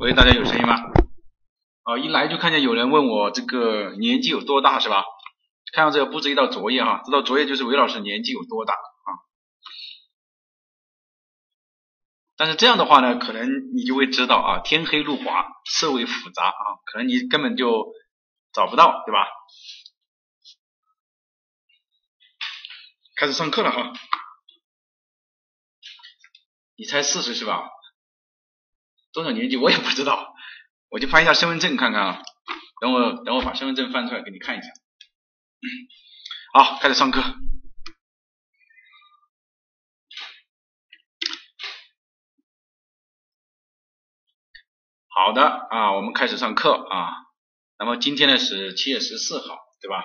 喂，大家有声音吗？啊，一来就看见有人问我这个年纪有多大是吧？看到这个布置一道作业哈，这道作业就是韦老师年纪有多大啊？但是这样的话呢，可能你就会知道啊，天黑路滑，社会复杂啊，可能你根本就找不到，对吧？开始上课了哈，你猜四十是吧？多少年纪我也不知道，我就翻一下身份证看看啊。等我等我把身份证翻出来给你看一下。好，开始上课。好的啊，我们开始上课啊。那么今天呢是七月十四号，对吧？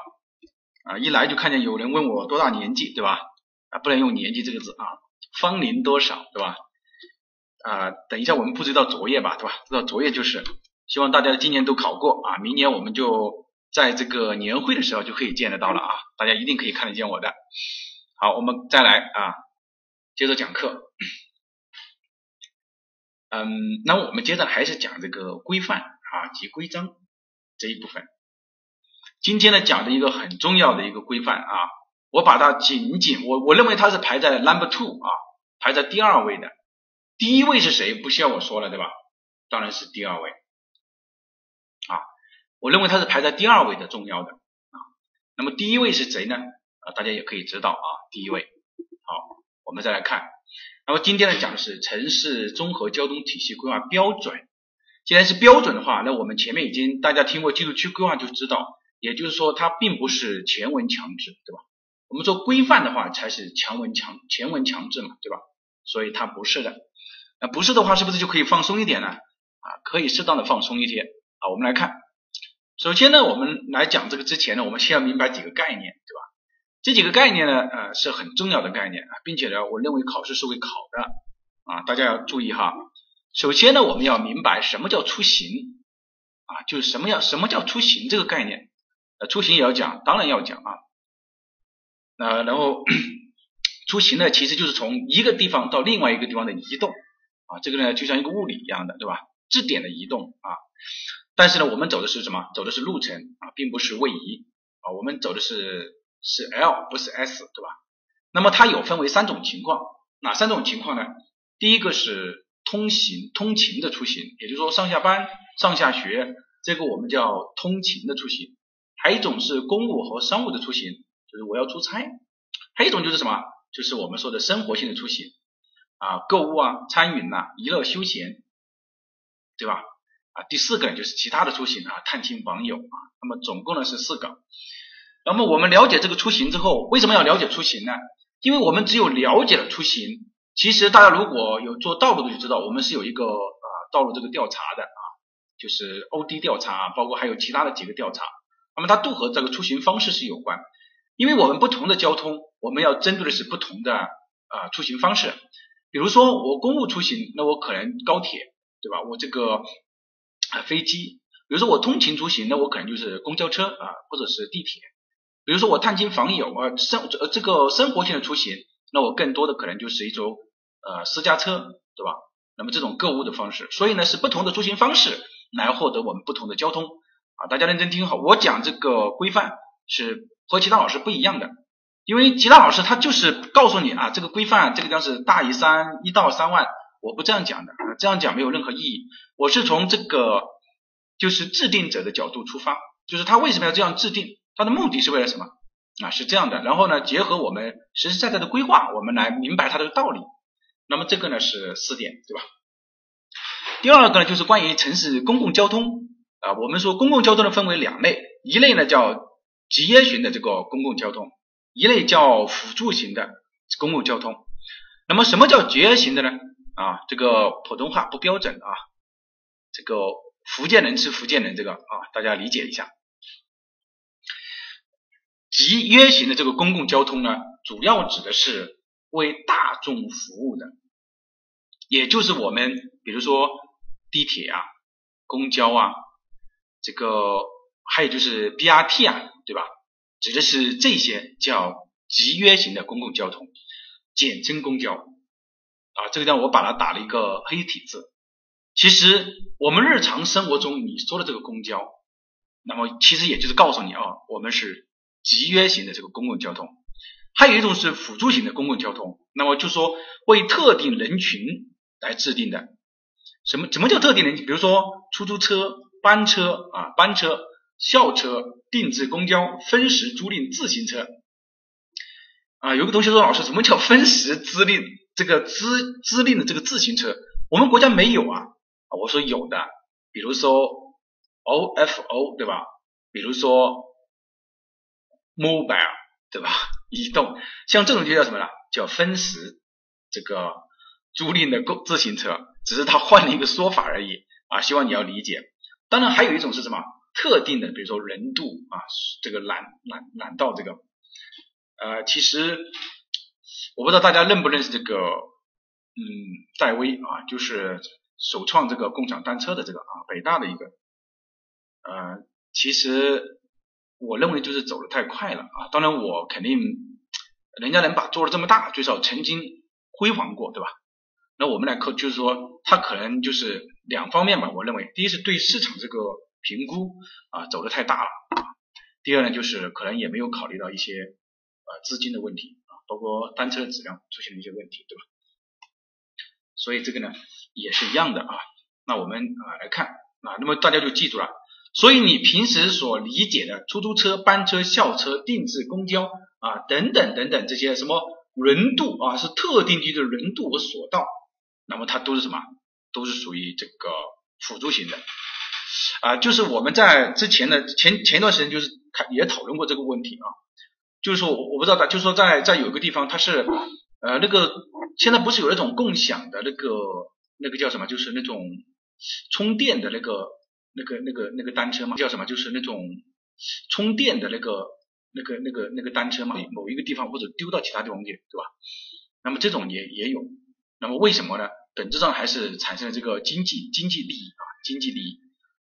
啊，一来就看见有人问我多大年纪，对吧？啊，不能用年纪这个字啊，芳龄多少，对吧？啊，等一下我们布置一道作业吧，对吧？这道作业就是希望大家今年都考过啊，明年我们就在这个年会的时候就可以见得到了啊，大家一定可以看得见我的。好，我们再来啊，接着讲课。嗯，那我们接着还是讲这个规范啊及规章这一部分。今天呢讲的一个很重要的一个规范啊，我把它仅仅我我认为它是排在 number two 啊，排在第二位的。第一位是谁？不需要我说了，对吧？当然是第二位啊。我认为它是排在第二位的重要的啊。那么第一位是谁呢？啊，大家也可以知道啊。第一位，好，我们再来看。那么今天呢讲的是城市综合交通体系规划标准。既然是标准的话，那我们前面已经大家听过居住区规划就知道，也就是说它并不是前文强制，对吧？我们说规范的话才是强文强前文强制嘛，对吧？所以它不是的。那不是的话，是不是就可以放松一点呢？啊，可以适当的放松一些啊。我们来看，首先呢，我们来讲这个之前呢，我们先要明白几个概念，对吧？这几个概念呢，呃，是很重要的概念啊，并且呢，我认为考试是会考的啊，大家要注意哈。首先呢，我们要明白什么叫出行啊，就是什么要什么叫出行这个概念，呃，出行也要讲，当然要讲啊。那然后 出行呢，其实就是从一个地方到另外一个地方的移动。啊，这个呢就像一个物理一样的，对吧？质点的移动啊，但是呢，我们走的是什么？走的是路程啊，并不是位移啊，我们走的是是 L 不是 S，对吧？那么它有分为三种情况，哪三种情况呢？第一个是通行通勤的出行，也就是说上下班、上下学，这个我们叫通勤的出行；还有一种是公务和商务的出行，就是我要出差；还有一种就是什么？就是我们说的生活性的出行。啊，购物啊，餐饮呐，娱乐休闲，对吧？啊，第四个就是其他的出行啊，探亲访友啊，那么总共呢是四个。那么我们了解这个出行之后，为什么要了解出行呢？因为我们只有了解了出行，其实大家如果有做道路的就知道，我们是有一个啊道路这个调查的啊，就是 O D 调查，包括还有其他的几个调查。那么它都和这个出行方式是有关，因为我们不同的交通，我们要针对的是不同的啊出行方式。比如说我公务出行，那我可能高铁，对吧？我这个啊飞机。比如说我通勤出行，那我可能就是公交车啊，或者是地铁。比如说我探亲访友啊，生呃这个生活性的出行，那我更多的可能就是一种呃私家车，对吧？那么这种购物的方式，所以呢是不同的出行方式来获得我们不同的交通啊。大家认真听好，我讲这个规范是和其他老师不一样的。因为其他老师他就是告诉你啊，这个规范这个地方是大于三一到三万，我不这样讲的，这样讲没有任何意义。我是从这个就是制定者的角度出发，就是他为什么要这样制定，他的目的是为了什么啊？是这样的。然后呢，结合我们实实在在的规划，我们来明白它的道理。那么这个呢是四点，对吧？第二个呢就是关于城市公共交通啊，我们说公共交通呢分为两类，一类呢叫集约型的这个公共交通。一类叫辅助型的公共交通，那么什么叫节约型的呢？啊，这个普通话不标准啊，这个福建人吃福建人这个啊，大家理解一下。集约型的这个公共交通呢，主要指的是为大众服务的，也就是我们比如说地铁啊、公交啊，这个还有就是 BRT 啊，对吧？指的是这些叫集约型的公共交通，简称公交啊。这个地方我把它打了一个黑体字其实我们日常生活中你说的这个公交，那么其实也就是告诉你啊，我们是集约型的这个公共交通，还有一种是辅助型的公共交通，那么就说为特定人群来制定的。什么？什么叫特定人群？比如说出租车、班车啊、班车、校车、定制公交、分时租赁自行车。啊，有个同学说，老师，什么叫分时租赁？这个租租赁的这个自行车，我们国家没有啊。我说有的，比如说 OFO 对吧？比如说 Mobile 对吧？移动，像这种就叫什么了？叫分时这个租赁的公自行车，只是它换了一个说法而已啊。希望你要理解。当然还有一种是什么？特定的，比如说人渡啊，这个拦拦拦道这个。呃，其实我不知道大家认不认识这个，嗯，戴威啊，就是首创这个共享单车的这个啊，北大的一个，呃，其实我认为就是走的太快了啊。当然我肯定，人家能把做的这么大，最少曾经辉煌过，对吧？那我们来看，就是说他可能就是两方面吧。我认为，第一是对市场这个评估啊走的太大了，第二呢就是可能也没有考虑到一些。啊，资金的问题啊，包括单车的质量出现了一些问题，对吧？所以这个呢也是一样的啊。那我们啊来看啊，那么大家就记住了。所以你平时所理解的出租车、班车、校车、定制公交啊等等等等这些什么轮渡啊，是特定区的轮渡和索道，那么它都是什么？都是属于这个辅助型的啊。就是我们在之前的前前一段时间就是也讨论过这个问题啊。就是说，我我不知道，他就是说，在在有一个地方，它是呃那个现在不是有那种共享的那个那个叫什么，就是那种充电的那个那个那个那个单车吗？叫什么？就是那种充电的那个那个那个那个单车嘛？某一个地方或者丢到其他地方去，对吧？那么这种也也有，那么为什么呢？本质上还是产生了这个经济经济利益啊，经济利益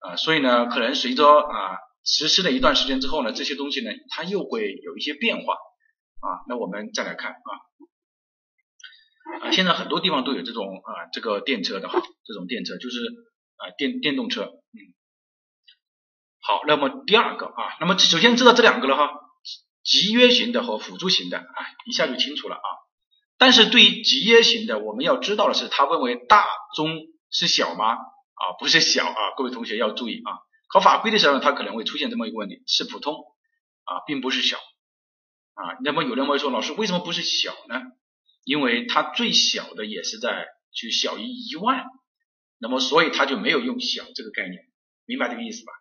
啊，所以呢，可能随着啊。实施了一段时间之后呢，这些东西呢，它又会有一些变化啊。那我们再来看啊，啊，现在很多地方都有这种啊，这个电车的哈，这种电车就是啊电电动车，嗯。好，那么第二个啊，那么首先知道这两个了哈，集约型的和辅助型的啊，一下就清楚了啊。但是对于集约型的，我们要知道的是，它分为大、中是小吗？啊，不是小啊，各位同学要注意啊。考法规的时候，它可能会出现这么一个问题，是普通啊，并不是小啊。那么有人会说，老师为什么不是小呢？因为它最小的也是在就小于一万，那么所以它就没有用小这个概念，明白这个意思吧？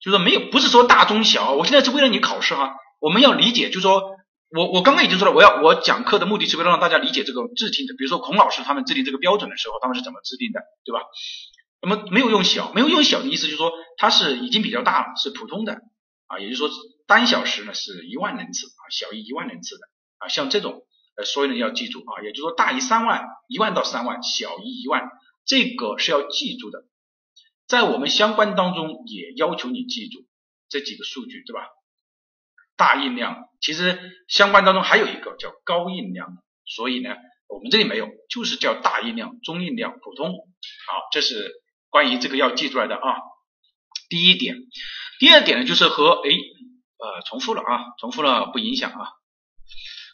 就说没有，不是说大中小。我现在是为了你考试哈，我们要理解，就是说我我刚刚已经说了，我要我讲课的目的是为了让大家理解这个制定的，比如说孔老师他们制定这个标准的时候，他们是怎么制定的，对吧？那么没有用小，没有用小的意思就是说它是已经比较大了，是普通的啊，也就是说单小时呢是一万人次啊，小于一万人次的啊，像这种呃，所以呢要记住啊，也就是说大于三万，一万到三万，小于一万，这个是要记住的，在我们相关当中也要求你记住这几个数据，对吧？大印量，其实相关当中还有一个叫高印量，所以呢我们这里没有，就是叫大印量、中印量、普通，好，这是。关于这个要记出来的啊，第一点，第二点呢就是和哎呃重复了啊，重复了不影响啊。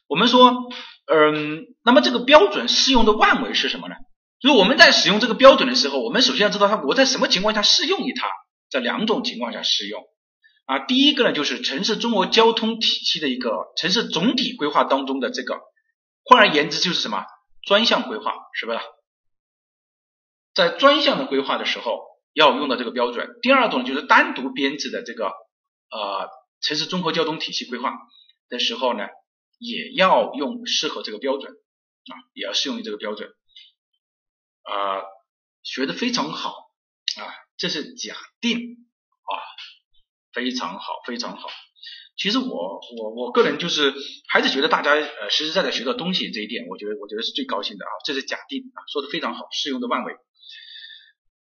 我们说嗯，那么这个标准适用的范围是什么呢？就是我们在使用这个标准的时候，我们首先要知道它我在什么情况下适用于它，在两种情况下适用啊。第一个呢就是城市综合交通体系的一个城市总体规划当中的这个，换而言之就是什么专项规划，是不是？在专项的规划的时候要用到这个标准。第二种就是单独编制的这个呃城市综合交通体系规划的时候呢，也要用适合这个标准啊，也要适用于这个标准啊，学的非常好啊，这是假定啊，非常好，非常好。其实我我我个人就是还是觉得大家呃实实在在学到东西这一点，我觉得我觉得是最高兴的啊，这是假定啊，说的非常好，适用的范围。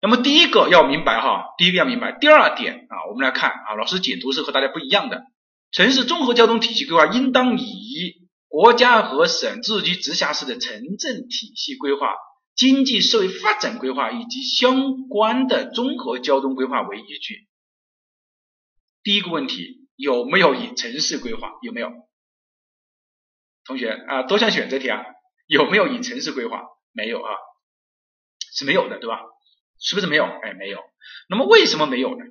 那么第一个要明白哈，第一个要明白。第二点啊，我们来看啊，老师解读是和大家不一样的。城市综合交通体系规划应当以国家和省自治区直辖市的城镇体系规划经济社会发展规划以及相关的综合交通规划为依据。第一个问题有没有以城市规划？有没有？同学啊，多项选择题啊，有没有以城市规划？没有啊，是没有的，对吧？是不是没有？哎，没有。那么为什么没有呢？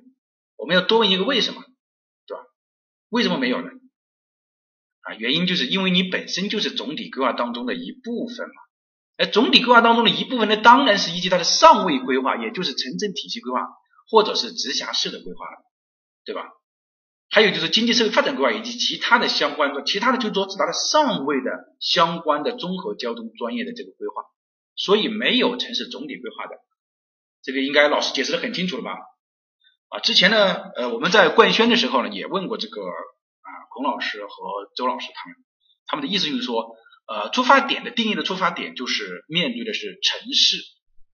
我们要多问一个为什么，对吧？为什么没有呢？啊，原因就是因为你本身就是总体规划当中的一部分嘛。哎总体规划当中的一部分呢，当然是依据它的上位规划，也就是城镇体系规划，或者是直辖市的规划了，对吧？还有就是经济社会发展规划以及其他的相关的，其他的就说指它的上位的相关的综合交通专业的这个规划，所以没有城市总体规划的，这个应该老师解释的很清楚了吧？啊，之前呢，呃，我们在冠宣的时候呢，也问过这个啊孔老师和周老师他们，他们的意思就是说。呃，出发点的定义的出发点就是面对的是城市，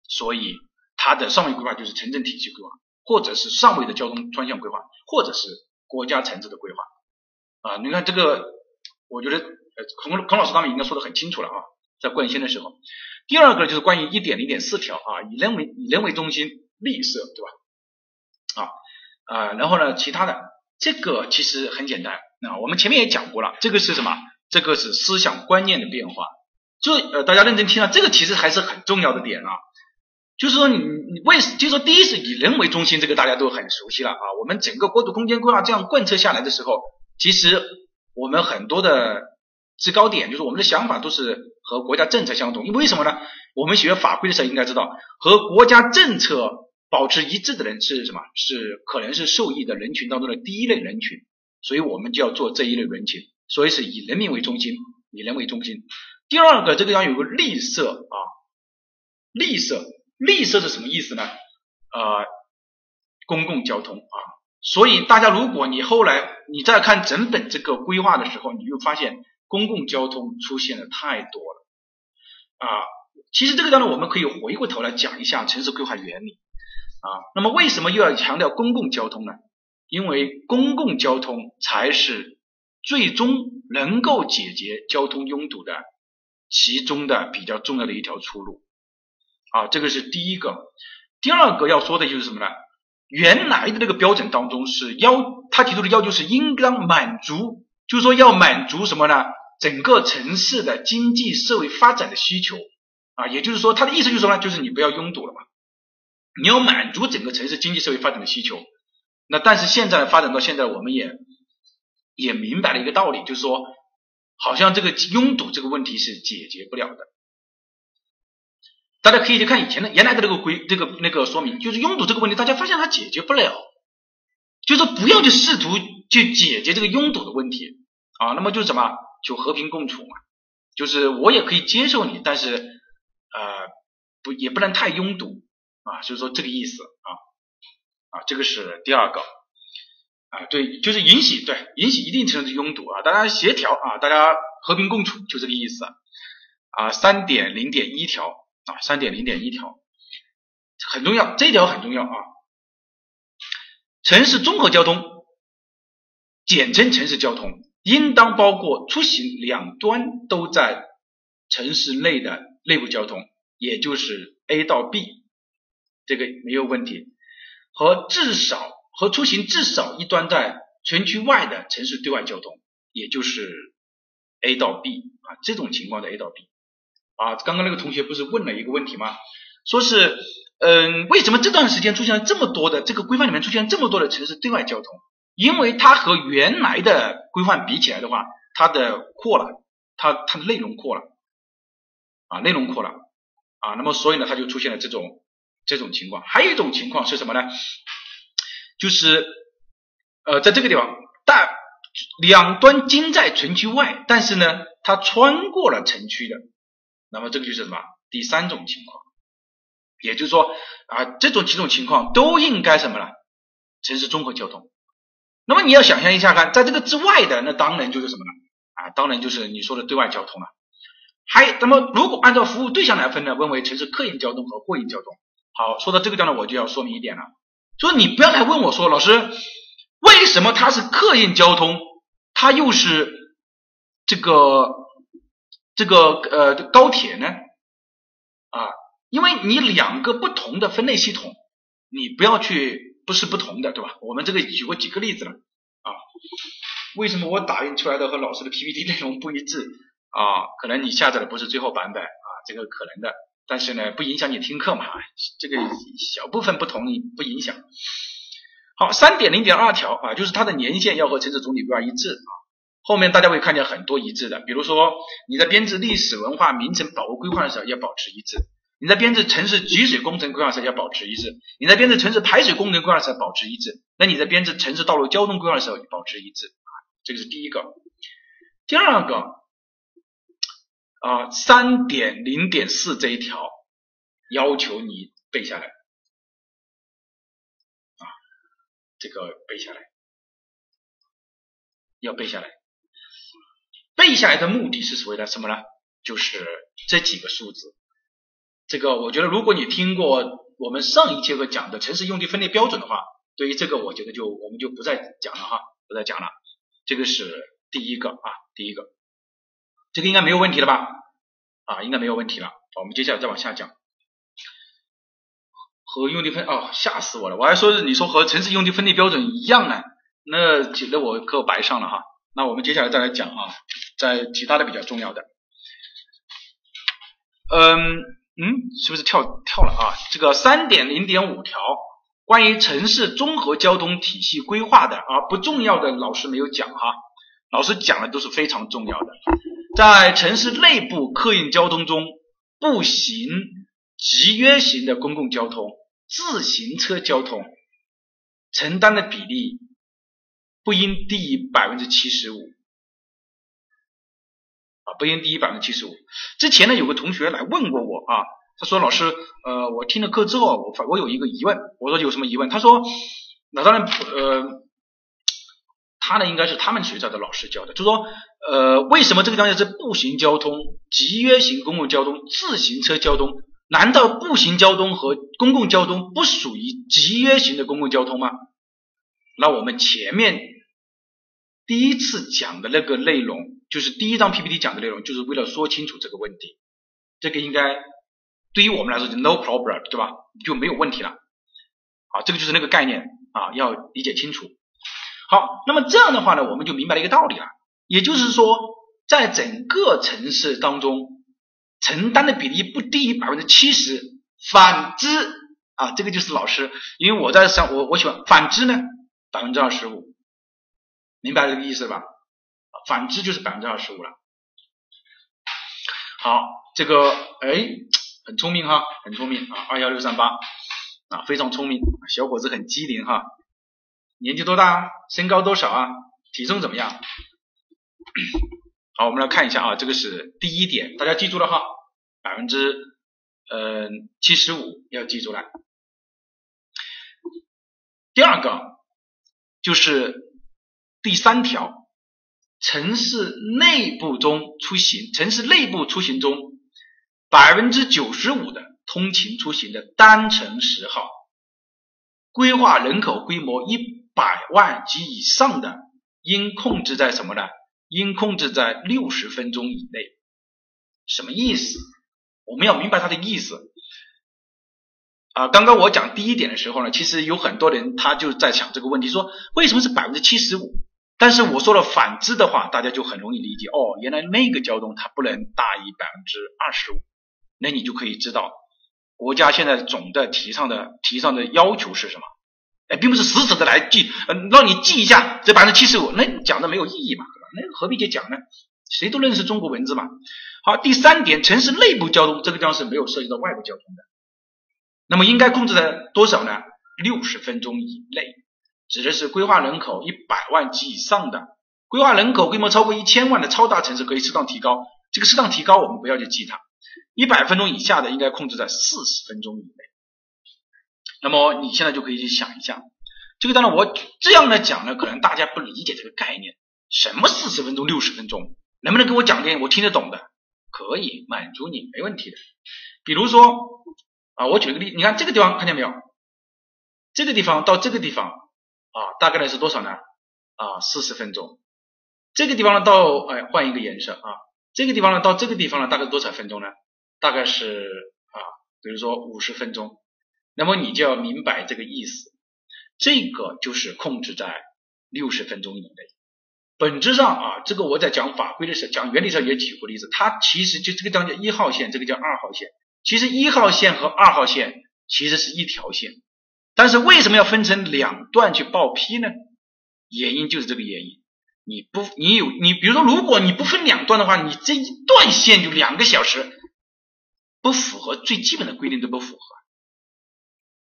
所以它的上位规划就是城镇体系规划，或者是上位的交通专项规划，或者是国家层次的规划。啊，你看这个，我觉得孔孔老师他们应该说的很清楚了啊，在冠心的时候。第二个就是关于一点零点四条啊，以人为以人为中心，绿色，对吧？啊啊，然后呢，其他的这个其实很简单啊，我们前面也讲过了，这个是什么？这个是思想观念的变化，这呃大家认真听啊，这个其实还是很重要的点啊，就是说你你为就是说第一是以人为中心，这个大家都很熟悉了啊，我们整个国土空间规划这样贯彻下来的时候，其实我们很多的制高点就是我们的想法都是和国家政策相同，因为为什么呢？我们学法规的时候应该知道，和国家政策保持一致的人是什么？是可能是受益的人群当中的第一类人群，所以我们就要做这一类人群。所以是以人民为中心，以人为中心。第二个，这个要有个绿色啊，绿色，绿色是什么意思呢？呃，公共交通啊。所以大家，如果你后来你再看整本这个规划的时候，你就发现公共交通出现的太多了啊。其实这个当中，我们可以回过头来讲一下城市规划原理啊。那么为什么又要强调公共交通呢？因为公共交通才是。最终能够解决交通拥堵的其中的比较重要的一条出路啊，这个是第一个。第二个要说的就是什么呢？原来的那个标准当中是要他提出的要求是应当满足，就是说要满足什么呢？整个城市的经济社会发展的需求啊，也就是说他的意思就是说呢，就是你不要拥堵了嘛，你要满足整个城市经济社会发展的需求。那但是现在发展到现在，我们也。也明白了一个道理，就是说，好像这个拥堵这个问题是解决不了的。大家可以去看以前的原来的那个规，这个那个说明，就是拥堵这个问题，大家发现它解决不了，就是不要去试图去解决这个拥堵的问题。啊。那么就是什么，就和平共处嘛，就是我也可以接受你，但是呃不也不能太拥堵。啊，就是说这个意思啊。啊，这个是第二个。啊，对，就是允许，对，允许一定程度的拥堵啊，大家协调啊，大家和平共处，就这个意思。啊。三点零点一条。啊，三点零点一条很重要，这一条很重要啊。城市综合交通，简称城市交通，应当包括出行两端都在城市内的内部交通，也就是 A 到 B，这个没有问题，和至少。和出行至少一端在城区外的城市对外交通，也就是 A 到 B 啊，这种情况的 A 到 B 啊，刚刚那个同学不是问了一个问题吗？说是嗯，为什么这段时间出现了这么多的这个规范里面出现这么多的城市对外交通？因为它和原来的规范比起来的话，它的扩了，它它的内容扩了啊，内容扩了啊，那么所以呢，它就出现了这种这种情况。还有一种情况是什么呢？就是呃，在这个地方，但两端均在城区外，但是呢，它穿过了城区的，那么这个就是什么？第三种情况，也就是说啊，这种几种情况都应该什么呢？城市综合交通。那么你要想象一下看，在这个之外的，那当然就是什么呢？啊，当然就是你说的对外交通了。还那么如果按照服务对象来分呢，分为城市客运交通和货运交通。好，说到这个地方呢，我就要说明一点了。说你不要来问我说，老师，为什么它是客运交通，它又是这个这个呃高铁呢？啊，因为你两个不同的分类系统，你不要去不是不同的，对吧？我们这个举过几个例子了啊。为什么我打印出来的和老师的 PPT 内容不一致啊？可能你下载的不是最后版本啊，这个可能的。但是呢，不影响你听课嘛，这个小部分不同不影响。好，三点零点二条啊，就是它的年限要和城市总体规划一致啊。后面大家会看见很多一致的，比如说你在编制历史文化名城保护规划的时候要保持一致，你在编制城市集水工程规划时要保持一致，你在编制城市排水工程规划时保持一致，那你在编制城市道路交通规划的时候保持一致啊，这个是第一个。第二个啊，三点零点四这一条要求你背下来啊，这个背下来，要背下来。背下来的目的是为了什么呢？就是这几个数字。这个我觉得，如果你听过我们上一节课讲的城市用地分类标准的话，对于这个我觉得就我们就不再讲了哈，不再讲了。这个是第一个啊，第一个，这个应该没有问题了吧？啊，应该没有问题了。好我们接下来再往下讲。和用地分哦，吓死我了！我还说你说和城市用地分类标准一样呢，那那我课白上了哈。那我们接下来再来讲啊。在其他的比较重要的，嗯嗯，是不是跳跳了啊？这个三点零点五条关于城市综合交通体系规划的啊，不重要的老师没有讲哈，老师讲的都是非常重要的。在城市内部客运交通中，步行、集约型的公共交通、自行车交通承担的比例不应低于百分之七十五。啊，不应低于百分之七十五。之前呢，有个同学来问过我啊，他说：“老师，呃，我听了课之后，我发我有一个疑问。”我说：“有什么疑问？”他说：“那当然，呃，他呢应该是他们学校的老师教的，就说，呃，为什么这个地方是步行交通、集约型公共交通、自行车交通？难道步行交通和公共交通不属于集约型的公共交通吗？”那我们前面第一次讲的那个内容。就是第一张 PPT 讲的内容，就是为了说清楚这个问题。这个应该对于我们来说就 no problem，对吧？就没有问题了。好，这个就是那个概念啊，要理解清楚。好，那么这样的话呢，我们就明白了一个道理了，也就是说，在整个城市当中，承担的比例不低于百分之七十。反之啊，这个就是老师，因为我在上我我喜欢反之呢，百分之二十五，明白这个意思吧？反之就是百分之二十五了。好，这个哎，很聪明哈，很聪明啊，二幺六三八啊，非常聪明，小伙子很机灵哈。年纪多大？身高多少啊？体重怎么样？好，我们来看一下啊，这个是第一点，大家记住了哈，百分之嗯七十五要记住了。第二个就是第三条。城市内部中出行，城市内部出行中，百分之九十五的通勤出行的单程时号，规划人口规模一百万及以上的，应控制在什么呢？应控制在六十分钟以内。什么意思？我们要明白它的意思。啊，刚刚我讲第一点的时候呢，其实有很多人他就在想这个问题，说为什么是百分之七十五？但是我说了反之的话，大家就很容易理解哦，原来那个交通它不能大于百分之二十五，那你就可以知道国家现在总的提倡的提倡的要求是什么？哎，并不是死死的来记，嗯，让你记一下这百分之七十五，那讲的没有意义嘛，对吧？那何必去讲呢？谁都认识中国文字嘛。好，第三点，城市内部交通这个地方是没有涉及到外部交通的，那么应该控制在多少呢？六十分钟以内。指的是规划人口一百万及以上的，规划人口规模超过一千万的超大城市可以适当提高。这个适当提高我们不要去记它，一百分钟以下的应该控制在四十分钟以内。那么你现在就可以去想一下，这个当然我这样来讲呢，可能大家不理解这个概念，什么四十分钟、六十分钟，能不能给我讲点我听得懂的？可以满足你，没问题的。比如说啊，我举个例，你看这个地方看见没有？这个地方到这个地方。啊，大概呢是多少呢？啊，四十分钟。这个地方呢到，哎，换一个颜色啊。这个地方呢到这个地方呢大概多少分钟呢？大概是啊比如说五十分钟，那么你就要明白这个意思，这个就是控制在六十分钟以内。本质上啊，这个我在讲法规的时候，讲原理上也举过例子，它其实就这个叫一号线，这个叫二号线。其实一号线和二号线其实是一条线，但是为什么要分成两段去报批呢？原因就是这个原因。你不，你有你，比如说，如果你不分两段的话，你这一段线就两个小时，不符合最基本的规定都不符合，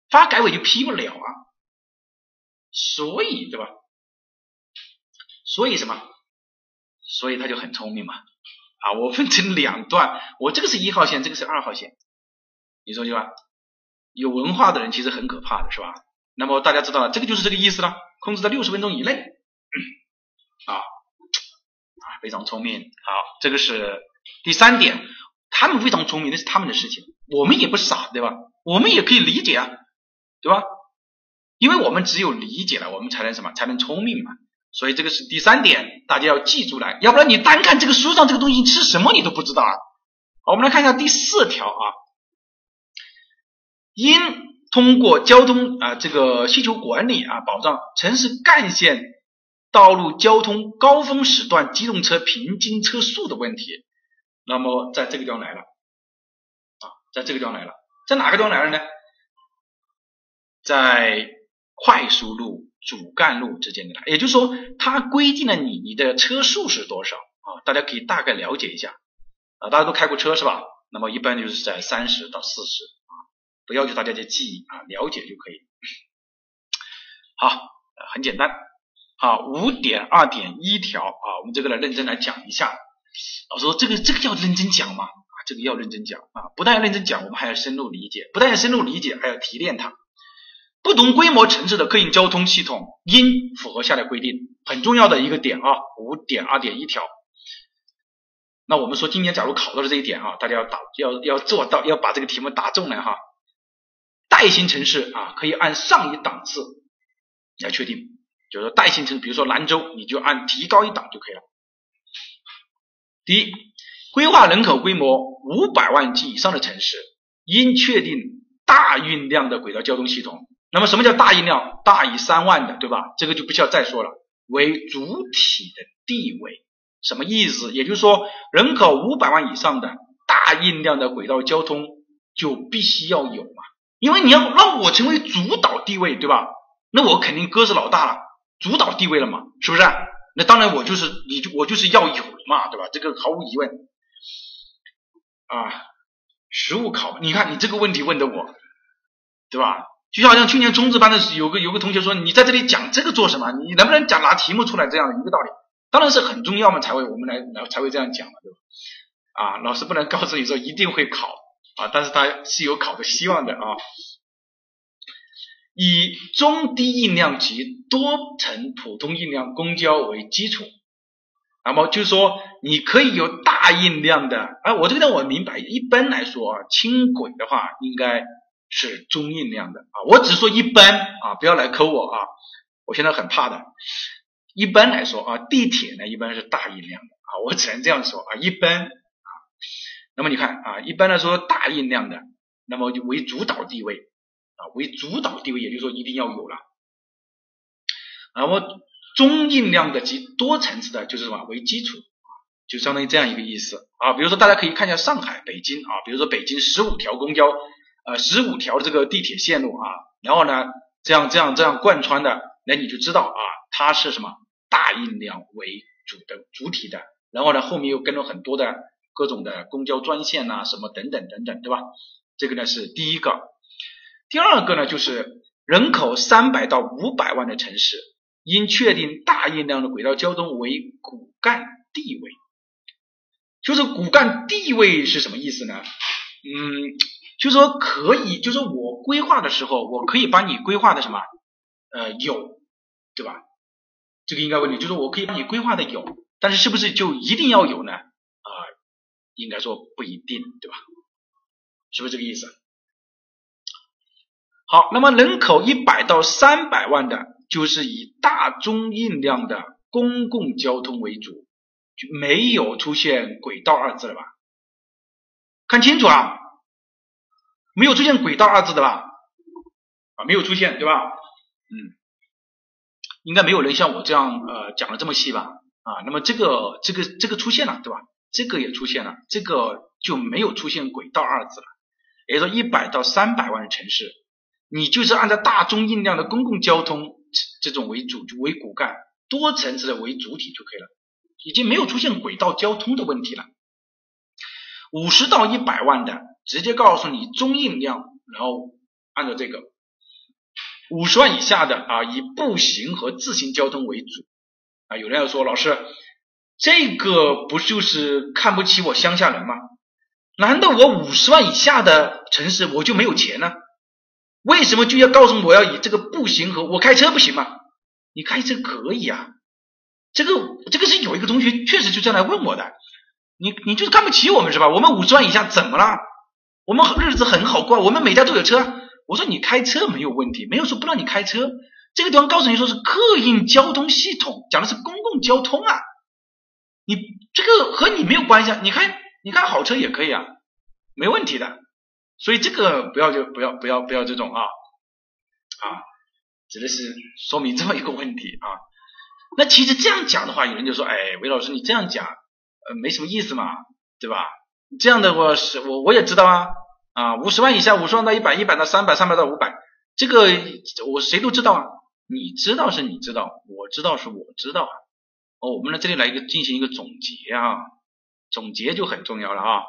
发改委就批不了啊。所以，对吧？所以什么？所以他就很聪明嘛啊！我分成两段，我这个是一号线，这个是二号线，你说对吧？有文化的人其实很可怕的是吧？那么大家知道了，这个就是这个意思了，控制在六十分钟以内。啊啊，非常聪明。好，这个是第三点，他们非常聪明，那是他们的事情，我们也不傻，对吧？我们也可以理解啊，对吧？因为我们只有理解了，我们才能什么？才能聪明嘛。所以这个是第三点，大家要记住来，要不然你单看这个书上这个东西吃什么你都不知道啊。好，我们来看一下第四条啊，应通过交通啊这个需求管理啊，保障城市干线。道路交通高峰时段机动车平均车速的问题，那么在这个地方来了啊，在这个地方来了，在哪个地方来了呢？在快速路、主干路之间的来，也就是说，它规定了你你的车速是多少啊？大家可以大概了解一下啊，大家都开过车是吧？那么一般就是在三十到四十，不要求大家去记忆啊，了解就可以。好，很简单。啊，五点二点一条啊，我们这个来认真来讲一下。老师说这个这个要认真讲吗？啊，这个要认真讲啊，不但要认真讲，我们还要深入理解，不但要深入理解，还要提炼它。不同规模城市的客运交通系统应符合下列规定，很重要的一个点啊，五点二点一条。那我们说今年假如考到了这一点啊，大家要打要要做到要把这个题目答中来哈。带新城市啊，可以按上一档次来确定。就是说，带新城，比如说兰州，你就按提高一档就可以了。第一，规划人口规模五百万及以上的城市，应确定大运量的轨道交通系统。那么，什么叫大运量？大于三万的，对吧？这个就不需要再说了。为主体的地位，什么意思？也就是说，人口五百万以上的大运量的轨道交通就必须要有嘛？因为你要让我成为主导地位，对吧？那我肯定哥是老大了。主导地位了嘛，是不是？那当然我就是你，我就是要有了嘛，对吧？这个毫无疑问啊。实物考，你看你这个问题问的我，对吧？就好像去年中职班的，有个有个同学说，你在这里讲这个做什么？你能不能讲拿题目出来？这样的一个道理，当然是很重要嘛，才会我们来来才会这样讲嘛，对吧？啊，老师不能告诉你说一定会考啊，但是他是有考的希望的啊。以中低运量及多层普通运量公交为基础，那么就是说你可以有大运量的，啊，我这个呢我明白，一般来说啊，轻轨的话应该是中运量的啊，我只说一般啊，不要来扣我啊，我现在很怕的。一般来说啊，地铁呢一般是大运量的啊，我只能这样说啊，一般啊，那么你看啊，一般来说大运量的，那么就为主导地位。啊，为主导地位，也就是说一定要有了。那么中运量的及多层次的，就是什么为基础啊，就相当于这样一个意思啊。比如说大家可以看一下上海、北京啊，比如说北京十五条公交，呃，十五条这个地铁线路啊，然后呢，这样这样这样贯穿的，那你就知道啊，它是什么大运量为主的主体的，然后呢，后面又跟了很多的各种的公交专线呐，什么等等等等，对吧？这个呢是第一个。第二个呢，就是人口三百到五百万的城市，应确定大运量的轨道交通为骨干地位。就是骨干地位是什么意思呢？嗯，就说可以，就说我规划的时候，我可以把你规划的什么，呃，有，对吧？这个应该问你，就是我可以把你规划的有，但是是不是就一定要有呢？应该说不一定，对吧？是不是这个意思？好，那么人口一百到三百万的，就是以大中运量的公共交通为主，就没有出现轨道二字了吧？看清楚啊！没有出现轨道二字的吧？啊，没有出现对吧？嗯，应该没有人像我这样呃讲的这么细吧？啊，那么这个这个这个出现了对吧？这个也出现了，这个就没有出现轨道二字了。也就是说，一百到三百万的城市，你就是按照大中印量的公共交通这种为主为骨干，多层次的为主体就可以了，已经没有出现轨道交通的问题了。五十到一百万的，直接告诉你中印量，然后按照这个。五十万以下的啊，以步行和自行交通为主啊。有人要说，老师，这个不就是看不起我乡下人吗？难道我五十万以下的城市我就没有钱呢？为什么就要告诉我要以这个步行和我开车不行吗？你开车可以啊。这个这个是有一个同学确实就这样来问我的。你你就是看不起我们是吧？我们五十万以下怎么了？我们日子很好过，我们每家都有车。我说你开车没有问题，没有说不让你开车。这个地方告诉你说是客运交通系统，讲的是公共交通啊。你这个和你没有关系啊。你开你开好车也可以啊，没问题的。所以这个不要就不要不要不要这种啊啊，指的是说明这么一个问题啊。那其实这样讲的话，有人就说，哎，韦老师你这样讲呃没什么意思嘛，对吧？这样的话是我我也知道啊。啊，五十万以下，五十万到一百，一百到三百，三百到五百，这个我谁都知道啊。你知道是你知道，我知道是我知道啊。哦，我们在这里来一个进行一个总结啊，总结就很重要了啊。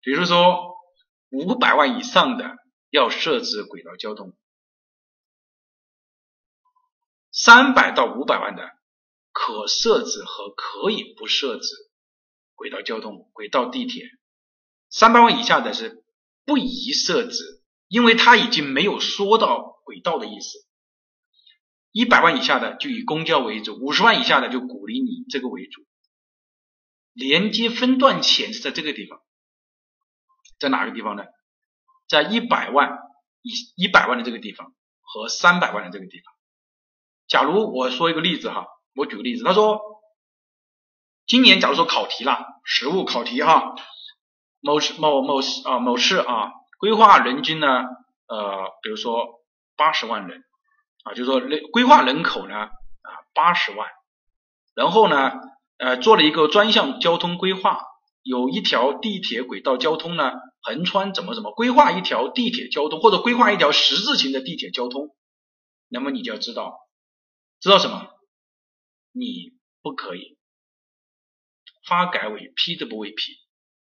比如说五百万以上的要设置轨道交通，三百到五百万的可设置和可以不设置轨道交通、轨道地铁，三百万以下的是。不宜设置，因为它已经没有说到轨道的意思。一百万以下的就以公交为主，五十万以下的就鼓励你这个为主。连接分段浅是在这个地方，在哪个地方呢？在一百万以一百万的这个地方和三百万的这个地方。假如我说一个例子哈，我举个例子，他说今年假如说考题了，实物考题哈。某市某某市啊某市啊规划人均呢呃比如说八十万人啊就说人规划人口呢啊八十万，然后呢呃做了一个专项交通规划，有一条地铁轨道交通呢横穿怎么怎么规划一条地铁交通或者规划一条十字形的地铁交通，那么你就要知道知道什么？你不可以发改委批都不会批。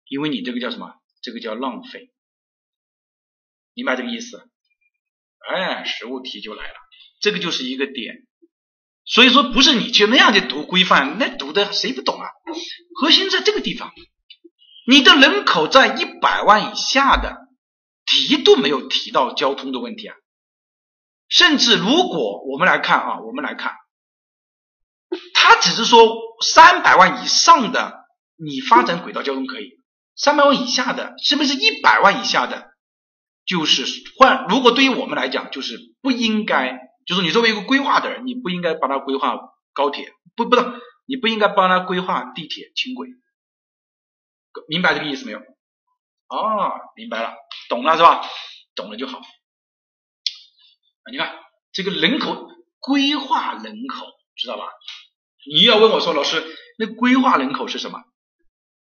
因为你这个叫什么？这个叫浪费，明白这个意思？哎，实物题就来了，这个就是一个点。所以说，不是你就那样的读规范，那读的谁不懂啊？核心在这个地方，你的人口在一百万以下的，提都没有提到交通的问题啊。甚至如果我们来看啊，我们来看，他只是说三百万以上的，你发展轨道交通可以。三百万以下的，是不是一百万以下的？就是换，如果对于我们来讲，就是不应该，就是你作为一个规划的人，你不应该帮他规划高铁，不，不是，你不应该帮他规划地铁、轻轨，明白这个意思没有？哦，明白了，懂了是吧？懂了就好。你看这个人口规划人口，知道吧？你要问我说，老师，那规划人口是什么？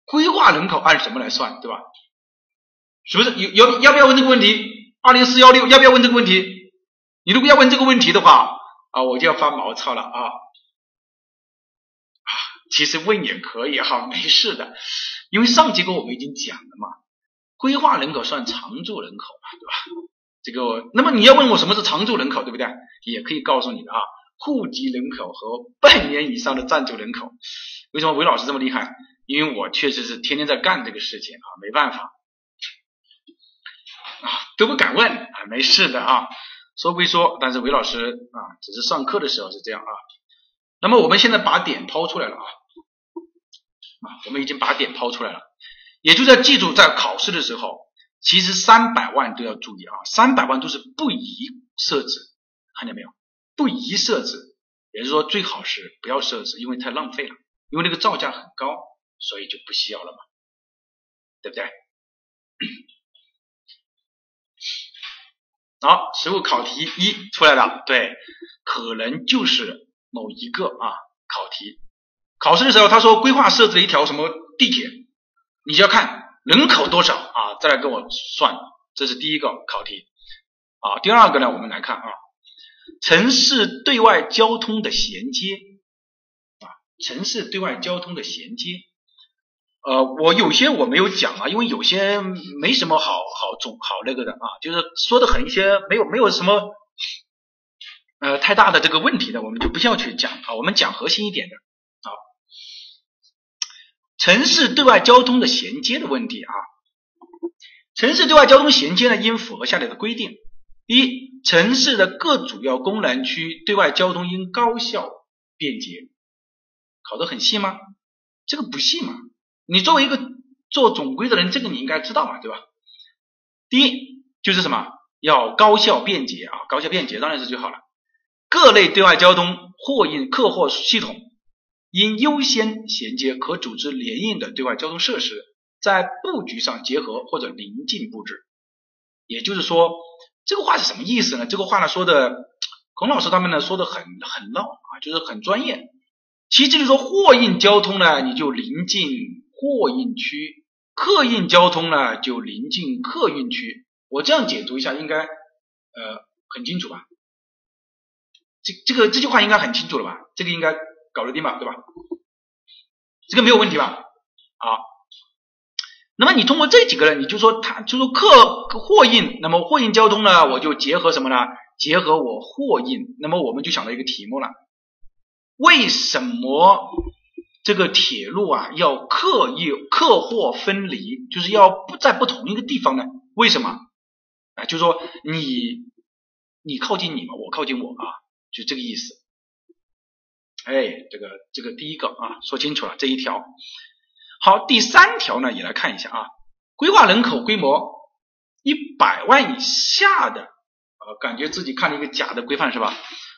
规划人口按什么来算，对吧？是不是有有要不要问这个问题？二零四幺六要不要问这个问题？你如果要问这个问题的话啊，我就要发毛糙了啊！啊，其实问也可以哈，没事的，因为上节课我们已经讲了嘛，规划人口算常住人口嘛，对吧？这个，那么你要问我什么是常住人口，对不对？也可以告诉你的啊，户籍人口和半年以上的暂住人口。为什么韦老师这么厉害？因为我确实是天天在干这个事情啊，没办法啊，都不敢问啊，没事的啊，说归说，但是韦老师啊，只是上课的时候是这样啊。那么我们现在把点抛出来了啊，啊，我们已经把点抛出来了，也就在记住，在考试的时候，其实三百万都要注意啊，三百万都是不宜设置，看见没有？不宜设置，也就是说最好是不要设置，因为太浪费了，因为那个造价很高。所以就不需要了嘛，对不对？好，实物考题一出来了，对，可能就是某一个啊考题。考试的时候他说规划设置了一条什么地铁，你就要看人口多少啊，再来跟我算，这是第一个考题啊。第二个呢，我们来看啊，城市对外交通的衔接啊，城市对外交通的衔接。呃，我有些我没有讲啊，因为有些没什么好好总好那个的啊，就是说的很一些没有没有什么呃太大的这个问题的，我们就不需要去讲啊，我们讲核心一点的啊，城市对外交通的衔接的问题啊，城市对外交通衔接呢，应符合下列的规定：一，城市的各主要功能区对外交通应高效便捷，考的很细吗？这个不细嘛。你作为一个做总规的人，这个你应该知道嘛，对吧？第一就是什么，要高效便捷啊，高效便捷当然是最好了。各类对外交通货运客货系统应优先衔接可组织联运的对外交通设施，在布局上结合或者临近布置。也就是说，这个话是什么意思呢？这个话呢说的，孔老师他们呢说的很很绕啊，就是很专业。其实就是说，货运交通呢，你就临近。货运区，客运交通呢就临近客运区。我这样解读一下，应该呃很清楚吧？这这个这句话应该很清楚了吧？这个应该搞得定吧？对吧？这个没有问题吧？好，那么你通过这几个呢，你就说它就说客货运，那么货运交通呢，我就结合什么呢？结合我货运，那么我们就想到一个题目了，为什么？这个铁路啊，要客运客货分离，就是要不在不同一个地方呢？为什么？啊，就是说你你靠近你嘛，我靠近我啊，就这个意思。哎，这个这个第一个啊，说清楚了这一条。好，第三条呢，也来看一下啊，规划人口规模一百万以下的，呃，感觉自己看了一个假的规范是吧？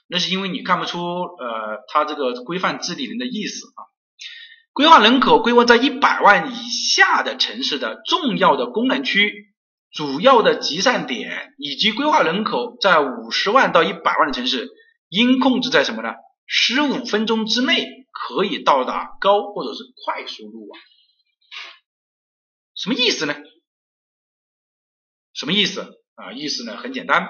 那是因为你看不出呃，它这个规范治理人的意思啊。规划人口规模在一百万以下的城市的重要的功能区、主要的集散点，以及规划人口在五十万到一百万的城市，应控制在什么呢？十五分钟之内可以到达高或者是快速路网。什么意思呢？什么意思啊？意思呢很简单，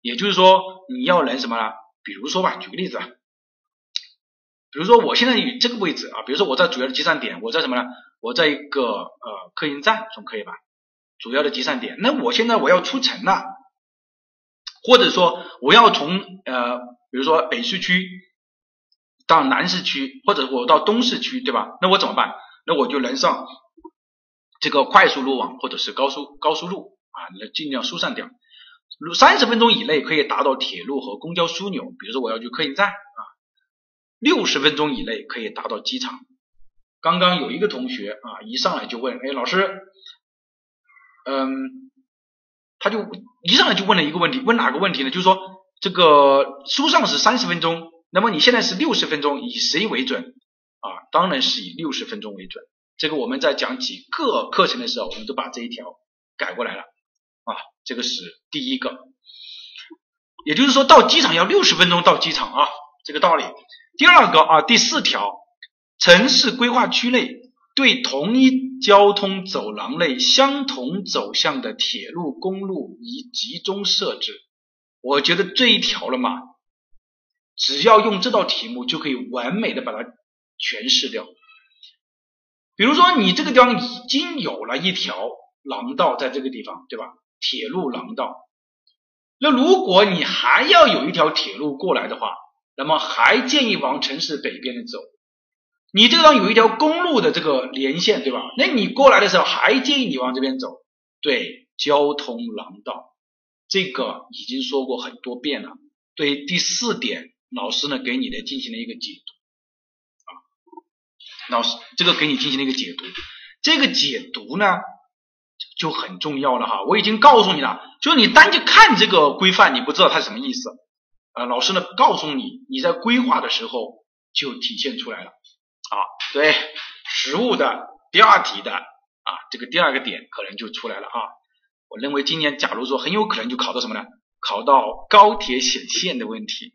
也就是说你要能什么呢？比如说吧，举个例子啊。比如说我现在以这个位置啊，比如说我在主要的集散点，我在什么呢？我在一个呃客运站，总可以吧？主要的集散点。那我现在我要出城了，或者说我要从呃，比如说北市区到南市区，或者我到东市区，对吧？那我怎么办？那我就能上这个快速路网或者是高速高速路啊，那尽量疏散掉。三十分钟以内可以达到铁路和公交枢纽，比如说我要去客运站。六十分钟以内可以达到机场。刚刚有一个同学啊，一上来就问，哎，老师，嗯，他就一上来就问了一个问题，问哪个问题呢？就是说，这个书上是三十分钟，那么你现在是六十分钟，以谁为准？啊，当然是以六十分钟为准。这个我们在讲几个课程的时候，我们都把这一条改过来了啊，这个是第一个。也就是说，到机场要六十分钟到机场啊，这个道理。第二个啊，第四条，城市规划区内对同一交通走廊内相同走向的铁路、公路以集中设置。我觉得这一条了嘛，只要用这道题目就可以完美的把它诠释掉。比如说，你这个地方已经有了一条廊道在这个地方，对吧？铁路廊道。那如果你还要有一条铁路过来的话，那么还建议往城市北边的走，你这个地方有一条公路的这个连线，对吧？那你过来的时候还建议你往这边走，对，交通廊道，这个已经说过很多遍了。对第四点，老师呢给你的进行了一个解读啊，老师这个给你进行了一个解读，这个解读呢就很重要了哈。我已经告诉你了，就是你单去看这个规范，你不知道它什么意思。啊，老师呢告诉你，你在规划的时候就体现出来了。啊，对，实物的第二题的啊，这个第二个点可能就出来了啊。我认为今年假如说很有可能就考到什么呢？考到高铁显线的问题，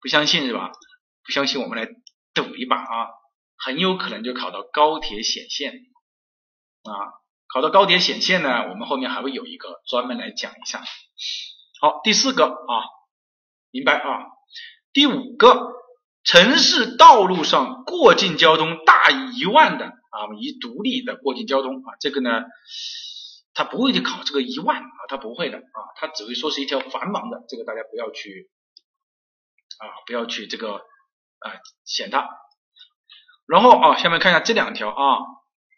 不相信是吧？不相信我们来赌一把啊，很有可能就考到高铁显线啊，考到高铁显线呢，我们后面还会有一个专门来讲一下。好，第四个啊，明白啊？第五个，城市道路上过境交通大于一万的啊，一独立的过境交通啊，这个呢？他不会去考这个一万啊，他不会的啊，他只会说是一条繁忙的，这个大家不要去啊，不要去这个啊选它。然后啊，下面看一下这两条啊，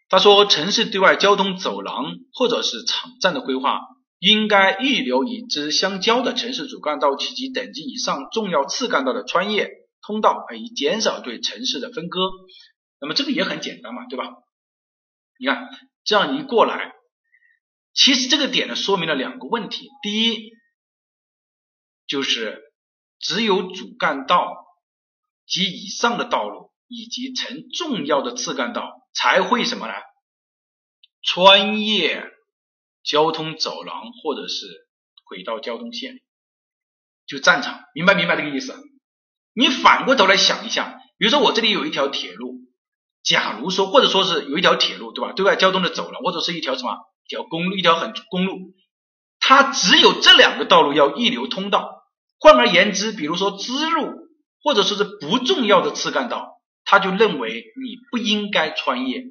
他说城市对外交通走廊或者是场站的规划，应该预留与之相交的城市主干道及等级以上重要次干道的穿越通道，以减少对城市的分割。那么这个也很简单嘛，对吧？你看这样一过来。其实这个点呢，说明了两个问题。第一，就是只有主干道及以上的道路，以及成重要的次干道，才会什么呢？穿越交通走廊或者是轨道交通线，就战场，明白明白这个意思？你反过头来想一下，比如说我这里有一条铁路，假如说或者说是有一条铁路，对吧？对外交通的走廊，或者是一条什么？一条公路，一条很公路，它只有这两个道路要预留通道。换而言之，比如说支路或者说是不重要的次干道，他就认为你不应该穿越。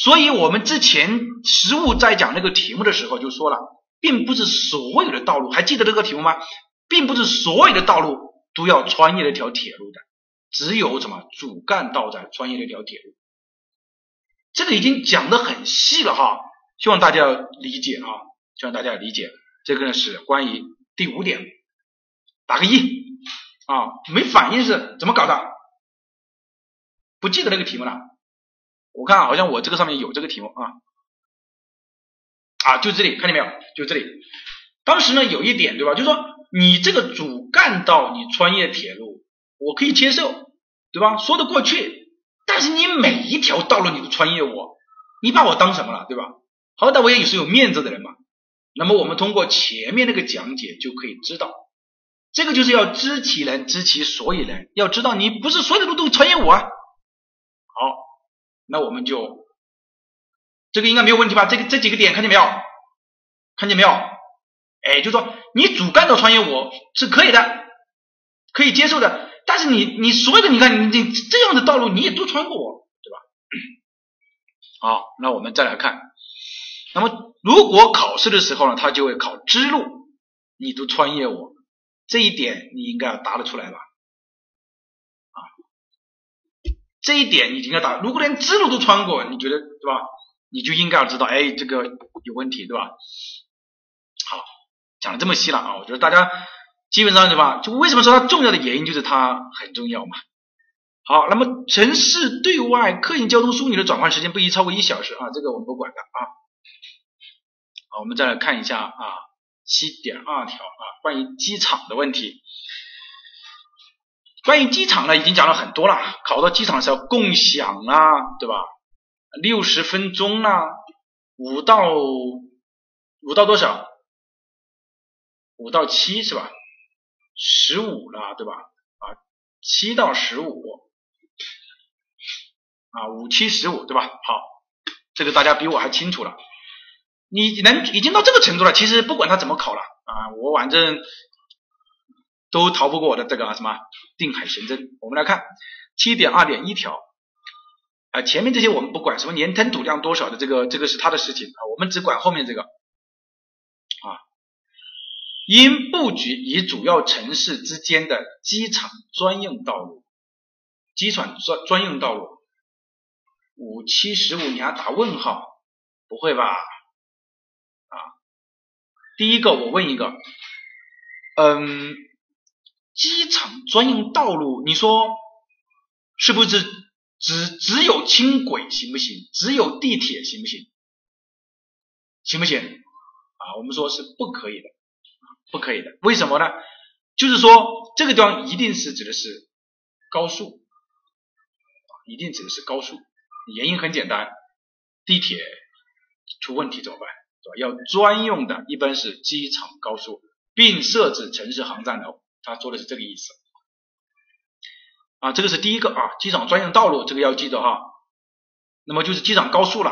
所以，我们之前实物在讲那个题目的时候就说了，并不是所有的道路，还记得这个题目吗？并不是所有的道路都要穿越那条铁路的，只有什么主干道在穿越那条铁路。这个已经讲的很细了哈。希望大家理解啊，希望大家理解，这个呢是关于第五点，打个一啊，没反应是怎么搞的？不记得那个题目了？我看好像我这个上面有这个题目啊，啊，就这里看见没有？就这里，当时呢有一点对吧？就是说你这个主干道你穿越铁路，我可以接受，对吧？说得过去，但是你每一条道路你都穿越我，你把我当什么了，对吧？好歹我也是有面子的人嘛。那么我们通过前面那个讲解就可以知道，这个就是要知其人知其所以然，要知道你不是所有的路都穿越我啊。好，那我们就这个应该没有问题吧？这个这几个点看见没有？看见没有？哎，就说你主干道穿越我是可以的，可以接受的。但是你你所有的你看你你这样的道路你也都穿过我，对吧？好，那我们再来看。那么，如果考试的时候呢，他就会考支路，你都穿越我，这一点你应该要答得出来吧？这一点你应该打。如果连支路都穿过，你觉得对吧？你就应该要知道，哎，这个有问题，对吧？好，讲的这么细了啊，我觉得大家基本上对吧？就为什么说它重要的原因就是它很重要嘛。好，那么城市对外客运交通枢纽的转换时间不宜超过一小时啊，这个我们不管的啊。好，我们再来看一下啊，七点二条啊，关于机场的问题。关于机场呢，已经讲了很多了。考到机场的时候共享啊，对吧？六十分钟啊，五到五到多少？五到七是吧？十五了，对吧？啊，七到十五啊，五七十五对吧？好，这个大家比我还清楚了。你能已经到这个程度了，其实不管他怎么考了啊，我反正都逃不过我的这个什么定海神针。我们来看七点二点一条啊，前面这些我们不管，什么年吞吐量多少的这个这个是他的事情啊，我们只管后面这个啊，应布局与主要城市之间的机场专用道路，机场专专用道路五七十五，你还打问号？不会吧？啊第一个，我问一个，嗯，机场专用道路，你说是不是只只有轻轨行不行？只有地铁行不行？行不行？啊，我们说是不可以的，不可以的。为什么呢？就是说这个地方一定是指的是高速，一定指的是高速。原因很简单，地铁出问题怎么办？要专用的，一般是机场高速，并设置城市航站楼。他说的是这个意思。啊，这个是第一个啊，机场专用道路，这个要记得哈。那么就是机场高速了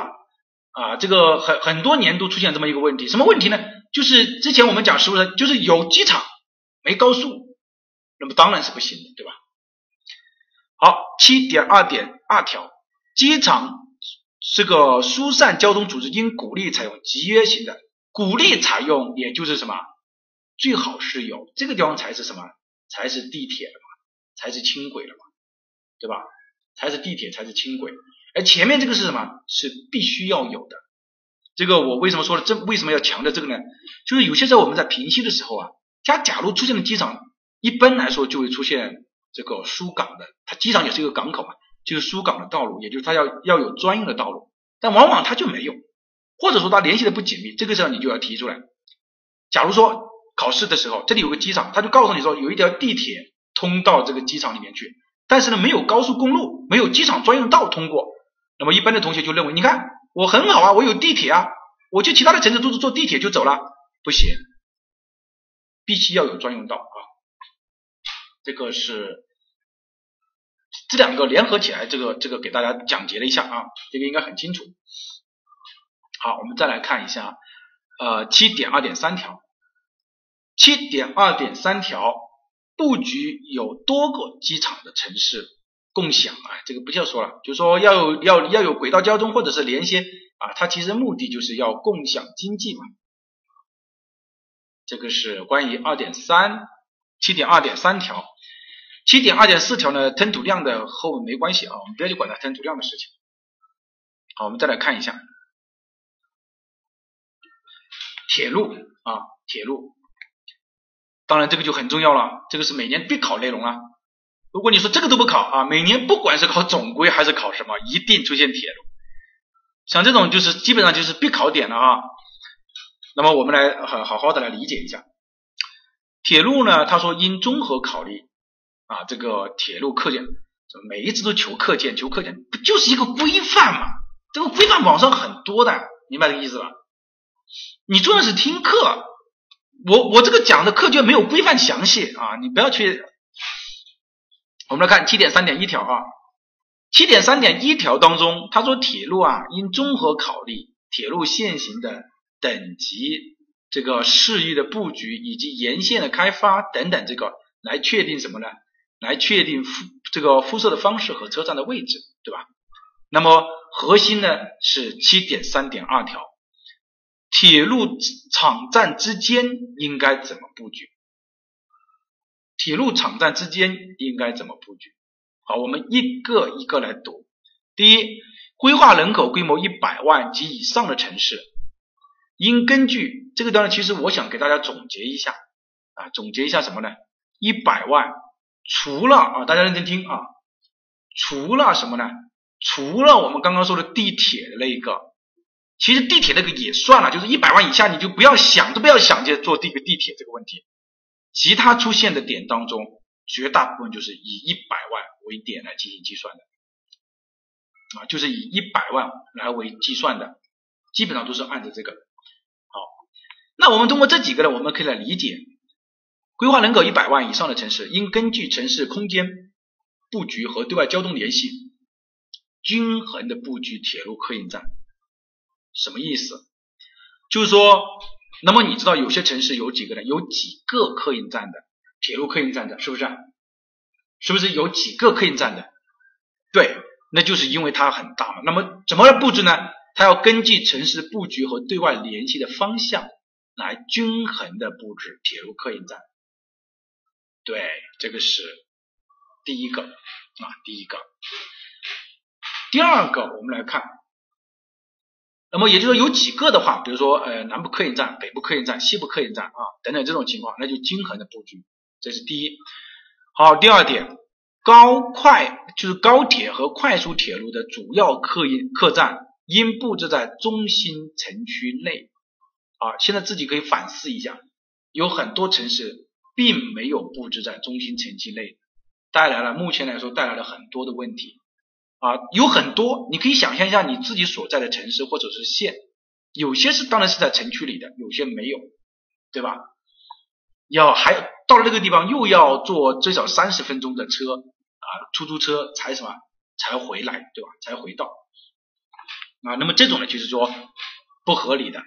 啊，这个很很多年都出现这么一个问题，什么问题呢？就是之前我们讲是不是就是有机场没高速，那么当然是不行的，对吧？好，七点二点二条，机场这个疏散交通组织应鼓励采用集约型的，鼓励采用也就是什么，最好是有这个地方才是什么，才是地铁了嘛，才是轻轨了嘛，对吧？才是地铁才是轻轨，而前面这个是什么？是必须要有的。这个我为什么说了？这为什么要强调这个呢？就是有些时候我们在平息的时候啊，它假如出现了机场，一般来说就会出现这个疏港的，它机场也是一个港口嘛，就是疏港的道路，也就是它要要有专用的道路，但往往它就没有，或者说它联系的不紧密，这个时候你就要提出来。假如说考试的时候，这里有个机场，他就告诉你说有一条地铁通到这个机场里面去，但是呢没有高速公路，没有机场专用道通过，那么一般的同学就认为，你看。我很好啊，我有地铁啊，我去其他的城市都是坐地铁就走了，不行，必须要有专用道啊。这个是这两个联合起来，这个这个给大家讲解了一下啊，这个应该很清楚。好，我们再来看一下，呃，七点二点三条，七点二点三条，布局有多个机场的城市。共享啊，这个不叫说了，就是说要有要要有轨道交通或者是连接啊，它其实目的就是要共享经济嘛。这个是关于二点三七点二点三条，七点二点四条呢，吞吐量的和我们没关系啊，我们不要去管它吞吐量的事情。好，我们再来看一下铁路啊，铁路，当然这个就很重要了，这个是每年必考内容啊。如果你说这个都不考啊，每年不管是考总规还是考什么，一定出现铁路，像这种就是基本上就是必考点了啊。那么我们来好好好的来理解一下，铁路呢，他说应综合考虑啊，这个铁路课件，每一次都求课件，求课件，不就是一个规范嘛？这个规范网上很多的，明白这个意思吧？你重要是听课，我我这个讲的课卷没有规范详细啊，你不要去。我们来看七点三点一条啊，七点三点一条当中，他说铁路啊应综合考虑铁路线型的等级、这个市域的布局以及沿线的开发等等，这个来确定什么呢？来确定敷这个敷设的方式和车站的位置，对吧？那么核心呢是七点三点二条，铁路场站之间应该怎么布局？铁路场站之间应该怎么布局？好，我们一个一个来读。第一，规划人口规模一百万及以上的城市，应根据这个段，其实我想给大家总结一下啊，总结一下什么呢？一百万除了啊，大家认真听啊，除了什么呢？除了我们刚刚说的地铁的那一个，其实地铁那个也算了，就是一百万以下你就不要想都不要想着坐这个地铁这个问题。其他出现的点当中，绝大部分就是以一百万为点来进行计算的，啊，就是以一百万来为计算的，基本上都是按照这个。好，那我们通过这几个呢，我们可以来理解，规划人口一百万以上的城市，应根据城市空间布局和对外交通联系，均衡的布局铁路客运站。什么意思？就是说。那么你知道有些城市有几个呢？有几个客运站的铁路客运站的，是不是？是不是有几个客运站的？对，那就是因为它很大嘛。那么怎么来布置呢？它要根据城市布局和对外联系的方向来均衡的布置铁路客运站。对，这个是第一个啊，第一个。第二个，我们来看。那么也就是说有几个的话，比如说呃南部客运站、北部客运站、西部客运站啊等等这种情况，那就均衡的布局，这是第一。好，第二点，高快就是高铁和快速铁路的主要客运客站应布置在中心城区内。啊，现在自己可以反思一下，有很多城市并没有布置在中心城区内，带来了目前来说带来了很多的问题。啊，有很多，你可以想象一下你自己所在的城市或者是县，有些是当然是在城区里的，有些没有，对吧？要还到了那个地方又要坐最少三十分钟的车啊，出租车才什么才回来，对吧？才回到啊，那么这种呢就是说不合理的，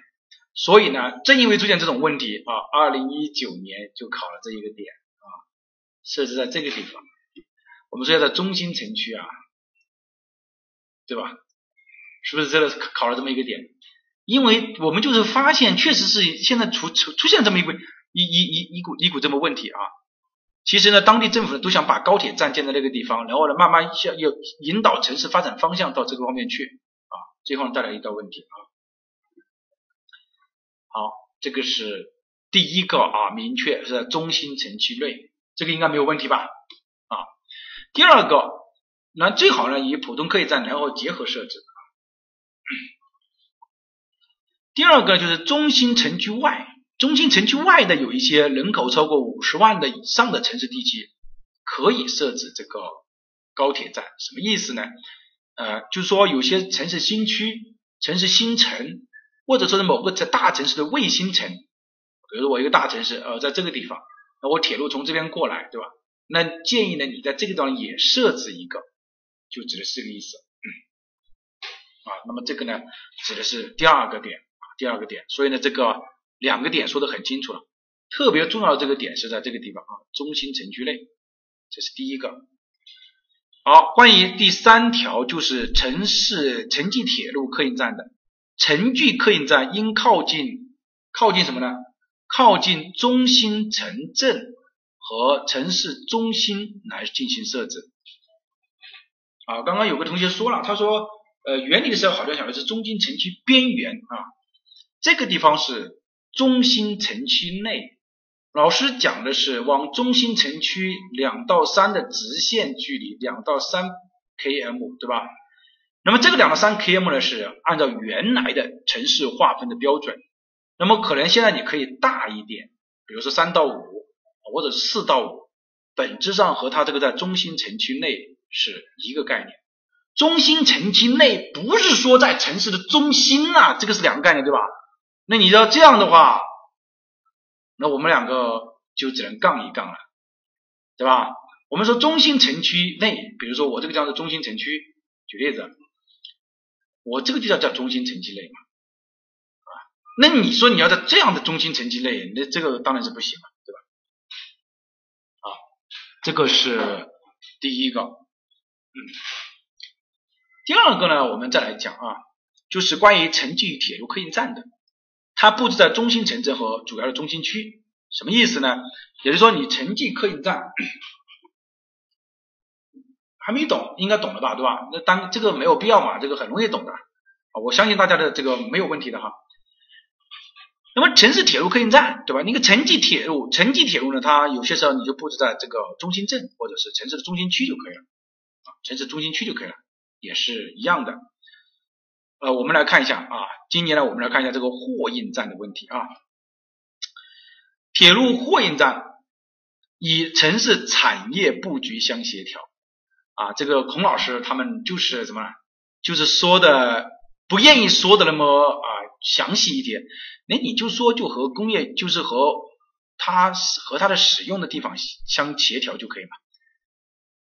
所以呢，正因为出现这种问题啊，二零一九年就考了这一个点啊，设置在这个地方，我们说要在中心城区啊，对吧？是不是这个考了这么一个点？因为我们就是发现，确实是现在出出出现这么一个一一一一股一股这么问题啊。其实呢，当地政府呢都想把高铁站建在那个地方，然后呢慢慢向要引导城市发展方向到这个方面去啊，这方面带来一道问题啊。好，这个是第一个啊，明确是在中心城区内，这个应该没有问题吧？啊，第二个，那最好呢以普通客运站然后结合设置。第二个就是中心城区外，中心城区外的有一些人口超过五十万的以上的城市地区，可以设置这个高铁站。什么意思呢？呃，就是说有些城市新区、城市新城，或者说是某个在大城市的卫星城，比如说我一个大城市，呃，在这个地方，那我铁路从这边过来，对吧？那建议呢，你在这个地方也设置一个，就指的是这个意思。啊，那么这个呢，指的是第二个点啊，第二个点，所以呢，这个两个点说的很清楚了，特别重要的这个点是在这个地方啊，中心城区内，这是第一个。好，关于第三条就是城市城际铁路客运站的城距客运站应靠近靠近什么呢？靠近中心城镇和城市中心来进行设置。啊，刚刚有个同学说了，他说。呃，原理的时候好像讲的是中心城区边缘啊，这个地方是中心城区内。老师讲的是往中心城区两到三的直线距离，两到三 km，对吧？那么这个两到三 km 呢，是按照原来的城市划分的标准。那么可能现在你可以大一点，比如说三到五或者四到五，本质上和它这个在中心城区内是一个概念。中心城区内不是说在城市的中心啊，这个是两个概念，对吧？那你要这样的话，那我们两个就只能杠一杠了，对吧？我们说中心城区内，比如说我这个叫做中心城区，举例子，我这个就叫叫中心城区内嘛，啊，那你说你要在这样的中心城区内，那这个当然是不行了，对吧？啊，这个是第一个，第二个呢，我们再来讲啊，就是关于城际铁路客运站的，它布置在中心城镇和主要的中心区，什么意思呢？也就是说，你城际客运站 还没懂，应该懂了吧，对吧？那当这个没有必要嘛，这个很容易懂的啊，我相信大家的这个没有问题的哈。那么城市铁路客运站，对吧？那个城际铁路，城际铁路呢，它有些时候你就布置在这个中心镇或者是城市的中心区就可以了，城市中心区就可以了。也是一样的，呃，我们来看一下啊，今年呢，我们来看一下这个货运站的问题啊。铁路货运站与城市产业布局相协调啊，这个孔老师他们就是什么，就是说的不愿意说的那么啊详细一点，那你就说就和工业就是和它和它的使用的地方相协调就可以了。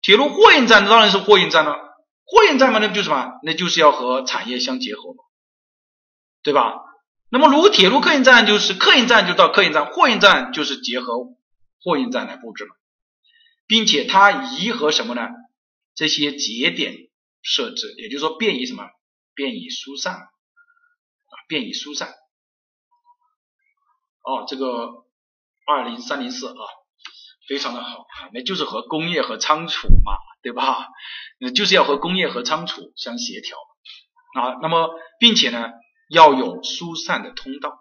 铁路货运站当然是货运站了。货运站嘛，那不就是什么？那就是要和产业相结合嘛，对吧？那么如果铁路客运站就是客运站就到客运站，货运站就是结合货运站来布置嘛，并且它宜和什么呢？这些节点设置，也就是说便于什么？便于疏散啊，便于疏散。哦，这个二零三零四啊，非常的好啊，那就是和工业和仓储嘛。对吧？那就是要和工业和仓储相协调啊。那么，并且呢，要有疏散的通道。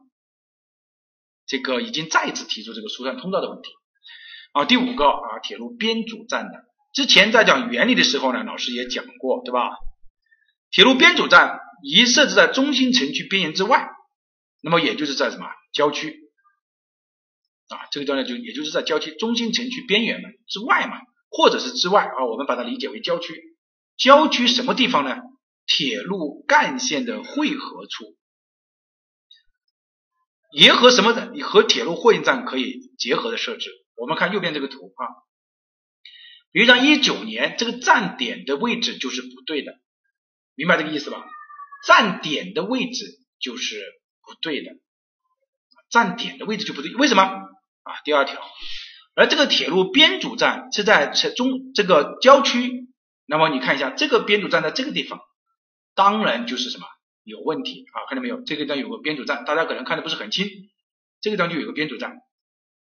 这个已经再次提出这个疏散通道的问题啊。第五个啊，铁路编组站的，之前在讲原理的时候呢，老师也讲过，对吧？铁路编组站宜设置在中心城区边缘之外，那么也就是在什么郊区啊？这个地方就也就是在郊区中心城区边缘嘛之外嘛。或者是之外啊，我们把它理解为郊区。郊区什么地方呢？铁路干线的汇合处也和什么的？和铁路货运站可以结合的设置。我们看右边这个图啊，比如像一九年这个站点的位置就是不对的，明白这个意思吧？站点的位置就是不对的，站点的位置就不对，为什么啊？第二条，而这个铁路编组站是在城中这个郊区，那么你看一下这个编组站在这个地方，当然就是什么有问题啊？看到没有？这个地方有个编组站，大家可能看的不是很清，这个地方就有个编组站，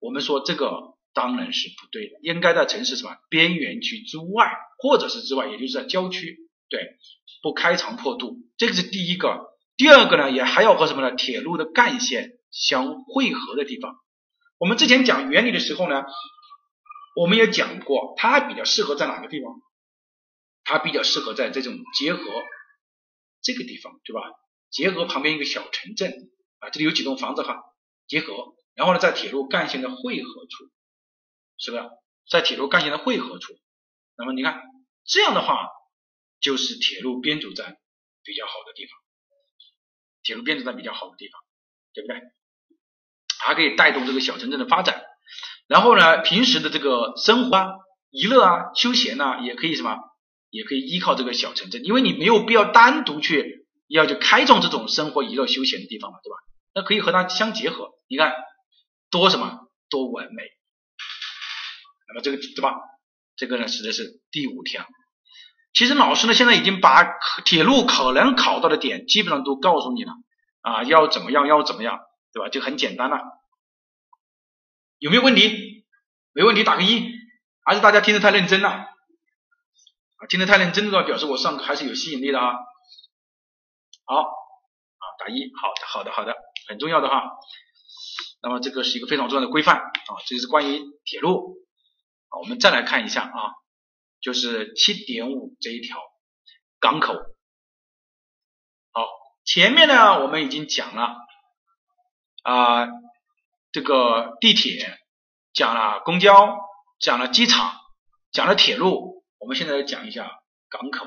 我们说这个当然是不对的，应该在城市什么边缘区之外，或者是之外，也就是在郊区，对。不开肠破肚，这个是第一个。第二个呢，也还要和什么呢？铁路的干线相汇合的地方。我们之前讲原理的时候呢，我们也讲过，它比较适合在哪个地方？它比较适合在这种结合这个地方，对吧？结合旁边一个小城镇啊，这里有几栋房子哈，结合，然后呢，在铁路干线的汇合处，是不是？在铁路干线的汇合处，那么你看这样的话。就是铁路编组站比较好的地方，铁路编组站比较好的地方，对不对？还可以带动这个小城镇的发展。然后呢，平时的这个生活啊、娱乐啊、休闲呐，也可以什么？也可以依靠这个小城镇，因为你没有必要单独去要去开创这种生活、娱乐、休闲的地方嘛，对吧？那可以和它相结合。你看多什么？多完美。那么这个对吧？这个呢，指的是第五条。其实老师呢，现在已经把铁路可能考到的点基本上都告诉你了啊，要怎么样，要怎么样，对吧？就很简单了。有没有问题？没问题，打个一。还是大家听得太认真了？听得太认真的话，表示我上课还是有吸引力的啊。好啊，打一，好的，好的，好的，很重要的哈。那么这个是一个非常重要的规范啊，这是关于铁路。我们再来看一下啊。就是七点五这一条港口，好，前面呢我们已经讲了啊，这个地铁讲了，公交讲了，机场讲了，铁路，我们现在讲一下港口。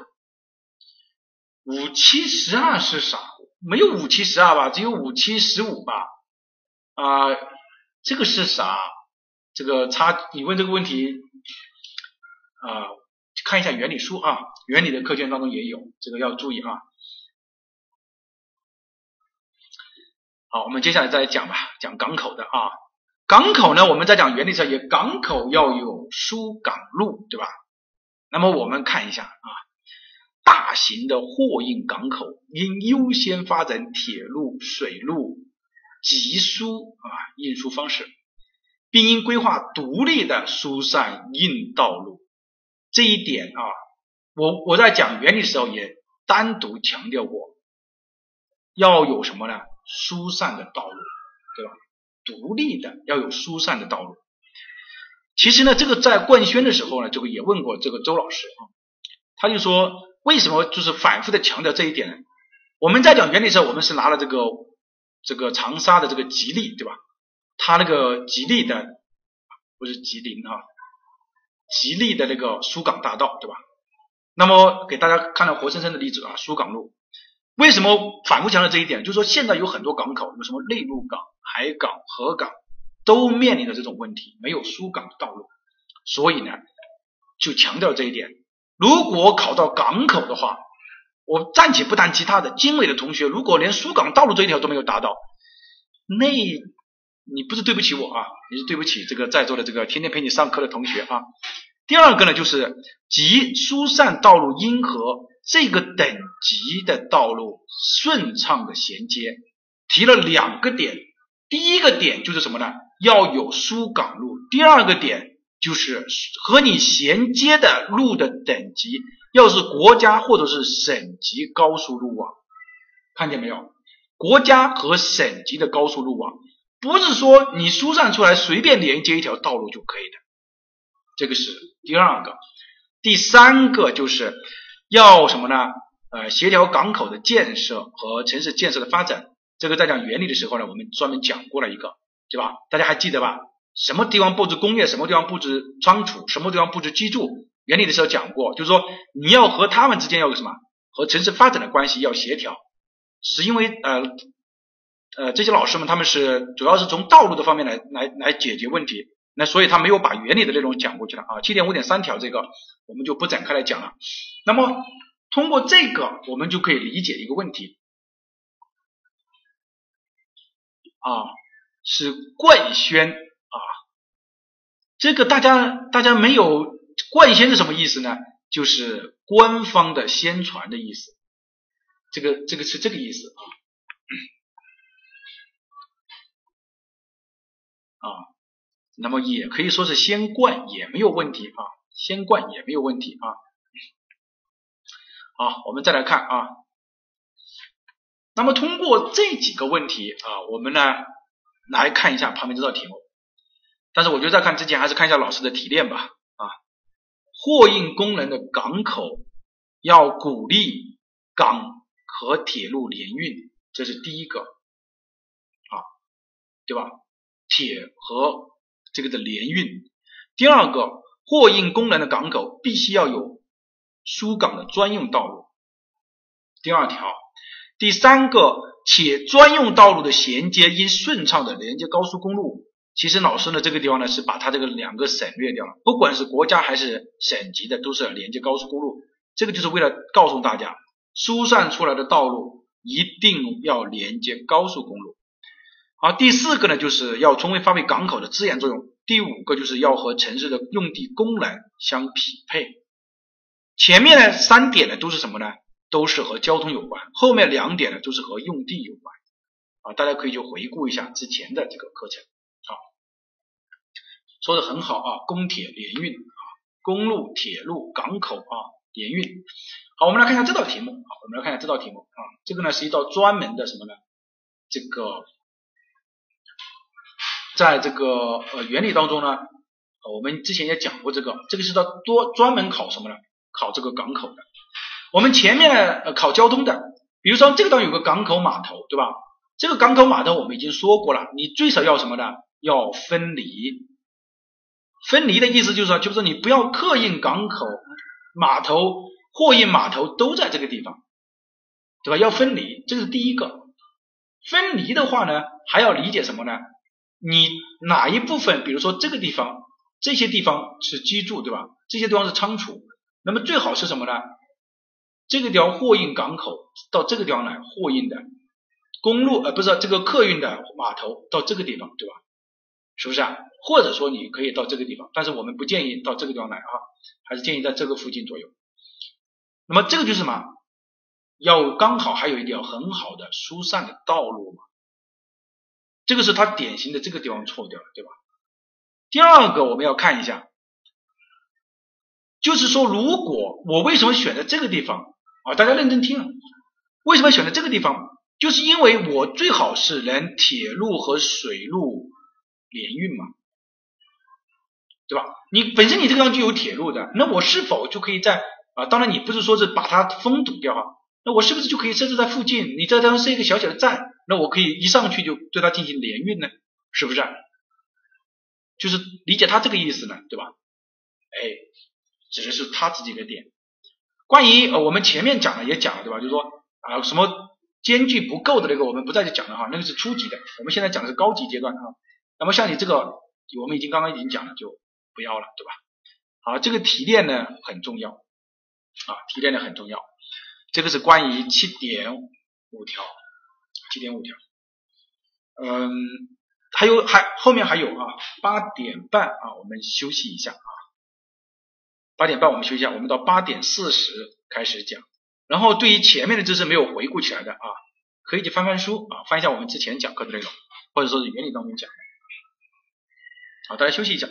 五七十二是啥？没有五七十二吧？只有五七十五吧？啊，这个是啥？这个差？你问这个问题啊？看一下原理书啊，原理的课件当中也有，这个要注意啊。好，我们接下来再来讲吧，讲港口的啊。港口呢，我们在讲原理上也，港口要有疏港路，对吧？那么我们看一下啊，大型的货运港口应优先发展铁路、水路、急疏啊运输方式，并应规划独立的疏散运道路。这一点啊，我我在讲原理的时候也单独强调过，要有什么呢？疏散的道路，对吧？独立的要有疏散的道路。其实呢，这个在冠宣的时候呢，这个也问过这个周老师啊，他就说为什么就是反复的强调这一点呢？我们在讲原理的时候，我们是拿了这个这个长沙的这个吉利，对吧？它那个吉利的不是吉林哈。吉利的那个苏港大道，对吧？那么给大家看到活生生的例子啊，苏港路。为什么反复强调这一点？就是说现在有很多港口，有什么内陆港、海港、河港，都面临着这种问题，没有疏港的道路。所以呢，就强调这一点。如果考到港口的话，我暂且不谈其他的，经纬的同学如果连疏港道路这一条都没有达到，那。你不是对不起我啊，你是对不起这个在座的这个天天陪你上课的同学啊。第二个呢，就是即疏散道路因和这个等级的道路顺畅的衔接，提了两个点。第一个点就是什么呢？要有疏港路。第二个点就是和你衔接的路的等级要是国家或者是省级高速路网，看见没有？国家和省级的高速路网。不是说你疏散出来随便连接一条道路就可以的，这个是第二个。第三个就是要什么呢？呃，协调港口的建设和城市建设的发展。这个在讲原理的时候呢，我们专门讲过了一个，对吧？大家还记得吧？什么地方布置工业，什么地方布置仓储，什么地方布置居住？原理的时候讲过，就是说你要和他们之间要有什么？和城市发展的关系要协调，是因为呃。呃这些老师们他们是主要是从道路的方面来来来解决问题，那所以他没有把原理的内容讲过去了啊。七点五点三条这个我们就不展开来讲了。那么通过这个我们就可以理解一个问题啊，是冠宣啊，这个大家大家没有冠宣是什么意思呢？就是官方的宣传的意思。这个这个是这个意思啊，啊，那么也可以说是先灌也没有问题啊，先灌也没有问题啊。好，我们再来看啊，那么通过这几个问题啊，我们呢来看一下旁边这道题目。但是我觉得在看之前还是看一下老师的提炼吧啊，货运功能的港口要鼓励港。和铁路联运，这是第一个啊，对吧？铁和这个的联运。第二个，货运功能的港口必须要有疏港的专用道路。第二条，第三个，且专用道路的衔接应顺畅的连接高速公路。其实老师呢，这个地方呢是把它这个两个省略掉了，不管是国家还是省级的，都是连接高速公路。这个就是为了告诉大家。疏散出来的道路一定要连接高速公路。好，第四个呢，就是要充分发挥港口的资源作用。第五个就是要和城市的用地功能相匹配。前面呢三点呢都是什么呢？都是和交通有关。后面两点呢都是和用地有关。啊，大家可以去回顾一下之前的这个课程。好，说的很好啊，公铁联运啊，公路、铁路、港口啊联运。好，我们来看一下这道题目啊，我们来看一下这道题目啊，这个呢是一道专门的什么呢？这个，在这个呃原理当中呢，我们之前也讲过这个，这个是道多专门考什么呢？考这个港口的。我们前面呃考交通的，比如说这个地方有个港口码头，对吧？这个港口码头我们已经说过了，你最少要什么呢？要分离。分离的意思就是说，就是你不要刻印港口码头。货运码头都在这个地方，对吧？要分离，这是第一个。分离的话呢，还要理解什么呢？你哪一部分，比如说这个地方，这些地方是居住，对吧？这些地方是仓储，那么最好是什么呢？这个地方货运港口到这个地方来货运的，公路呃不是这个客运的码头到这个地方，对吧？是不是啊？或者说你可以到这个地方，但是我们不建议到这个地方来啊，还是建议在这个附近左右。那么这个就是什么？要刚好还有一条很好的疏散的道路嘛？这个是它典型的这个地方错掉了，对吧？第二个我们要看一下，就是说如果我为什么选择这个地方啊？大家认真听，为什么选择这个地方？就是因为我最好是能铁路和水路联运嘛，对吧？你本身你这个地方就有铁路的，那我是否就可以在啊，当然你不是说是把它封堵掉哈，那我是不是就可以设置在附近？你这地方设一个小小的站，那我可以一上去就对它进行联运呢？是不是？就是理解他这个意思呢，对吧？哎，指的是他自己的点。关于呃我们前面讲的也讲了，对吧？就是说啊什么间距不够的那个我们不再去讲了哈，那个是初级的，我们现在讲的是高级阶段哈。那么像你这个我们已经刚刚已经讲了，就不要了，对吧？好，这个提炼呢很重要。啊，提炼的很重要，这个是关于七点五条，七点五条，嗯，还有还后面还有啊，八点半啊，我们休息一下啊，八点半我们休息一下，我们到八点四十开始讲，然后对于前面的知识没有回顾起来的啊，可以去翻翻书啊，翻一下我们之前讲课的内容，或者说是原理当中讲的，好，大家休息一下。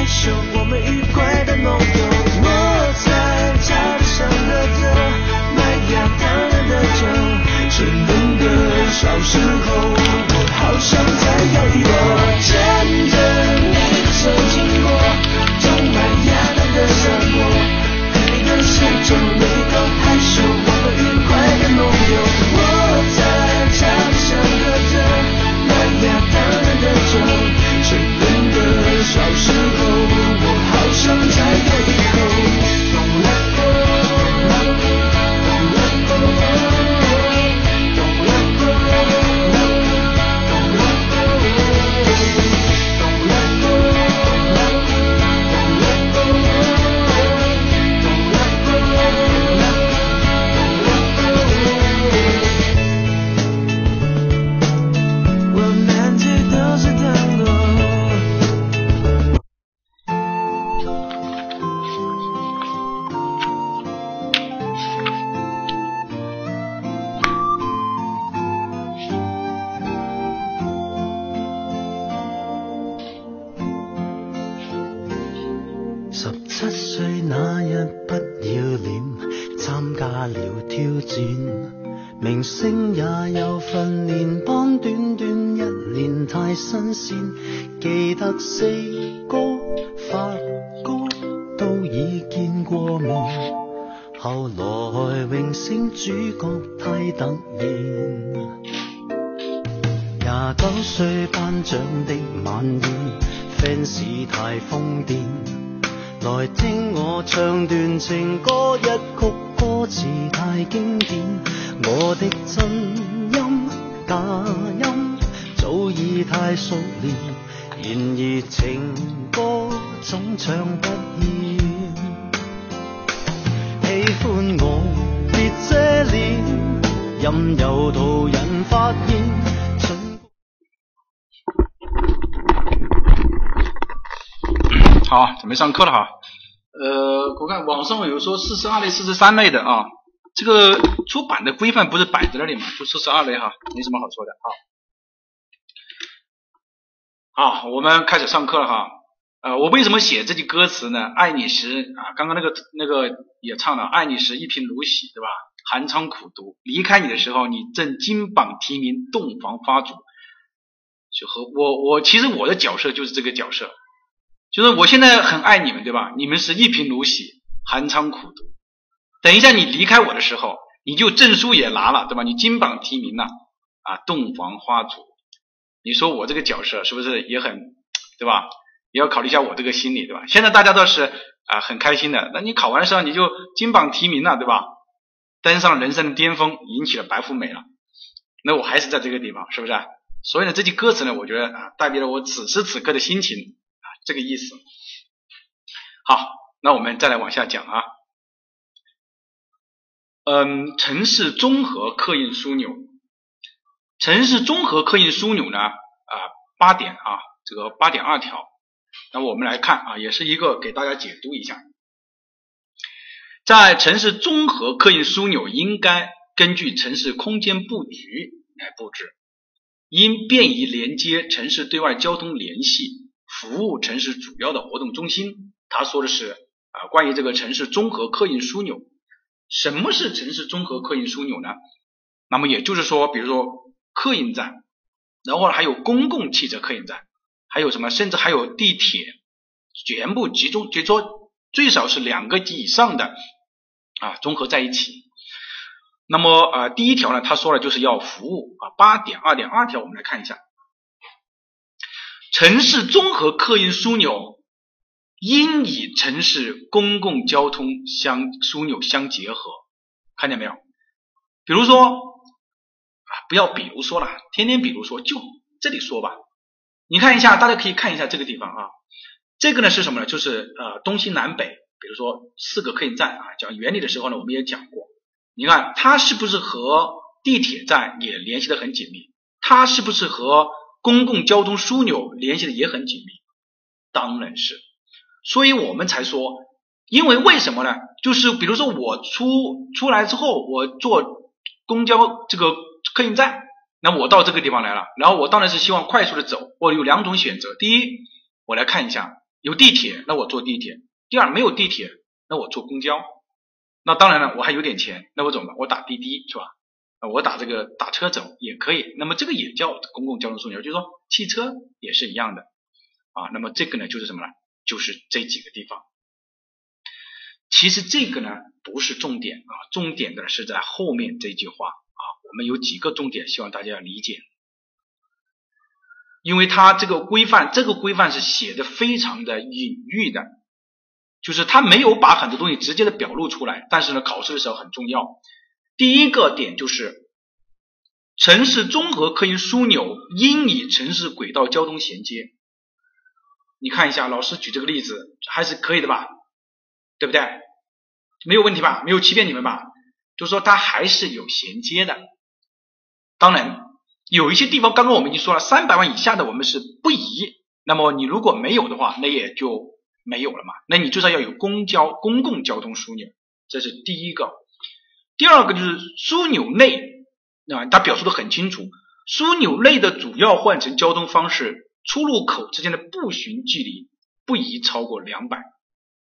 低头害羞，我们愉快的梦没，上课了哈。呃，我看网上有说四十二类、四十三类的啊，这个出版的规范不是摆在那里嘛，就四十二类哈，没什么好说的啊。好，我们开始上课了哈。呃，我为什么写这句歌词呢？爱你时啊，刚刚那个那个也唱了，爱你时一贫如洗，对吧？寒窗苦读，离开你的时候，你正金榜题名，洞房花烛。就和我我其实我的角色就是这个角色，就是我现在很爱你们，对吧？你们是一贫如洗，寒窗苦读。等一下你离开我的时候，你就证书也拿了，对吧？你金榜题名了啊，洞房花烛。你说我这个角色是不是也很，对吧？也要考虑一下我这个心理，对吧？现在大家都是啊很开心的，那你考完试你就金榜题名了，对吧？登上人生的巅峰，引起了白富美了。那我还是在这个地方，是不是？所以呢，这句歌词呢，我觉得啊，代表了我此时此刻的心情，这个意思。好，那我们再来往下讲啊。嗯，城市综合客运枢纽，城市综合客运枢纽呢啊八点啊，这个八点二条。那我们来看啊，也是一个给大家解读一下，在城市综合客运枢纽应该根据城市空间布局来布置，应便于连接城市对外交通联系，服务城市主要的活动中心。他说的是啊，关于这个城市综合客运枢纽。什么是城市综合客运枢纽呢？那么也就是说，比如说客运站，然后还有公共汽车客运站，还有什么，甚至还有地铁，全部集中，就说最少是两个级以上的啊，综合在一起。那么啊，第一条呢，他说了就是要服务啊，八点二点二条，我们来看一下，城市综合客运枢纽。应与城市公共交通相枢纽相结合，看见没有？比如说啊，不要比如说了，天天比如说，就这里说吧。你看一下，大家可以看一下这个地方啊，这个呢是什么呢？就是呃东西南北，比如说四个客运站啊。讲原理的时候呢，我们也讲过。你看它是不是和地铁站也联系的很紧密？它是不是和公共交通枢纽联系的也很紧密？当然是。所以我们才说，因为为什么呢？就是比如说我出出来之后，我坐公交这个客运站，那我到这个地方来了，然后我当然是希望快速的走。我有两种选择：第一，我来看一下有地铁，那我坐地铁；第二，没有地铁，那我坐公交。那当然了，我还有点钱，那我怎么办？我打滴滴是吧？我打这个打车走也可以。那么这个也叫公共交通枢纽，就是说汽车也是一样的啊。那么这个呢，就是什么呢？就是这几个地方，其实这个呢不是重点啊，重点的是在后面这句话啊。我们有几个重点，希望大家要理解，因为它这个规范，这个规范是写的非常的隐喻的，就是它没有把很多东西直接的表露出来，但是呢，考试的时候很重要。第一个点就是城市综合客运枢纽应与城市轨道交通衔接。你看一下，老师举这个例子还是可以的吧，对不对？没有问题吧？没有欺骗你们吧？就是说它还是有衔接的。当然，有一些地方刚刚我们已经说了，三百万以下的我们是不宜。那么你如果没有的话，那也就没有了嘛。那你至少要有公交、公共交通枢纽，这是第一个。第二个就是枢纽内啊，它表述的很清楚，枢纽内的主要换乘交通方式。出入口之间的步行距离不宜超过两百。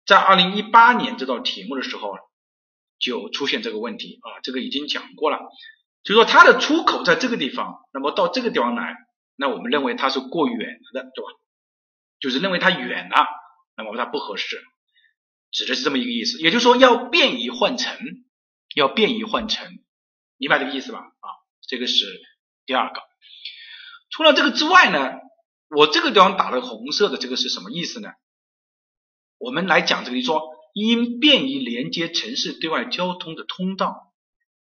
在二零一八年这道题目的时候，就出现这个问题啊，这个已经讲过了。就说它的出口在这个地方，那么到这个地方来，那我们认为它是过远了的，对吧？就是认为它远了，那么它不合适，指的是这么一个意思。也就是说，要便于换乘，要便于换乘，明白这个意思吧？啊，这个是第二个。除了这个之外呢？我这个地方打了红色的，这个是什么意思呢？我们来讲这个，你说因便于连接城市对外交通的通道，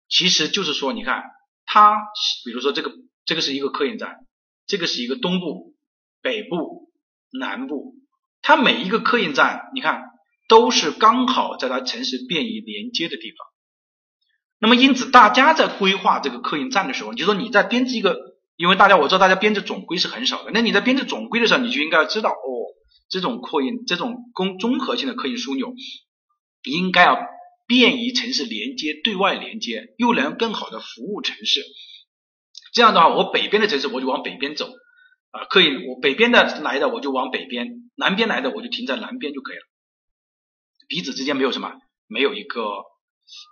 其实就是说，你看它，比如说这个这个是一个客运站，这个是一个东部、北部、南部，它每一个客运站，你看都是刚好在它城市便于连接的地方。那么因此，大家在规划这个客运站的时候，就说你在编制一个。因为大家我知道大家编制总规是很少的，那你在编制总规的时候，你就应该要知道哦，这种客运这种公综合性的客运枢纽，应该要便于城市连接、对外连接，又能更好的服务城市。这样的话，我北边的城市我就往北边走啊，客运我北边的来的我就往北边，南边来的我就停在南边就可以了，彼此之间没有什么，没有一个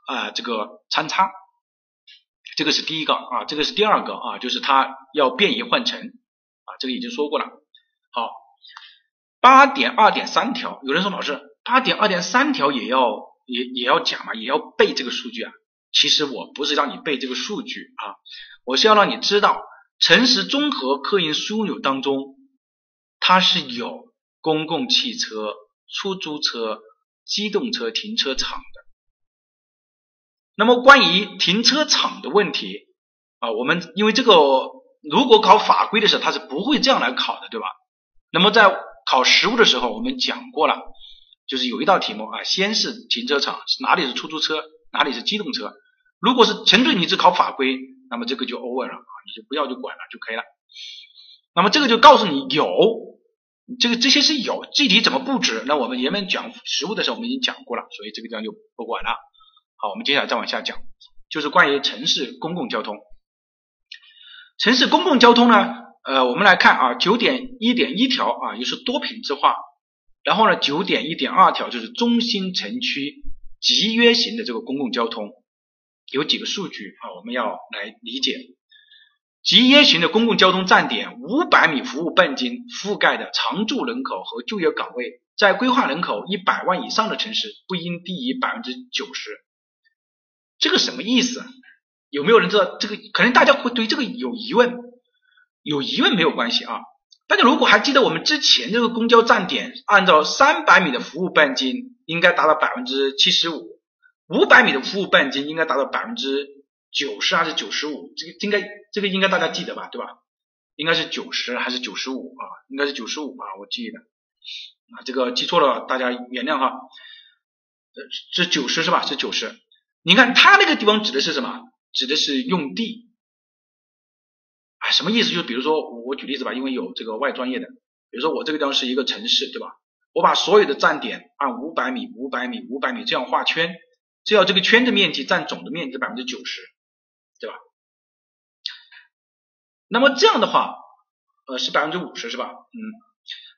啊这个参差。这个是第一个啊，这个是第二个啊，就是它要便于换乘啊，这个已经说过了。好，八点二点三条，有人说老师，八点二点三条也要也也要讲嘛，也要背这个数据啊。其实我不是让你背这个数据啊，我是要让你知道，城市综合客运枢纽当中，它是有公共汽车、出租车、机动车停车场。那么关于停车场的问题啊，我们因为这个如果考法规的时候，它是不会这样来考的，对吧？那么在考实务的时候，我们讲过了，就是有一道题目啊，先是停车场是哪里是出租车，哪里是机动车。如果是纯粹你只考法规，那么这个就 over 了啊，你就不要就管了就可以了。那么这个就告诉你有这个这些是有，具体怎么布置，那我们前面讲实务的时候我们已经讲过了，所以这个地方就不管了。好，我们接下来再往下讲。就是关于城市公共交通。城市公共交通呢，呃，我们来看啊，九点一点一条啊，也是多品质化。然后呢，九点一点二条就是中心城区集约型的这个公共交通，有几个数据啊，我们要来理解。集约型的公共交通站点，五百米服务半径覆盖的常住人口和就业岗位，在规划人口一百万以上的城市，不应低于百分之九十。这个什么意思？有没有人知道这个？可能大家会对这个有疑问，有疑问没有关系啊。大家如果还记得我们之前这个公交站点，按照三百米的服务半径应该达到百分之七十五，五百米的服务半径应该达到百分之九十还是九十五？这个应该这个应该大家记得吧，对吧？应该是九十还是九十五啊？应该是九十五吧，我记得啊，这个记错了，大家原谅哈。呃，是九十是吧？是九十。你看它那个地方指的是什么？指的是用地啊，什么意思？就是比如说我我举例子吧，因为有这个外专业的，比如说我这个地方是一个城市，对吧？我把所有的站点按五百米、五百米、五百米这样画圈，只要这个圈的面积占总的面积百分之九十，对吧？那么这样的话，呃，是百分之五十是吧？嗯，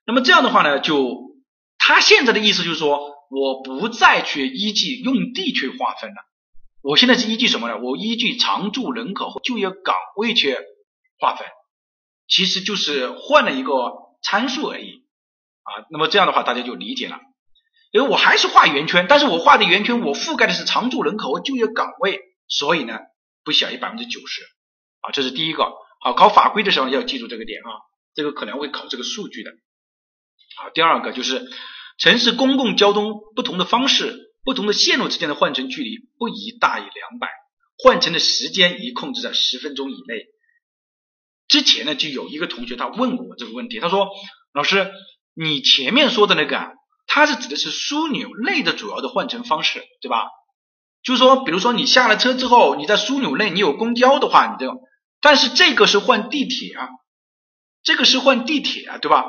那么这样的话呢，就他现在的意思就是说，我不再去依据用地去划分了。我现在是依据什么呢？我依据常住人口和就业岗位去划分，其实就是换了一个参数而已啊。那么这样的话，大家就理解了。因为我还是画圆圈，但是我画的圆圈我覆盖的是常住人口和就业岗位，所以呢不小于百分之九十啊。这是第一个。好，考法规的时候要记住这个点啊，这个可能会考这个数据的。好，第二个就是城市公共交通不同的方式。不同的线路之间的换乘距离不宜大于两百，换乘的时间宜控制在十分钟以内。之前呢，就有一个同学他问过我这个问题，他说：“老师，你前面说的那个，啊，它是指的是枢纽内的主要的换乘方式，对吧？就是说，比如说你下了车之后，你在枢纽内你有公交的话，你这，但是这个是换地铁啊，这个是换地铁啊，对吧？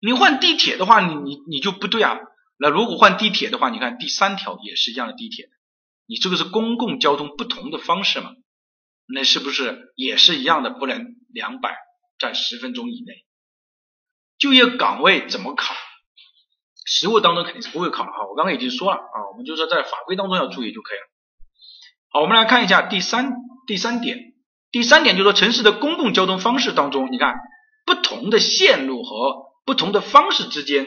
你换地铁的话，你你你就不对啊。”那如果换地铁的话，你看第三条也是一样的地铁，你这个是公共交通不同的方式嘛？那是不是也是一样的？不能两百在十分钟以内。就业岗位怎么考？实务当中肯定是不会考的哈。我刚刚已经说了啊，我们就说在法规当中要注意就可以了。好，我们来看一下第三第三点，第三点就是说城市的公共交通方式当中，你看不同的线路和不同的方式之间。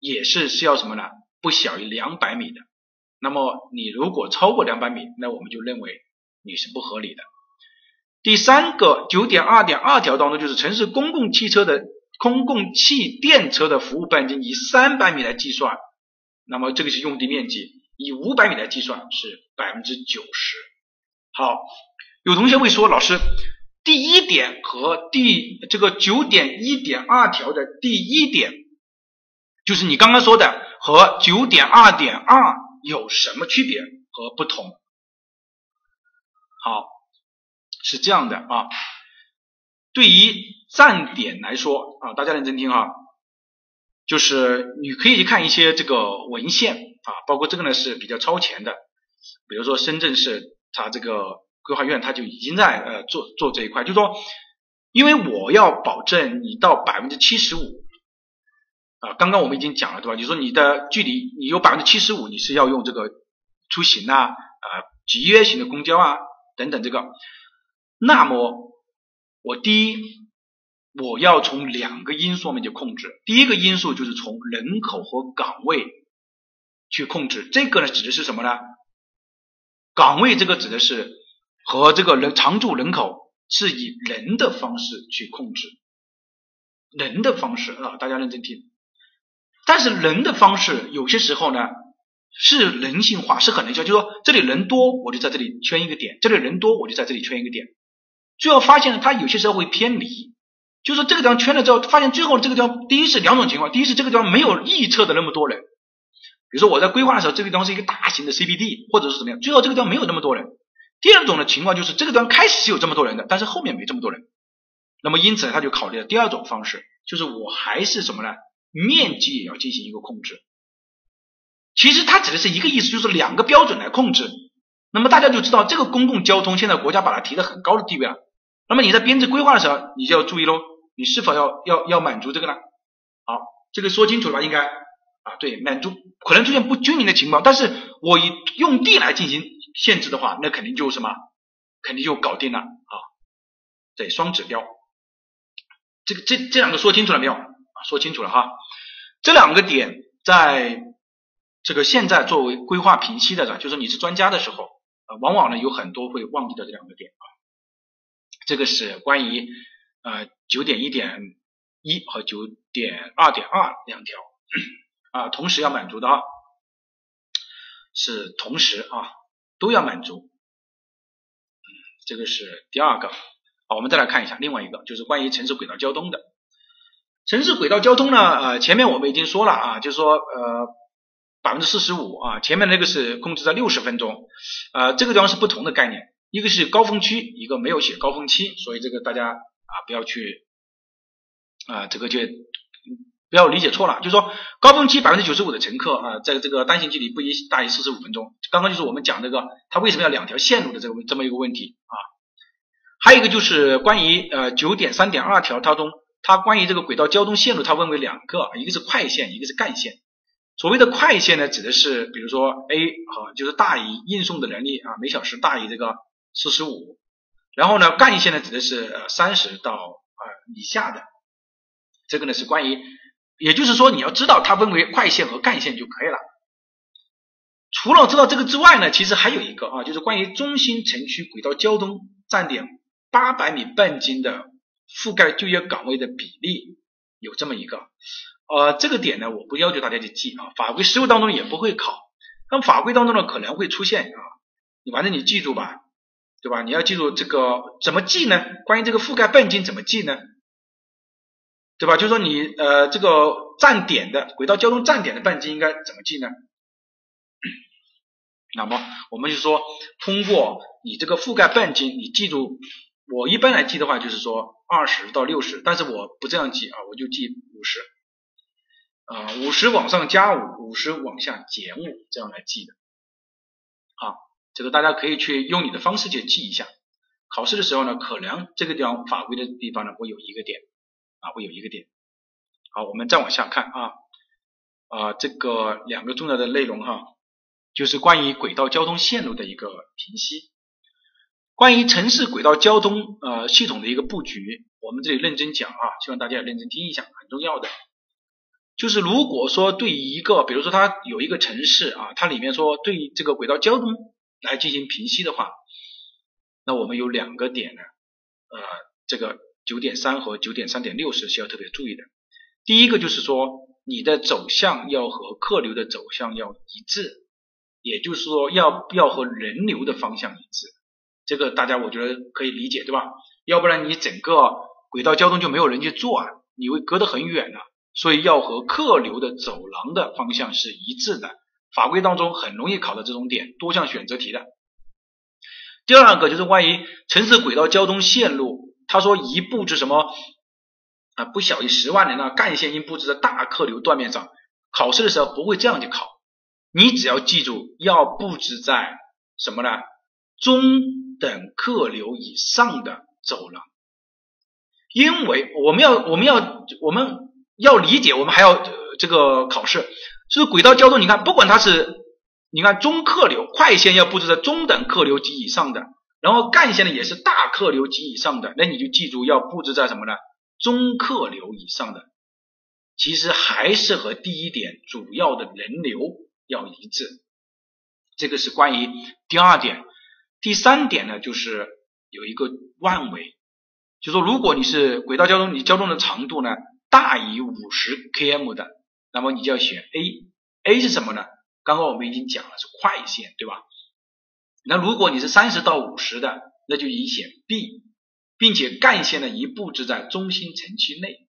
也是需要什么呢？不小于两百米的。那么你如果超过两百米，那我们就认为你是不合理的。第三个九点二点二条当中，就是城市公共汽车的公共汽电车的服务半径以三百米来计算，那么这个是用地面积，以五百米来计算是百分之九十。好，有同学会说，老师，第一点和第这个九点一点二条的第一点。就是你刚刚说的和九点二点二有什么区别和不同？好，是这样的啊。对于站点来说啊，大家认真听哈，就是你可以去看一些这个文献啊，包括这个呢是比较超前的，比如说深圳市它这个规划院它就已经在呃做做这一块，就说因为我要保证你到百分之七十五。啊，刚刚我们已经讲了，对吧？你说你的距离，你有百分之七十五，你是要用这个出行啊，啊，集约型的公交啊，等等这个。那么我第一，我要从两个因素面去控制。第一个因素就是从人口和岗位去控制。这个呢，指的是什么呢？岗位这个指的是和这个人常住人口是以人的方式去控制，人的方式啊，大家认真听。但是人的方式有些时候呢是人性化，是很人性，就是说这里人多，我就在这里圈一个点；这里人多，我就在这里圈一个点。最后发现呢，他有些时候会偏离，就是这个地方圈了之后，发现最后这个地方，第一是两种情况：第一是这个地方没有预测的那么多人，比如说我在规划的时候，这个地方是一个大型的 CBD，或者是怎么样，最后这个地方没有那么多人。第二种的情况就是这个地方开始是有这么多人的，但是后面没这么多人，那么因此他就考虑了第二种方式，就是我还是什么呢？面积也要进行一个控制，其实它指的是一个意思，就是两个标准来控制。那么大家就知道这个公共交通现在国家把它提得很高的地位了。那么你在编制规划的时候，你就要注意喽，你是否要要要满足这个呢？好，这个说清楚了吧？应该啊，对，满足可能出现不均匀的情况，但是我以用地来进行限制的话，那肯定就什么，肯定就搞定了啊。对，双指标，这个这这两个说清楚了没有？说清楚了哈。这两个点在这个现在作为规划评析的，就是你是专家的时候，呃，往往呢有很多会忘记的这两个点啊。这个是关于呃九点一点一和九点二点二两条啊，同时要满足的啊，是同时啊都要满足。这个是第二个。好，我们再来看一下另外一个，就是关于城市轨道交通的。城市轨道交通呢，呃，前面我们已经说了啊，就是说呃百分之四十五啊，前面那个是控制在六十分钟，呃，这个地方是不同的概念。一个是高峰区，一个没有写高峰期，所以这个大家啊不要去啊这个就不要理解错了，就是说高峰期百分之九十五的乘客啊，在这个单行距离不宜大于四十五分钟。刚刚就是我们讲这个，它为什么要两条线路的这个这么一个问题啊？还有一个就是关于呃九点三点二条当中，它关于这个轨道交通线路，它分为两个，一个是快线，一个是干线。所谓的快线呢，指的是比如说 A 啊，就是大于运送的能力啊，每小时大于这个。四十五，然后呢，干线呢指的是三十到呃以下的，这个呢是关于，也就是说你要知道它分为快线和干线就可以了。除了知道这个之外呢，其实还有一个啊，就是关于中心城区轨道交通站点八百米半径的覆盖就业岗位的比例有这么一个，呃，这个点呢我不要求大家去记啊，法规实务当中也不会考，那么法规当中呢可能会出现啊，你反正你记住吧。对吧？你要记住这个怎么记呢？关于这个覆盖半径怎么记呢？对吧？就是说你呃这个站点的轨道交通站点的半径应该怎么记呢？那么我们就说通过你这个覆盖半径，你记住，我一般来记的话就是说二十到六十，但是我不这样记啊，我就记五十，啊五十往上加五，五十往下减五，这样来记的，好。这个大家可以去用你的方式去记一下，考试的时候呢，可能这个地方法规的地方呢会有一个点啊，会有一个点。好，我们再往下看啊啊，这个两个重要的内容哈，就是关于轨道交通线路的一个评析，关于城市轨道交通呃系统的一个布局，我们这里认真讲啊，希望大家认真听一下，很重要的。就是如果说对一个，比如说它有一个城市啊，它里面说对这个轨道交通。来进行评析的话，那我们有两个点呢，呃，这个九点三和九点三点六是需要特别注意的。第一个就是说，你的走向要和客流的走向要一致，也就是说要要和人流的方向一致。这个大家我觉得可以理解，对吧？要不然你整个轨道交通就没有人去做啊，你会隔得很远的。所以要和客流的走廊的方向是一致的。法规当中很容易考的这种点，多项选择题的。第二个就是关于城市轨道交通线路，他说一布置什么啊？不小于十万人呢？干线应布置在大客流段面上。考试的时候不会这样去考，你只要记住要布置在什么呢？中等客流以上的走廊。因为我们要我们要我们要理解，我们还要这个考试。就是轨道交通，你看，不管它是，你看中客流快线要布置在中等客流及以上的，然后干线呢也是大客流及以上的，那你就记住要布置在什么呢？中客流以上的，其实还是和第一点主要的人流要一致，这个是关于第二点。第三点呢，就是有一个万维，就说如果你是轨道交通，你交通的长度呢大于五十 km 的。那么你就要选 A，A 是什么呢？刚刚我们已经讲了是快线，对吧？那如果你是三十到五十的，那就宜选 B，并且干线呢宜布置在中心城区内。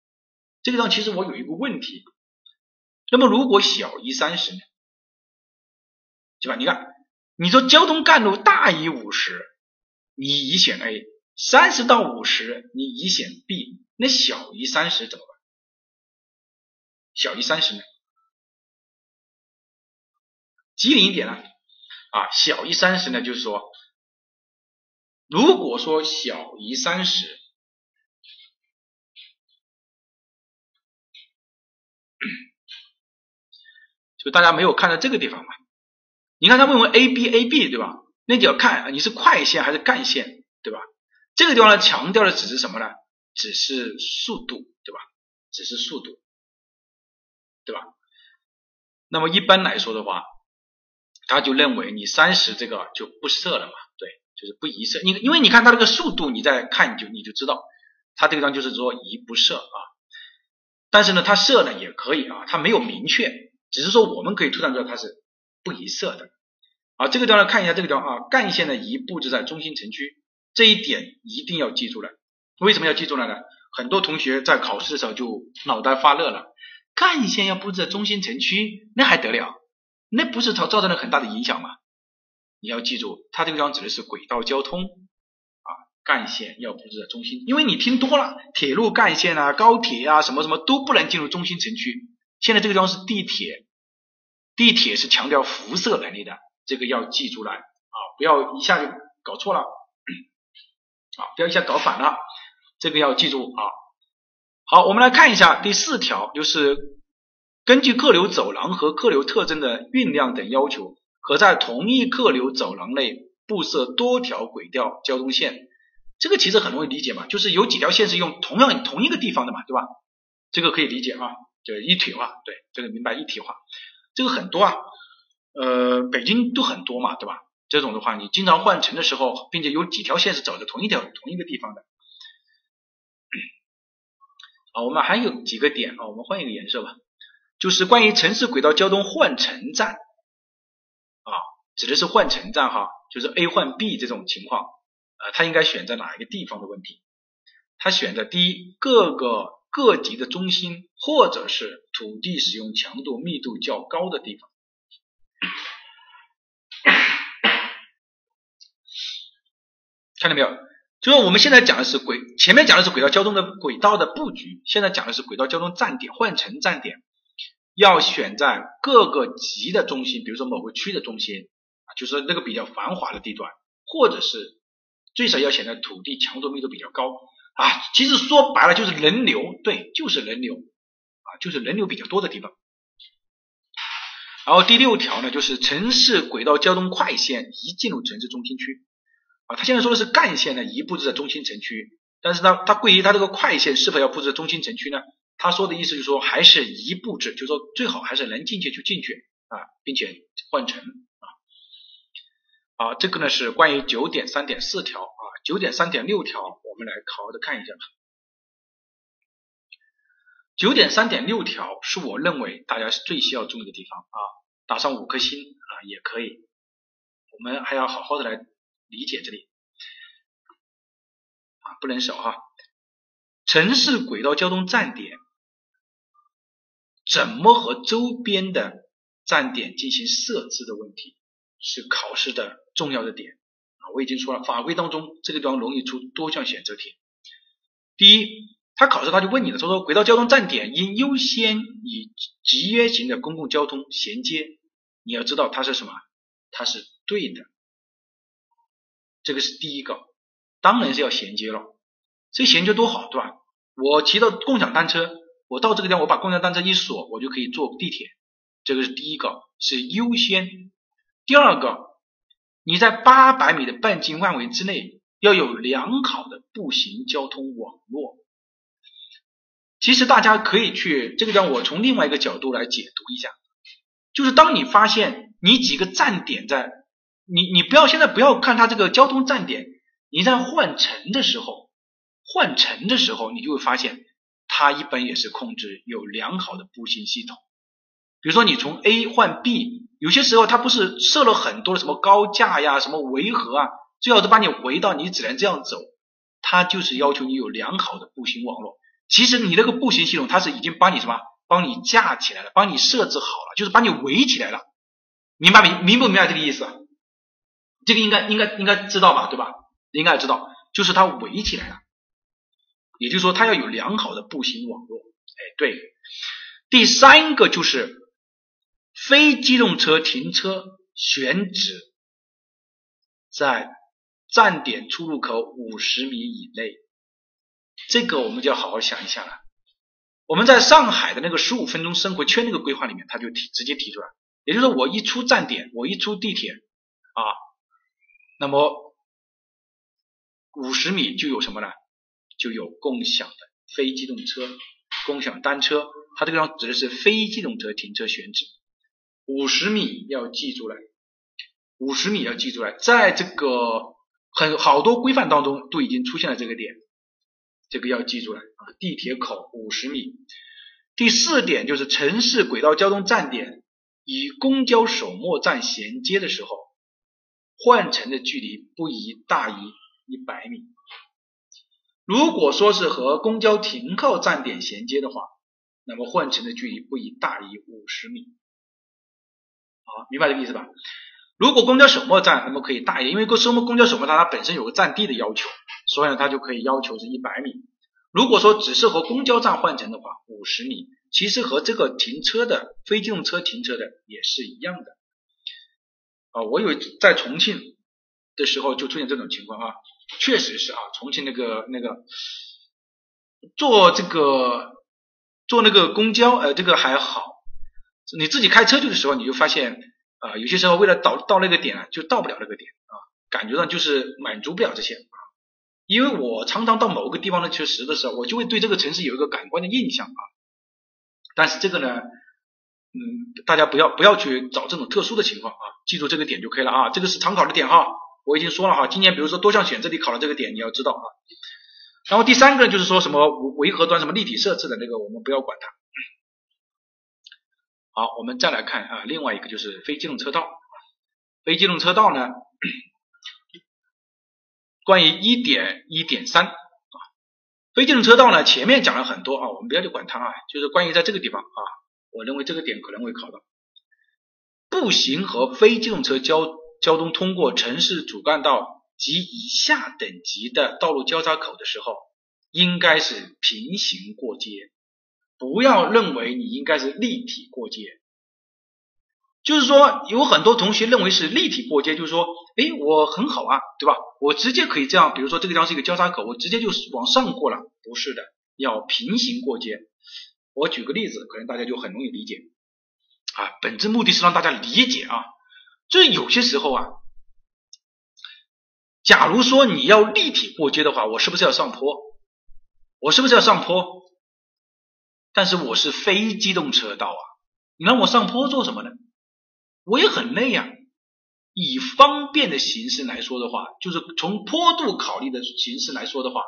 这个地方其实我有一个问题，那么如果小于三十呢？对吧？你看，你说交通干路大于五十，你已选 A；三十到五十，你已选 B。那小于三十怎么办？小于三十呢？机灵一点呢？啊，小于三十呢，就是说，如果说小于三十，就大家没有看到这个地方嘛？你看他问问 A B A B 对吧？那你要看你是快线还是干线对吧？这个地方呢，强调的只是什么呢？只是速度对吧？只是速度，对吧？那么一般来说的话，他就认为你三十这个就不设了嘛，对，就是不宜设。你因为你看它这个速度，你再看你就你就知道，它这个地方就是说宜不设啊。但是呢，它设呢也可以啊，它没有明确，只是说我们可以推断出来它是不宜设的。啊，这个地方看一下这个地方啊，干线呢宜布置在中心城区，这一点一定要记住了。为什么要记住了呢？很多同学在考试的时候就脑袋发热了，干线要布置在中心城区，那还得了？那不是造造成了很大的影响吗？你要记住，它这个地方指的是轨道交通啊，干线要布置在中心，因为你听多了，铁路干线啊、高铁啊什么什么都不能进入中心城区。现在这个地方是地铁，地铁是强调辐射能力的，这个要记住来啊，不要一下就搞错了啊，不要一下搞反了。这个要记住啊。好，我们来看一下第四条，就是根据客流走廊和客流特征的运量等要求，可在同一客流走廊内布设多条轨道交通线。这个其实很容易理解嘛，就是有几条线是用同样同一个地方的嘛，对吧？这个可以理解啊，就是一体化，对，这个明白一体化。这个很多啊，呃，北京都很多嘛，对吧？这种的话，你经常换乘的时候，并且有几条线是走的同一条同一个地方的。啊，我们还有几个点啊，我们换一个颜色吧，就是关于城市轨道交通换乘站啊，指的是换乘站哈，就是 A 换 B 这种情况，呃，它应该选在哪一个地方的问题？它选择第一，各个各级的中心或者是土地使用强度密度较高的地方，看到没有？就是我们现在讲的是轨，前面讲的是轨道交通的轨道的布局，现在讲的是轨道交通站点换乘站点，要选在各个级的中心，比如说某个区的中心啊，就是那个比较繁华的地段，或者是最少要选在土地强度密度比较高啊。其实说白了就是人流，对，就是人流啊，就是人流比较多的地方。然后第六条呢，就是城市轨道交通快线一进入城市中心区。啊，他现在说的是干线呢，一布置在中心城区，但是呢，他关于他这个快线是否要布置在中心城区呢？他说的意思就是说，还是一布置，就是说最好还是能进去就进去啊，并且换乘啊。啊，这个呢是关于九点三点四条啊，九点三点六条，我们来好好的看一下吧。九点三点六条是我认为大家最需要注意的地方啊，打上五颗星啊也可以，我们还要好好的来。理解这里啊，不能少哈。城市轨道交通站点怎么和周边的站点进行设置的问题，是考试的重要的点啊。我已经说了，法规当中这个地方容易出多项选择题。第一，他考试他就问你了，他说轨道交通站点应优先与集约型的公共交通衔接，你要知道它是什么，它是对的。这个是第一个，当然是要衔接了。这衔接多好，对吧？我骑到共享单车，我到这个地方，我把共享单车一锁，我就可以坐地铁。这个是第一个，是优先。第二个，你在八百米的半径范围之内要有良好的步行交通网络。其实大家可以去这个地方，我从另外一个角度来解读一下，就是当你发现你几个站点在。你你不要现在不要看它这个交通站点，你在换乘的时候，换乘的时候，你就会发现它一般也是控制有良好的步行系统。比如说你从 A 换 B，有些时候它不是设了很多的什么高架呀、什么围合啊，最好是把你围到你只能这样走，它就是要求你有良好的步行网络。其实你那个步行系统它是已经帮你什么，帮你架起来了，帮你设置好了，就是把你围起来了。明白明明不明白这个意思？这个应该应该应该知道吧，对吧？应该知道，就是它围起来了，也就是说它要有良好的步行网络。哎，对。第三个就是非机动车停车选址在站点出入口五十米以内。这个我们就要好好想一想了。我们在上海的那个十五分钟生活圈那个规划里面，他就提直接提出来，也就是说，我一出站点，我一出地铁啊，那么五十米就有什么呢？就有共享的非机动车、共享单车，它这个地方指的是非机动车停车选址。五十米要记住了，五十米要记住了，在这个很好多规范当中都已经出现了这个点。这个要记住了啊，地铁口五十米。第四点就是城市轨道交通站点与公交首末站衔接的时候，换乘的距离不宜大于一百米。如果说是和公交停靠站点衔接的话，那么换乘的距离不宜大于五十米。好，明白这个意思吧？如果公交首末站，那么可以大一点，因为公什么公交首末站它本身有个占地的要求。所以呢，它就可以要求是一百米。如果说只是和公交站换乘的话，五十米，其实和这个停车的非机动车停车的也是一样的。啊，我有在重庆的时候就出现这种情况啊，确实是啊，重庆那个那个坐这个坐那个公交，呃，这个还好。你自己开车去的时候，你就发现啊，有些时候为了到到那个点，就到不了那个点啊，感觉上就是满足不了这些啊。因为我常常到某个地方呢去实的时候，我就会对这个城市有一个感官的印象啊。但是这个呢，嗯，大家不要不要去找这种特殊的情况啊，记住这个点就可以了啊。这个是常考的点哈，我已经说了哈。今年比如说多项选这里考了这个点，你要知道啊。然后第三个就是说什么维和端什么立体设置的那个，我们不要管它。好，我们再来看啊，另外一个就是非机动车道，非机动车道呢。关于一点一点三啊，非机动车道呢，前面讲了很多啊，我们不要去管它啊，就是关于在这个地方啊，我认为这个点可能会考到，步行和非机动车交交通通过城市主干道及以下等级的道路交叉口的时候，应该是平行过街，不要认为你应该是立体过街。就是说，有很多同学认为是立体过街，就是说，哎，我很好啊，对吧？我直接可以这样，比如说这个地方是一个交叉口，我直接就是往上过了。不是的，要平行过街。我举个例子，可能大家就很容易理解啊。本质目的是让大家理解啊。就是有些时候啊，假如说你要立体过街的话，我是不是要上坡？我是不是要上坡？但是我是非机动车道啊，你让我上坡做什么呢？我也很累呀。以方便的形式来说的话，就是从坡度考虑的形式来说的话，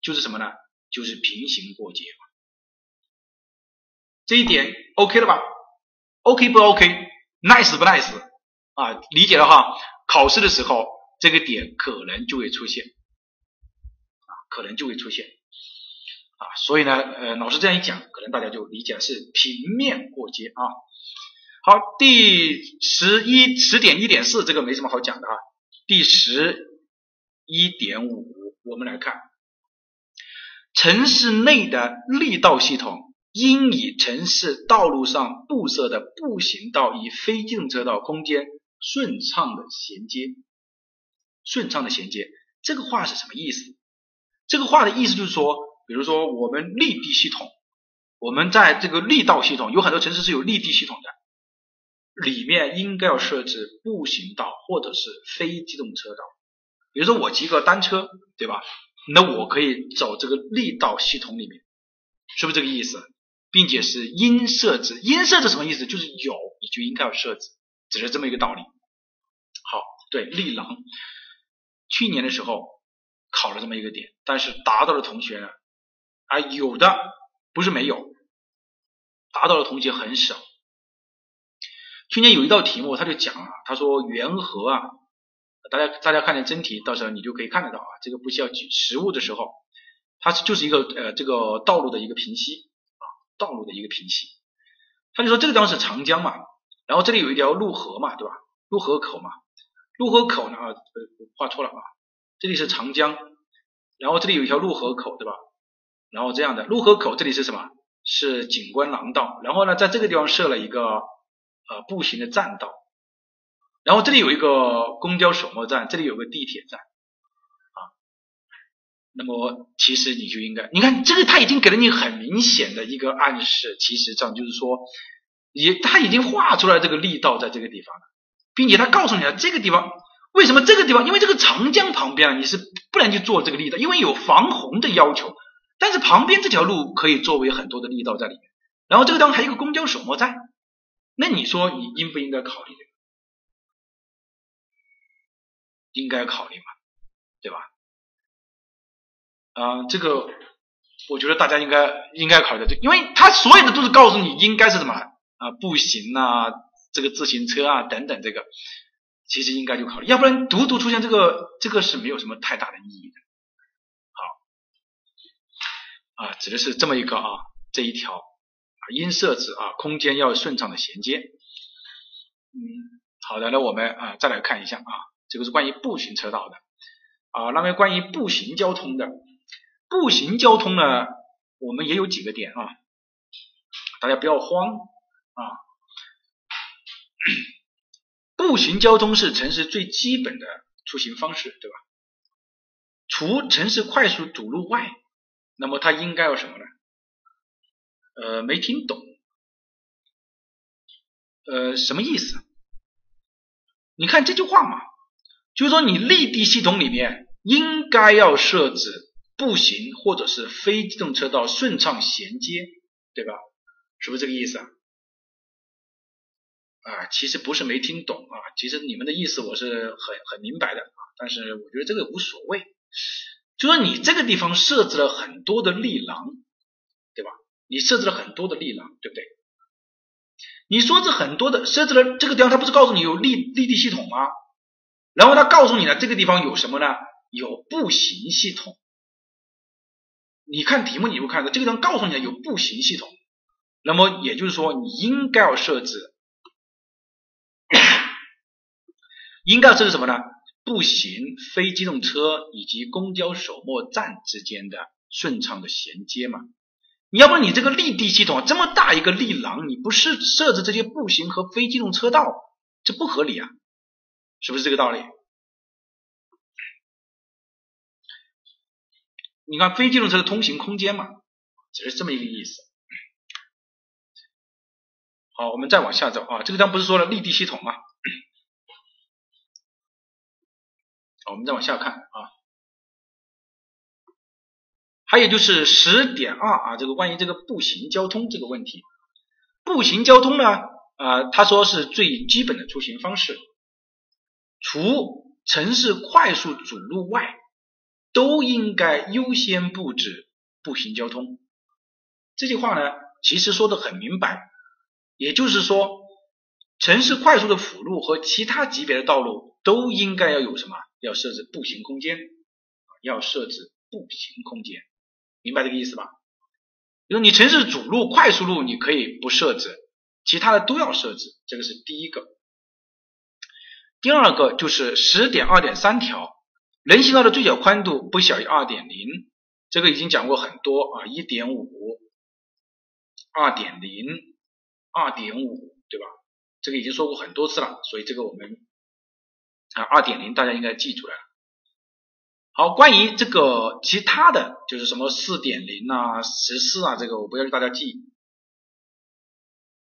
就是什么呢？就是平行过街。这一点 OK 了吧？OK 不 OK？Nice 不 Nice？啊，理解了哈。考试的时候，这个点可能就会出现，啊，可能就会出现，啊，所以呢，呃，老师这样一讲，可能大家就理解是平面过街啊。好，第十一十点一点四这个没什么好讲的啊。第十一点五，我们来看，城市内的绿道系统应与城市道路上布设的步行道与非机动车道空间顺畅的衔接。顺畅的衔接，这个话是什么意思？这个话的意思就是说，比如说我们立地系统，我们在这个绿道系统，有很多城市是有立地系统的。里面应该要设置步行道或者是非机动车道，比如说我骑个单车，对吧？那我可以走这个力道系统里面，是不是这个意思？并且是应设置，应设置什么意思？就是有你就应该要设置，只是这么一个道理。好，对，力狼，去年的时候考了这么一个点，但是达到的同学呢，啊，有的不是没有，达到的同学很少。去年有一道题目，他就讲啊，他说缘河啊，大家大家看见真题，到时候你就可以看得到啊，这个不需要举实物的时候，它就是一个呃这个道路的一个平息啊，道路的一个平息，他就说这个地方是长江嘛，然后这里有一条陆河嘛，对吧？陆河口嘛，陆河口呢啊，呃画错了啊，这里是长江，然后这里有一条陆河口，对吧？然后这样的陆河口这里是什么？是景观廊道，然后呢，在这个地方设了一个。呃，步行的栈道，然后这里有一个公交首末站，这里有个地铁站啊。那么其实你就应该，你看这个他已经给了你很明显的一个暗示，其实上就是说，也他已经画出来这个力道在这个地方了，并且他告诉你了这个地方为什么这个地方，因为这个长江旁边啊，你是不能去做这个力道，因为有防洪的要求。但是旁边这条路可以作为很多的力道在里面，然后这个地方还有一个公交首末站，那你说你应不应该考虑？应该考虑嘛，对吧？啊，这个我觉得大家应该应该考虑的，因为他所有的都是告诉你应该是什么啊，步行啊，这个自行车啊等等，这个其实应该就考虑，要不然独独出现这个这个是没有什么太大的意义的。啊，指的是这么一个啊，这一条啊，应设置啊，空间要顺畅的衔接。嗯，好的，那我们啊再来看一下啊，这个是关于步行车道的啊，那么关于步行交通的，步行交通呢，我们也有几个点啊，大家不要慌啊，步行交通是城市最基本的出行方式，对吧？除城市快速堵路外。那么它应该要什么呢？呃，没听懂，呃，什么意思？你看这句话嘛，就是说你立地系统里面应该要设置步行或者是非机动车道顺畅衔接，对吧？是不是这个意思啊？啊，其实不是没听懂啊，其实你们的意思我是很很明白的啊，但是我觉得这个无所谓。就说你这个地方设置了很多的立廊，对吧？你设置了很多的立廊，对不对？你说这很多的设置了这个地方，他不是告诉你有立立地系统吗？然后他告诉你了，这个地方有什么呢？有步行系统。你看题目，你会看到这个地方告诉你了有步行系统，那么也就是说，你应该要设置，应该要设置什么呢？步行、非机动车以及公交首末站之间的顺畅的衔接嘛？你要不然你这个立地系统这么大一个立廊，你不是设置这些步行和非机动车道，这不合理啊？是不是这个道理？你看非机动车的通行空间嘛，只是这么一个意思。好，我们再往下走啊，这个地方不是说了立地系统吗？我们再往下看啊，还有就是十点二啊，这个关于这个步行交通这个问题，步行交通呢，啊，他说是最基本的出行方式，除城市快速主路外，都应该优先布置步行交通。这句话呢，其实说的很明白，也就是说，城市快速的辅路和其他级别的道路都应该要有什么？要设置步行空间，要设置步行空间，明白这个意思吧？比如你城市主路、快速路你可以不设置，其他的都要设置，这个是第一个。第二个就是十点二点三条，人行道的最小宽度不小于二点零，这个已经讲过很多啊，一点五、二点零、二点五，对吧？这个已经说过很多次了，所以这个我们。啊，二点零大家应该记出来了。好，关于这个其他的就是什么四点零啊、十四啊，这个我不要求大家记，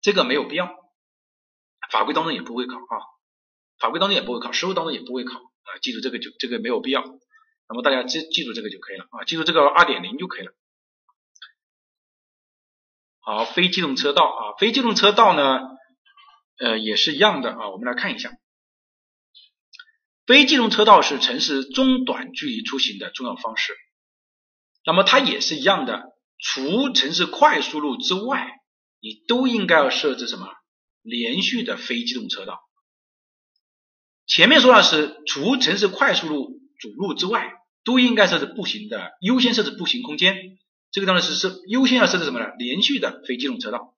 这个没有必要，法规当中也不会考啊，法规当中也不会考，实务当中也不会考啊，记住这个就这个没有必要。那么大家记记住这个就可以了啊，记住这个二点零就可以了。好，非机动车道啊，非机动车道呢，呃，也是一样的啊，我们来看一下。非机动车道是城市中短距离出行的重要方式，那么它也是一样的，除城市快速路之外，你都应该要设置什么连续的非机动车道。前面说的是除城市快速路主路之外，都应该设置步行的优先设置步行空间，这个当然是设优先要设置什么呢？连续的非机动车道。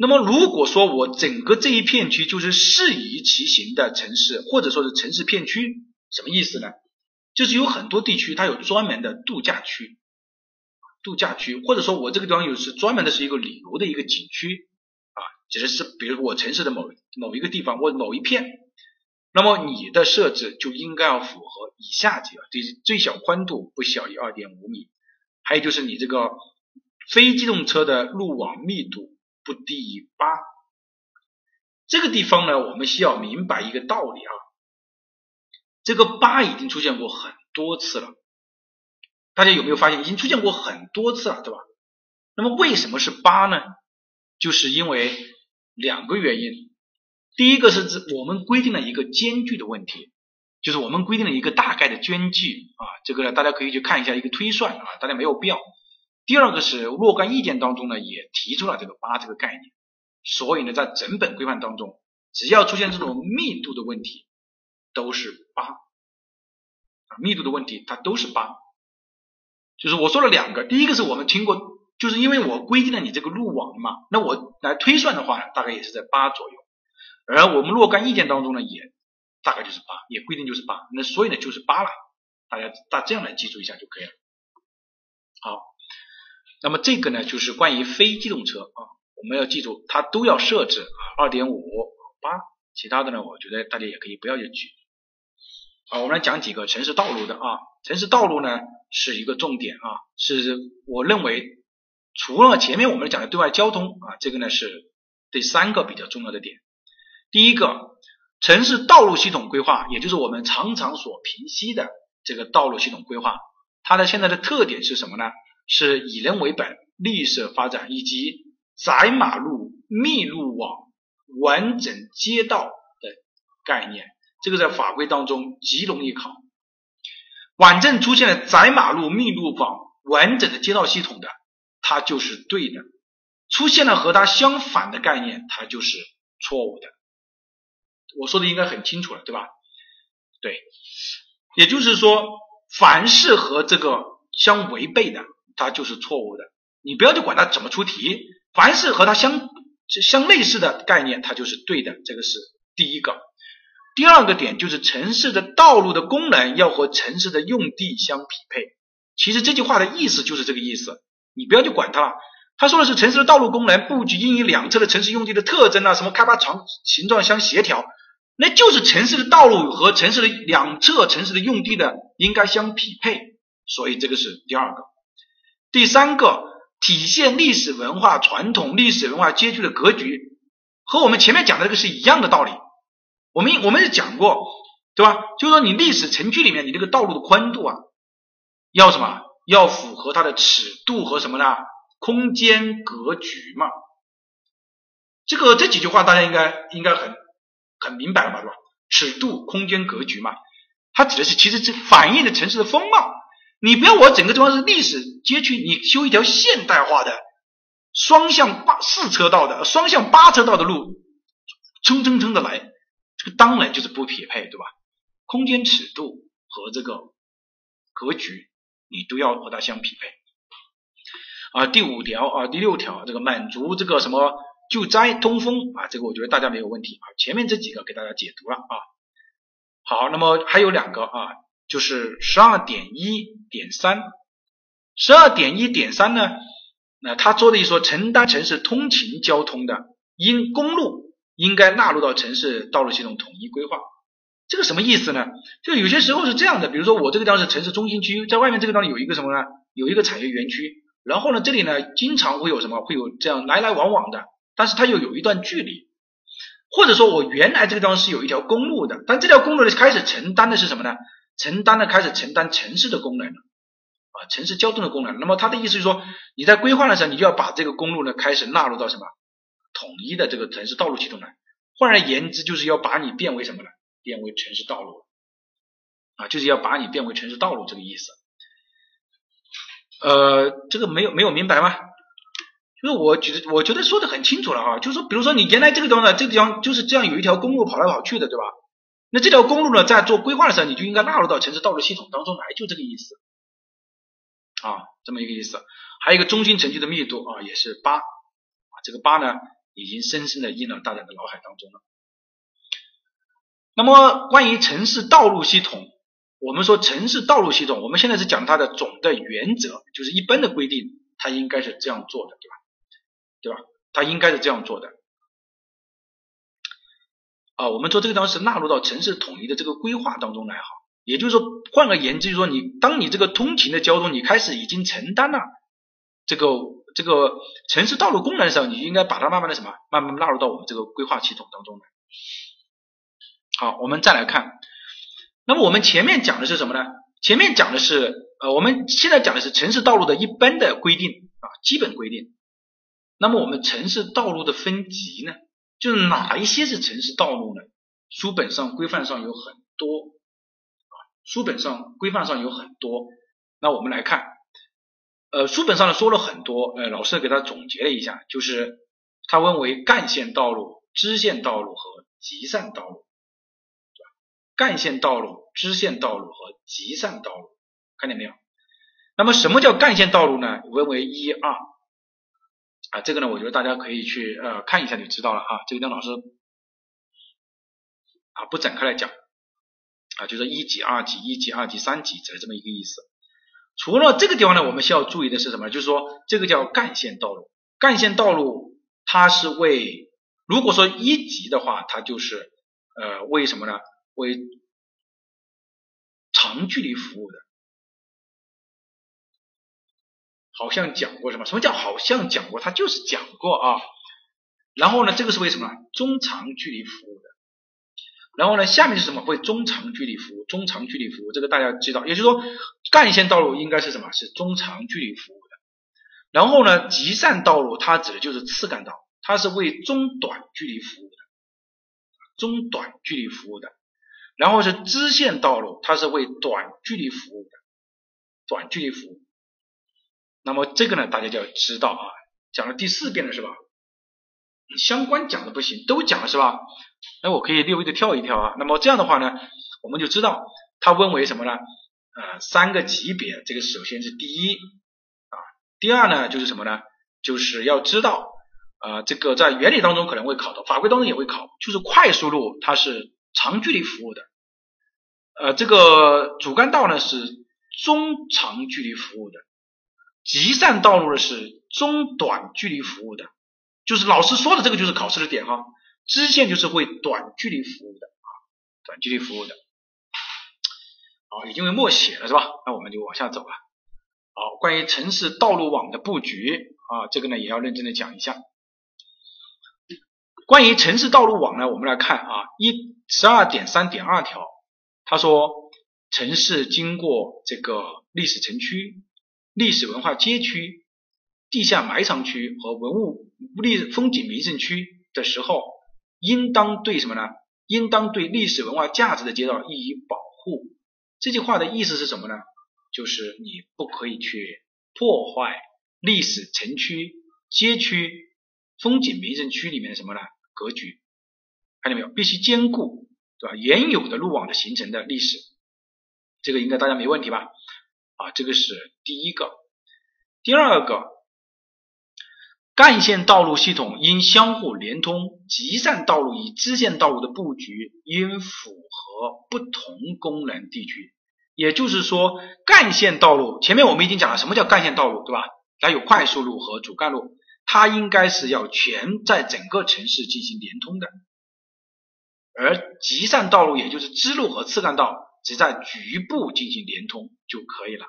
那么如果说我整个这一片区就是适宜骑行的城市，或者说是城市片区，什么意思呢？就是有很多地区它有专门的度假区，度假区，或者说我这个地方有是专门的是一个旅游的一个景区啊，指的是比如我城市的某某一个地方或某一片，那么你的设置就应该要符合以下几个：最，最小宽度不小于二点五米，还有就是你这个非机动车的路网密度不低于八。这个地方呢，我们需要明白一个道理啊，这个八已经出现过很多次了，大家有没有发现已经出现过很多次了，对吧？那么为什么是八呢？就是因为两个原因，第一个是指我们规定了一个间距的问题，就是我们规定了一个大概的间距啊，这个呢大家可以去看一下一个推算啊，大家没有必要。第二个是若干意见当中呢也提出了这个八这个概念。所以呢，在整本规范当中，只要出现这种密度的问题，都是八，密度的问题它都是八。就是我说了两个，第一个是我们听过，就是因为我规定了你这个路网嘛，那我来推算的话，大概也是在八左右。而我们若干意见当中呢，也大概就是八，也规定就是八。那所以呢，就是八了。大家大这样来记住一下就可以了。好，那么这个呢，就是关于非机动车啊。我们要记住，它都要设置啊，二点五八，其他的呢，我觉得大家也可以不要去举。啊，我们来讲几个城市道路的啊，城市道路呢是一个重点啊，是我认为除了前面我们讲的对外交通啊，这个呢是第三个比较重要的点。第一个，城市道路系统规划，也就是我们常常所评析的这个道路系统规划，它的现在的特点是什么呢？是以人为本，绿色发展以及。窄马路、密路网、完整街道的概念，这个在法规当中极容易考。网证出现了窄马路、密路网、完整的街道系统的，它就是对的；出现了和它相反的概念，它就是错误的。我说的应该很清楚了，对吧？对，也就是说，凡是和这个相违背的，它就是错误的。你不要去管它怎么出题。凡是和它相相类似的概念，它就是对的，这个是第一个。第二个点就是城市的道路的功能要和城市的用地相匹配。其实这句话的意思就是这个意思，你不要去管它了。他说的是城市的道路功能布局应与两侧的城市用地的特征啊，什么开发长形状相协调，那就是城市的道路和城市的两侧城市的用地的应该相匹配。所以这个是第二个。第三个。体现历史文化传统、历史文化街区的格局，和我们前面讲的这个是一样的道理。我们我们也讲过，对吧？就是说你历史城区里面，你这个道路的宽度啊，要什么？要符合它的尺度和什么呢？空间格局嘛。这个这几句话大家应该应该很很明白了吧？对吧？尺度、空间格局嘛，它指的是其实是反映的城市的风貌。你不要我整个地方是历史街区，你修一条现代化的双向八四车道的双向八车道的路，蹭蹭蹭的来，这个当然就是不匹配，对吧？空间尺度和这个格局，你都要和它相匹配。啊，第五条啊，第六条，这个满足这个什么救灾通风啊，这个我觉得大家没有问题啊。前面这几个给大家解读了啊。好，那么还有两个啊。就是十二点一点三，十二点一点三呢？那他做的一说，承担城市通勤交通的，因公路应该纳入到城市道路系统统一规划。这个什么意思呢？就有些时候是这样的，比如说我这个地方是城市中心区，在外面这个地方有一个什么呢？有一个产业园区，然后呢，这里呢经常会有什么？会有这样来来往往的，但是它又有一段距离，或者说我原来这个地方是有一条公路的，但这条公路呢开始承担的是什么呢？承担的开始承担城市的功能了啊，城市交通的功能。那么他的意思就是说，你在规划的时候，你就要把这个公路呢开始纳入到什么统一的这个城市道路系统来。换而言之，就是要把你变为什么呢？变为城市道路啊，就是要把你变为城市道路这个意思。呃，这个没有没有明白吗？就是我觉得我觉得说的很清楚了啊，就是说，比如说你原来这个地方呢，这个地方就是这样有一条公路跑来跑去的，对吧？那这条公路呢，在做规划的时候，你就应该纳入到城市道路系统当中来，就这个意思啊，这么一个意思。还有一个中心城区的密度啊，也是八啊，这个八呢，已经深深的印到大家的脑海当中了。那么关于城市道路系统，我们说城市道路系统，我们现在是讲它的总的原则，就是一般的规定，它应该是这样做的，对吧？对吧？它应该是这样做的。啊，我们做这个地方是纳入到城市统一的这个规划当中来哈。也就是说，换个言之，就是说你当你这个通勤的交通，你开始已经承担了这个这个城市道路功能的时候，你应该把它慢慢的什么，慢慢纳入到我们这个规划系统当中来。好，我们再来看，那么我们前面讲的是什么呢？前面讲的是呃，我们现在讲的是城市道路的一般的规定啊，基本规定。那么我们城市道路的分级呢，就是哪一些是城市道路呢？书本上规范上有很多。书本上规范上有很多，那我们来看，呃，书本上呢说了很多，呃，老师给他总结了一下，就是它分为干线道路、支线道路和集散道路，干线道路、支线道路和集散道路，看见没有？那么什么叫干线道路呢？分为一二啊，这个呢，我觉得大家可以去呃看一下就知道了啊，这个张老师啊不展开来讲。啊，就是一级、二级、一级、二级、三级的这么一个意思。除了这个地方呢，我们需要注意的是什么？就是说这个叫干线道路。干线道路它是为，如果说一级的话，它就是呃为什么呢？为长距离服务的。好像讲过什么？什么叫好像讲过？它就是讲过啊。然后呢，这个是为什么？中长距离服务的。然后呢，下面是什么？为中长距离服务，中长距离服务，这个大家知道，也就是说，干线道路应该是什么？是中长距离服务的。然后呢，集散道路它指的就是次干道，它是为中短距离服务的，中短距离服务的。然后是支线道路，它是为短距离服务的，短距离服务。那么这个呢，大家就要知道啊，讲了第四遍了是吧？相关讲的不行，都讲了是吧？那我可以略微的跳一跳啊。那么这样的话呢，我们就知道它分为什么呢？呃，三个级别。这个首先是第一啊，第二呢就是什么呢？就是要知道啊，这个在原理当中可能会考的，法规当中也会考，就是快速路它是长距离服务的，呃，这个主干道呢是中长距离服务的，集散道路呢是中短距离服务的。就是老师说的这个就是考试的点哈，支线就是为短距离服务的啊，短距离服务的，好，已经为默写了是吧？那我们就往下走了。好，关于城市道路网的布局啊，这个呢也要认真的讲一下。关于城市道路网呢，我们来看啊，一十二点三点二条，他说城市经过这个历史城区、历史文化街区。地下埋藏区和文物历风景名胜区的时候，应当对什么呢？应当对历史文化价值的街道予以保护。这句话的意思是什么呢？就是你不可以去破坏历史城区、街区、风景名胜区里面的什么呢？格局，看见没有？必须兼顾，对吧？原有的路网的形成的历史，这个应该大家没问题吧？啊，这个是第一个。第二个。干线道路系统应相互连通，集散道路与支线道路的布局应符合不同功能地区。也就是说，干线道路前面我们已经讲了，什么叫干线道路，对吧？它有快速路和主干路，它应该是要全在整个城市进行连通的。而集散道路，也就是支路和次干道，只在局部进行连通就可以了。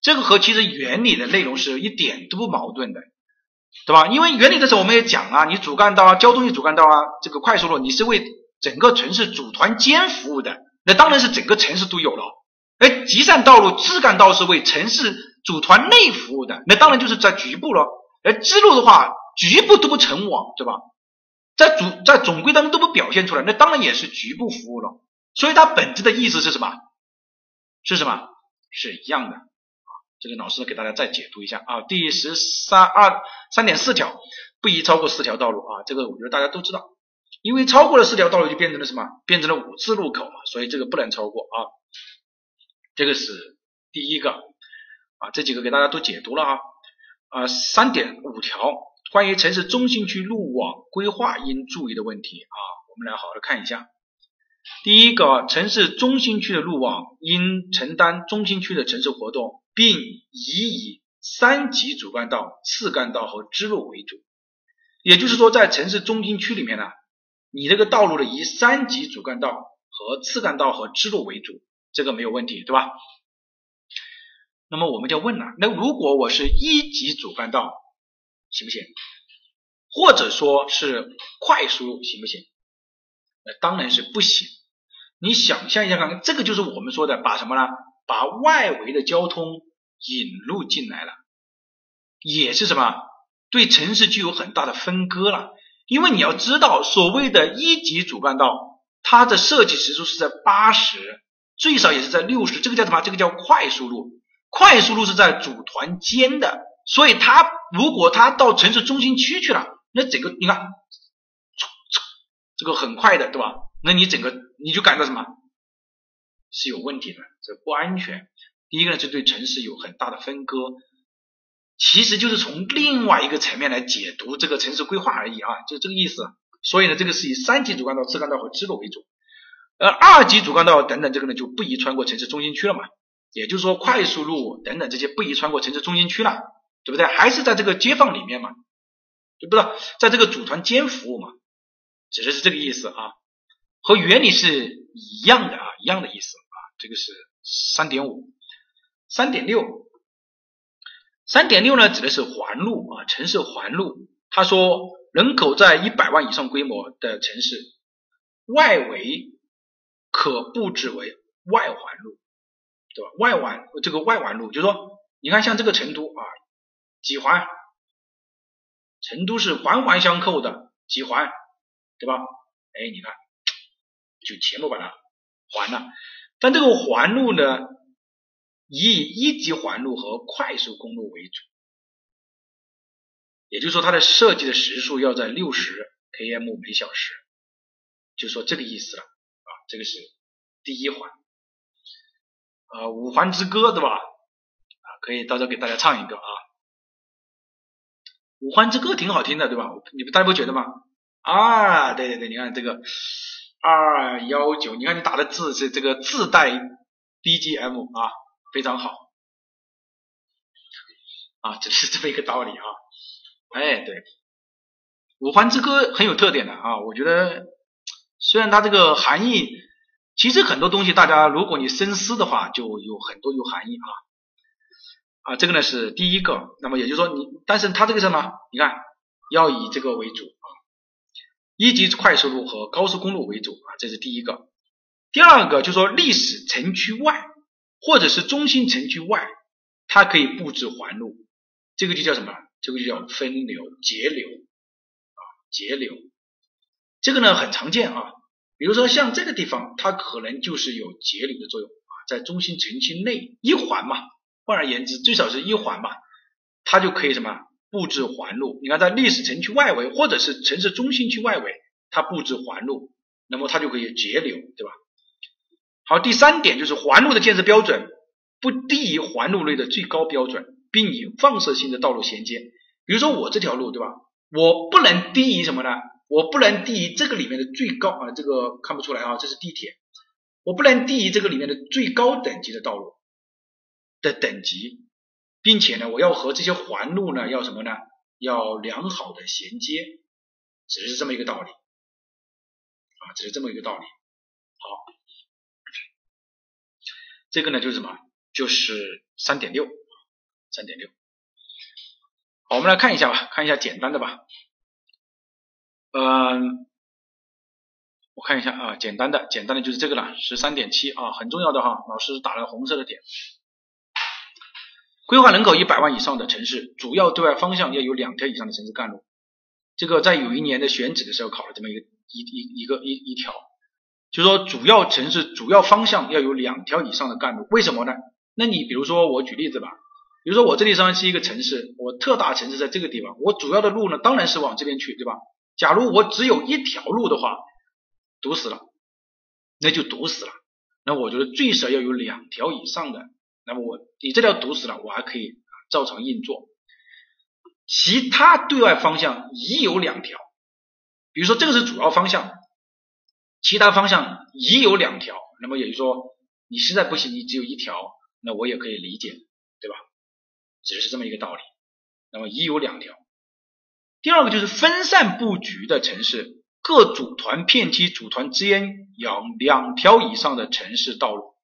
这个和其实原理的内容是一点都不矛盾的。对吧？因为原理的时候我们也讲啊，你主干道啊，交通性主干道啊，这个快速路你是为整个城市组团间服务的，那当然是整个城市都有了。哎，集散道路、支干道是为城市组团内服务的，那当然就是在局部了。而支路的话，局部都不成网，对吧？在主在总规当中都不表现出来，那当然也是局部服务了。所以它本质的意思是什么？是什么？是一样的啊。这个老师给大家再解读一下啊，第十三二三点四条，不宜超过四条道路啊，这个我觉得大家都知道，因为超过了四条道路就变成了什么？变成了五字路口嘛，所以这个不能超过啊。这个是第一个啊，这几个给大家都解读了啊啊，三点五条关于城市中心区路网规划应注意的问题啊，我们来好好看一下。第一个，城市中心区的路网应承担中心区的城市活动。并以以三级主干道、次干道和支路为主，也就是说，在城市中心区里面呢，你这个道路呢以三级主干道和次干道和支路为主，这个没有问题，对吧？那么我们就问了，那如果我是一级主干道，行不行？或者说是快速路，行不行？那当然是不行。你想象一下看看，这个就是我们说的把什么呢？把外围的交通引入进来了，也是什么？对城市具有很大的分割了。因为你要知道，所谓的一级主干道，它的设计时速是在八十，最少也是在六十，这个叫什么？这个叫快速路。快速路是在组团间的，所以它如果它到城市中心区去了，那整个你看，这个很快的，对吧？那你整个你就感到什么是有问题的，这不安全。第一个呢，是对城市有很大的分割，其实就是从另外一个层面来解读这个城市规划而已啊，就这个意思。所以呢，这个是以三级主干道、次干道和支路为主，呃，二级主干道等等这个呢就不宜穿过城市中心区了嘛。也就是说，快速路等等这些不宜穿过城市中心区了，对不对？还是在这个街坊里面嘛，对不对？在这个组团间服务嘛，指的是这个意思啊，和原理是一样的啊，一样的意思啊。这个是三点五，三点六，三点六呢，指的是环路啊，城市环路。他说，人口在一百万以上规模的城市，外围可布置为外环路。对吧？外环这个外环路，就是说，你看像这个成都啊，几环？成都是环环相扣的几环，对吧？哎，你看，就全部把它还了。但这个环路呢，以一级环路和快速公路为主，也就是说，它的设计的时速要在六十 km 每小时，就说这个意思了啊。这个是第一环。啊，五环之歌，对吧？啊，可以到时候给大家唱一个啊。五环之歌挺好听的，对吧？你们大家不觉得吗？啊，对对对，你看这个二幺九，你看你打的字是这个自带 BGM 啊，非常好。啊，这是这么一个道理啊。哎，对，五环之歌很有特点的啊，我觉得虽然它这个含义。其实很多东西，大家如果你深思的话，就有很多有含义啊啊，这个呢是第一个。那么也就是说，你但是它这个什么？你看要以这个为主，一级快速路和高速公路为主啊，这是第一个。第二个就是说，历史城区外或者是中心城区外，它可以布置环路，这个就叫什么？这个就叫分流节流啊，节流。这个呢很常见啊。比如说像这个地方，它可能就是有节流的作用啊，在中心城区内一环嘛，换而言之，最少是一环嘛，它就可以什么布置环路。你看，在历史城区外围或者是城市中心区外围，它布置环路，那么它就可以节流，对吧？好，第三点就是环路的建设标准不低于环路内的最高标准，并以放射性的道路衔接。比如说我这条路，对吧？我不能低于什么呢？我不能低于这个里面的最高啊，这个看不出来啊，这是地铁，我不能低于这个里面的最高等级的道路的等级，并且呢，我要和这些环路呢要什么呢？要良好的衔接，只是这么一个道理啊，只是这么一个道理。好，这个呢就是什么？就是三点六，三点六。好，我们来看一下吧，看一下简单的吧。嗯，我看一下啊，简单的，简单的就是这个了，十三点七啊，很重要的哈，老师打了红色的点。规划人口一百万以上的城市，主要对外方向要有两条以上的城市干路。这个在有一年的选址的时候考了这么一个一一一个一一条，就是说主要城市主要方向要有两条以上的干路，为什么呢？那你比如说我举例子吧，比如说我这里上是一个城市，我特大城市在这个地方，我主要的路呢当然是往这边去，对吧？假如我只有一条路的话，堵死了，那就堵死了。那我觉得最少要有两条以上的。那么我你这条堵死了，我还可以照常运作。其他对外方向已有两条，比如说这个是主要方向，其他方向已有两条。那么也就是说，你实在不行，你只有一条，那我也可以理解，对吧？只是这么一个道理。那么已有两条。第二个就是分散布局的城市，各组团片区组团之间有两条以上的城市道路。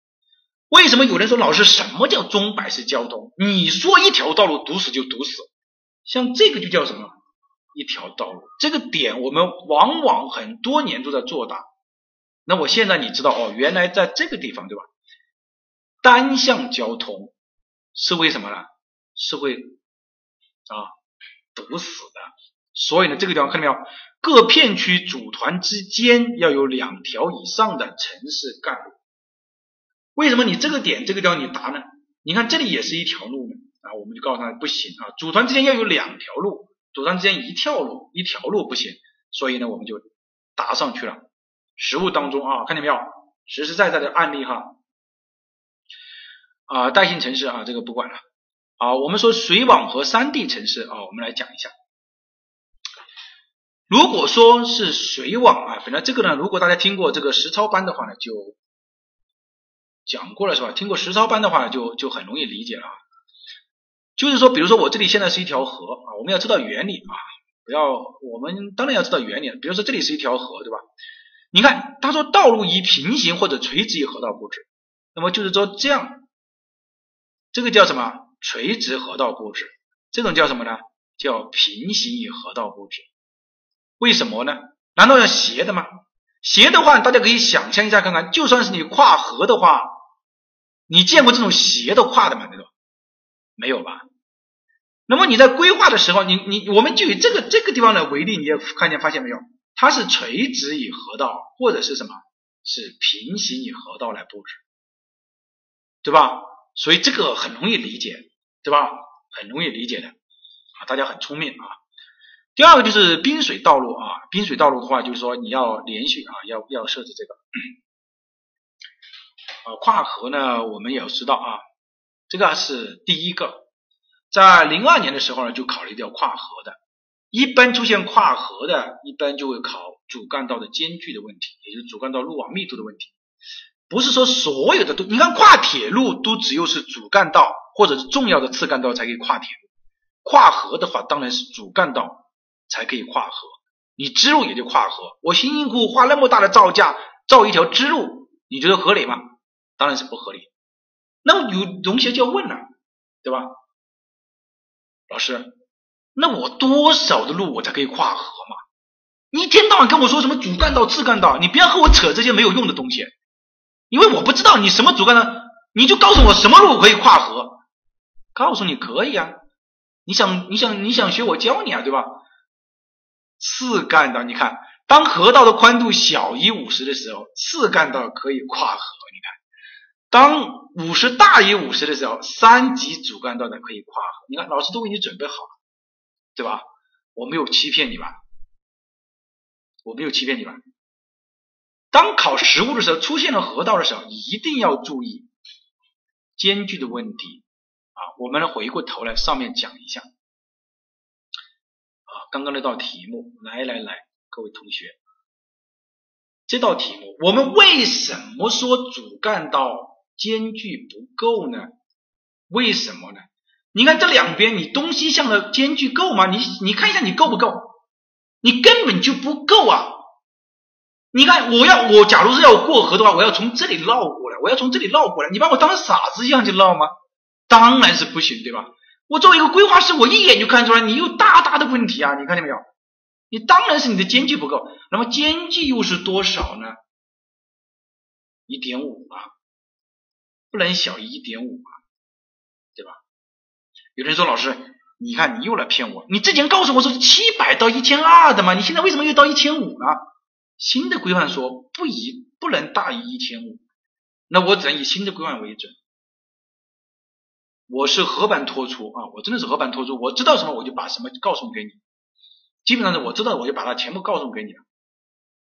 为什么有人说老师什么叫钟摆式交通？你说一条道路堵死就堵死，像这个就叫什么？一条道路。这个点我们往往很多年都在做大。那我现在你知道哦，原来在这个地方对吧？单向交通是为什么呢？是会啊堵死的。所以呢，这个地方看到没有？各片区组团之间要有两条以上的城市干路。为什么你这个点这个地方你答呢？你看这里也是一条路呢啊，我们就告诉他不行啊，组团之间要有两条路，组团之间一条路一条路不行，所以呢我们就答上去了。实物当中啊，看见没有？实实在在的案例哈啊，带性城市啊，这个不管了啊。我们说水网和山地城市啊，我们来讲一下。如果说是水网啊，本来这个呢，如果大家听过这个实操班的话呢，就讲过了是吧？听过实操班的话，就就很容易理解了。就是说，比如说我这里现在是一条河啊，我们要知道原理啊，不要我们当然要知道原理。比如说这里是一条河，对吧？你看他说道路以平行或者垂直于河道布置，那么就是说这样，这个叫什么？垂直河道布置，这种叫什么呢？叫平行于河道布置。为什么呢？难道要斜的吗？斜的话，大家可以想象一下看看，就算是你跨河的话，你见过这种斜的跨的吗？那种没有吧？那么你在规划的时候，你你我们就以这个这个地方的为例，你也看见发现没有？它是垂直以河道，或者是什么？是平行以河道来布置，对吧？所以这个很容易理解，对吧？很容易理解的啊，大家很聪明啊。第二个就是滨水道路啊，滨水道路的话，就是说你要连续啊，要要设置这个啊跨河呢，我们也要知道啊，这个是第一个，在零二年的时候呢，就考虑掉跨河的。一般出现跨河的，一般就会考主干道的间距的问题，也就是主干道路网密度的问题。不是说所有的都，你看跨铁路都只有是主干道或者是重要的次干道才可以跨铁路，跨河的话当然是主干道才可以跨河。你支路也就跨河，我辛辛苦苦花那么大的造价造一条支路，你觉得合理吗？当然是不合理。那么有同学就要问了，对吧？老师。那我多少的路我才可以跨河嘛？你一天到晚跟我说什么主干道、次干道，你不要和我扯这些没有用的东西，因为我不知道你什么主干道，你就告诉我什么路可以跨河。告诉你可以啊，你想你想你想学我教你啊，对吧？次干道，你看，当河道的宽度小于五十的时候，次干道可以跨河。你看，当五十大于五十的时候，三级主干道的可以跨河。你看，老师都为你准备好了。对吧？我没有欺骗你吧？我没有欺骗你吧？当考实物的时候，出现了河道的时候，一定要注意间距的问题啊！我们回过头来上面讲一下，刚刚那道题目，来来来，各位同学，这道题目我们为什么说主干道间距不够呢？为什么呢？你看这两边，你东西向的间距够吗？你你看一下你够不够？你根本就不够啊！你看我要我假如是要过河的话，我要从这里绕过来，我要从这里绕过来，你把我当傻子一样去绕吗？当然是不行，对吧？我作为一个规划师，我一眼就看出来你有大大的问题啊！你看见没有？你当然是你的间距不够。那么间距又是多少呢？一点五啊，不能小于一点五啊，对吧？有人说老师，你看你又来骗我，你之前告诉我说是七百到一千二的嘛，你现在为什么又到一千五呢？新的规范说不以不能大于一千五，那我只能以新的规范为准。我是合盘托出啊，我真的是合盘托出，我知道什么我就把什么告诉给你，基本上是我知道我就把它全部告诉给你了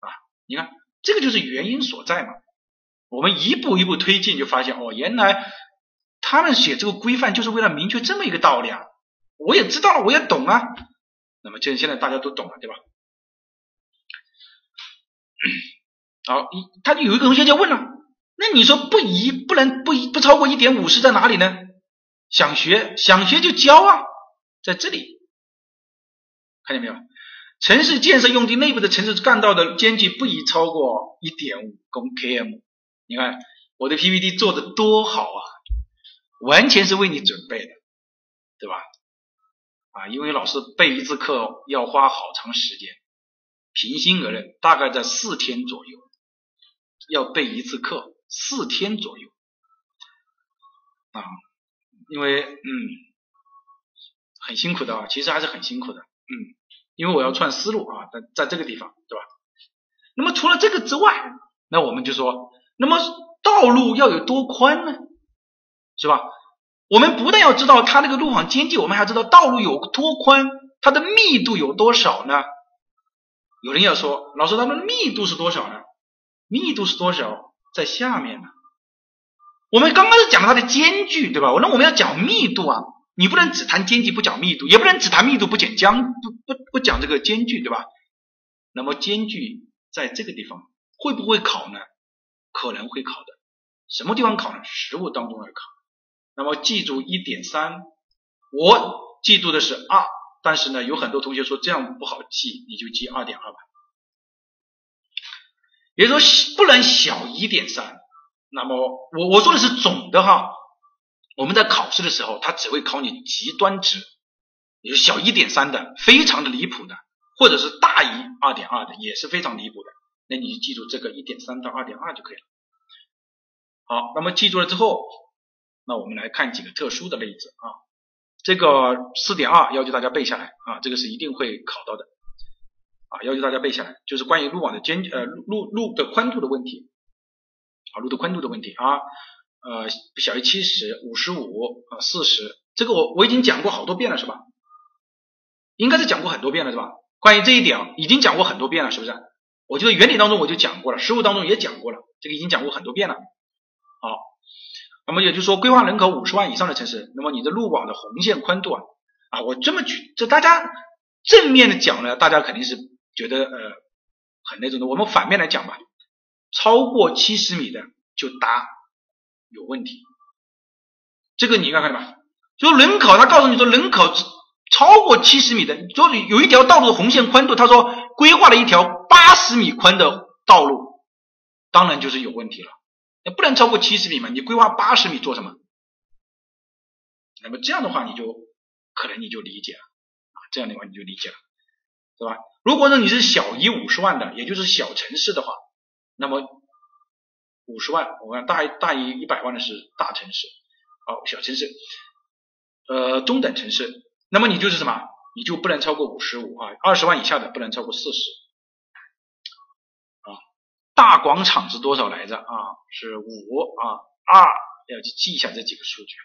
啊。你看这个就是原因所在嘛，我们一步一步推进就发现哦，原来。他们写这个规范就是为了明确这么一个道理啊，我也知道了，我也懂啊。那么现现在大家都懂了，对吧？好，一他就有一个同学就问了，那你说不宜不能不不超过一点五是在哪里呢？想学想学就教啊，在这里，看见没有？城市建设用地内部的城市干道的间距不宜超过一点五公 km。你看我的 PPT 做的多好啊，完全是为你准备的，对吧？啊，因为老师备一次课要花好长时间，平心而论，大概在四天左右，要备一次课四天左右啊，因为嗯很辛苦的啊，其实还是很辛苦的，嗯，因为我要串思路啊，在在这个地方，对吧？那么除了这个之外，那我们就说，那么道路要有多宽呢？是吧？我们不但要知道它那个路网间距，我们还知道道路有多宽，它的密度有多少呢？有人要说，老师，它的密度是多少呢？密度是多少？在下面呢。我们刚刚是讲了它的间距，对吧？那我们要讲密度啊，你不能只谈间距不讲密度，也不能只谈密度不讲将不不不讲这个间距，对吧？那么间距在这个地方会不会考呢？可能会考的。什么地方考呢？实物当中来考。那么记住一点三，我记住的是二，但是呢，有很多同学说这样不好记，你就记二点二吧。也就是说不能小一点三。那么我我说的是总的哈，我们在考试的时候，它只会考你极端值，也就小一点三的，非常的离谱的，或者是大于二点二的，也是非常离谱的。那你就记住这个一点三到二点二就可以了。好，那么记住了之后。那我们来看几个特殊的例子啊，这个四点二要求大家背下来啊，这个是一定会考到的啊，要求大家背下来，就是关于路网的间呃路路的宽度的问题啊，路的宽度的问题啊，呃小于七十五十五啊四十，这个我我已经讲过好多遍了是吧？应该是讲过很多遍了是吧？关于这一点已经讲过很多遍了是不是？我觉得原理当中我就讲过了，实务当中也讲过了，这个已经讲过很多遍了，好。那么也就是说，规划人口五十万以上的城市，那么你的路网的红线宽度啊，啊，我这么举，这大家正面的讲呢，大家肯定是觉得呃很那种的。我们反面来讲吧，超过七十米的就答有问题。这个你应该看看吧，就人口，他告诉你说人口超过七十米的，就是有一条道路的红线宽度，他说规划了一条八十米宽的道路，当然就是有问题了。那不能超过七十米嘛？你规划八十米做什么？那么这样的话，你就可能你就理解了啊，这样的话你就理解了，对吧？如果说你是小于五十万的，也就是小城市的话，那么五十万，我看大大于一百万的是大城市，好，小城市，呃，中等城市，那么你就是什么？你就不能超过五十五啊，二十万以下的不能超过四十。啊大广场是多少来着啊？是五啊二，要去记一下这几个数据。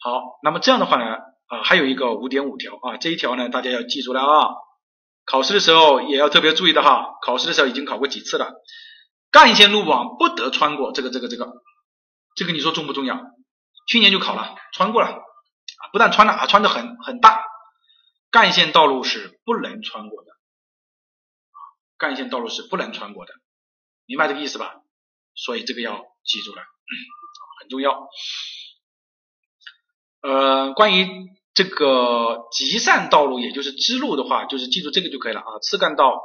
好，那么这样的话呢，啊还有一个五点五条啊，这一条呢大家要记住了啊，考试的时候也要特别注意的哈。考试的时候已经考过几次了，干线路网不得穿过这个这个这个，这个你说重不重要？去年就考了，穿过了，不但穿了，还穿的很很大，干线道路是不能穿过的。干线道路是不能穿过的，明白这个意思吧？所以这个要记住了，很重要。呃，关于这个集散道路，也就是支路的话，就是记住这个就可以了啊。次干道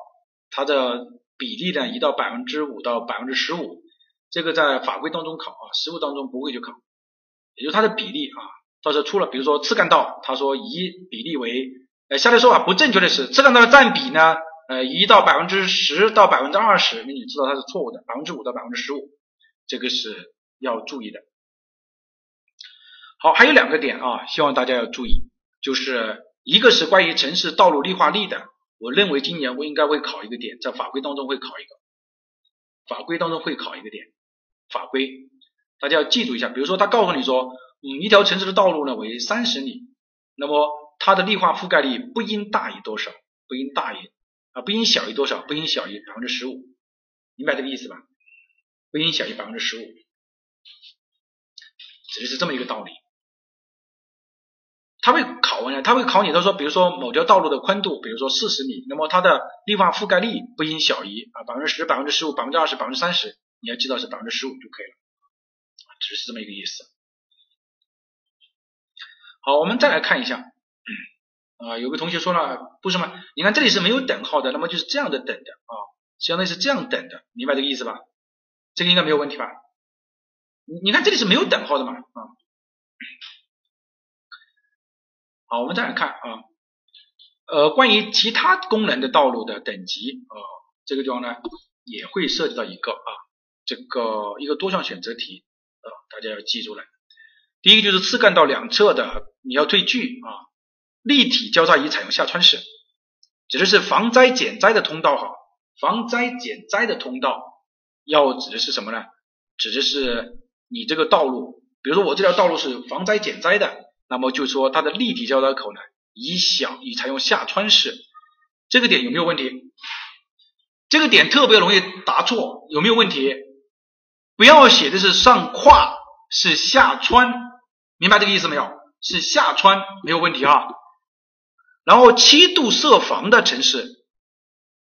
它的比例呢，移到百分之五到百分之十五，这个在法规当中考啊，实务当中不会去考，也就它的比例啊，到时候出了，比如说次干道，他说移比例为，呃，相对说法不正确的是次干道的占比呢？呃，一到百分之十到百分之二十，那你知道它是错误的，百分之五到百分之十五，这个是要注意的。好，还有两个点啊，希望大家要注意，就是一个是关于城市道路绿化率的，我认为今年我应该会考一个点，在法规当中会考一个，法规当中会考一个点，法规大家要记住一下，比如说他告诉你说，嗯，一条城市的道路呢为三十米，那么它的绿化覆盖率不应大于多少？不应大于。啊，不应小于多少？不应小于百分之十五，明白这个意思吧？不应小于百分之十五，指的是这么一个道理。他会考问啊，他会考你，他说，比如说某条道路的宽度，比如说四十米，那么它的绿化覆盖率不应小于啊百分之十、百分之十五、百分之二十、百分之三十，你要记到是百分之十五就可以了，只是这么一个意思。好，我们再来看一下。啊，有个同学说了，不是吗？你看这里是没有等号的，那么就是这样的等的啊，相当于是这样等的，明白这个意思吧？这个应该没有问题吧？你你看这里是没有等号的嘛啊？好，我们再来看啊，呃，关于其他功能的道路的等级啊，这个地方呢也会涉及到一个啊，这个一个多项选择题啊，大家要记住了。第一个就是次干道两侧的你要对距啊，立体交叉仪采用下穿式，指的是防灾减灾的通道哈，防灾减灾的通道要指的是什么呢？指的是你这个道路，比如说我这条道路是防灾减灾的，那么就说它的立体交叉口呢，以小以采用下穿式，这个点有没有问题？这个点特别容易答错，有没有问题？不要写的是上跨，是下穿，明白这个意思没有？是下穿没有问题啊。然后七度设防的城市，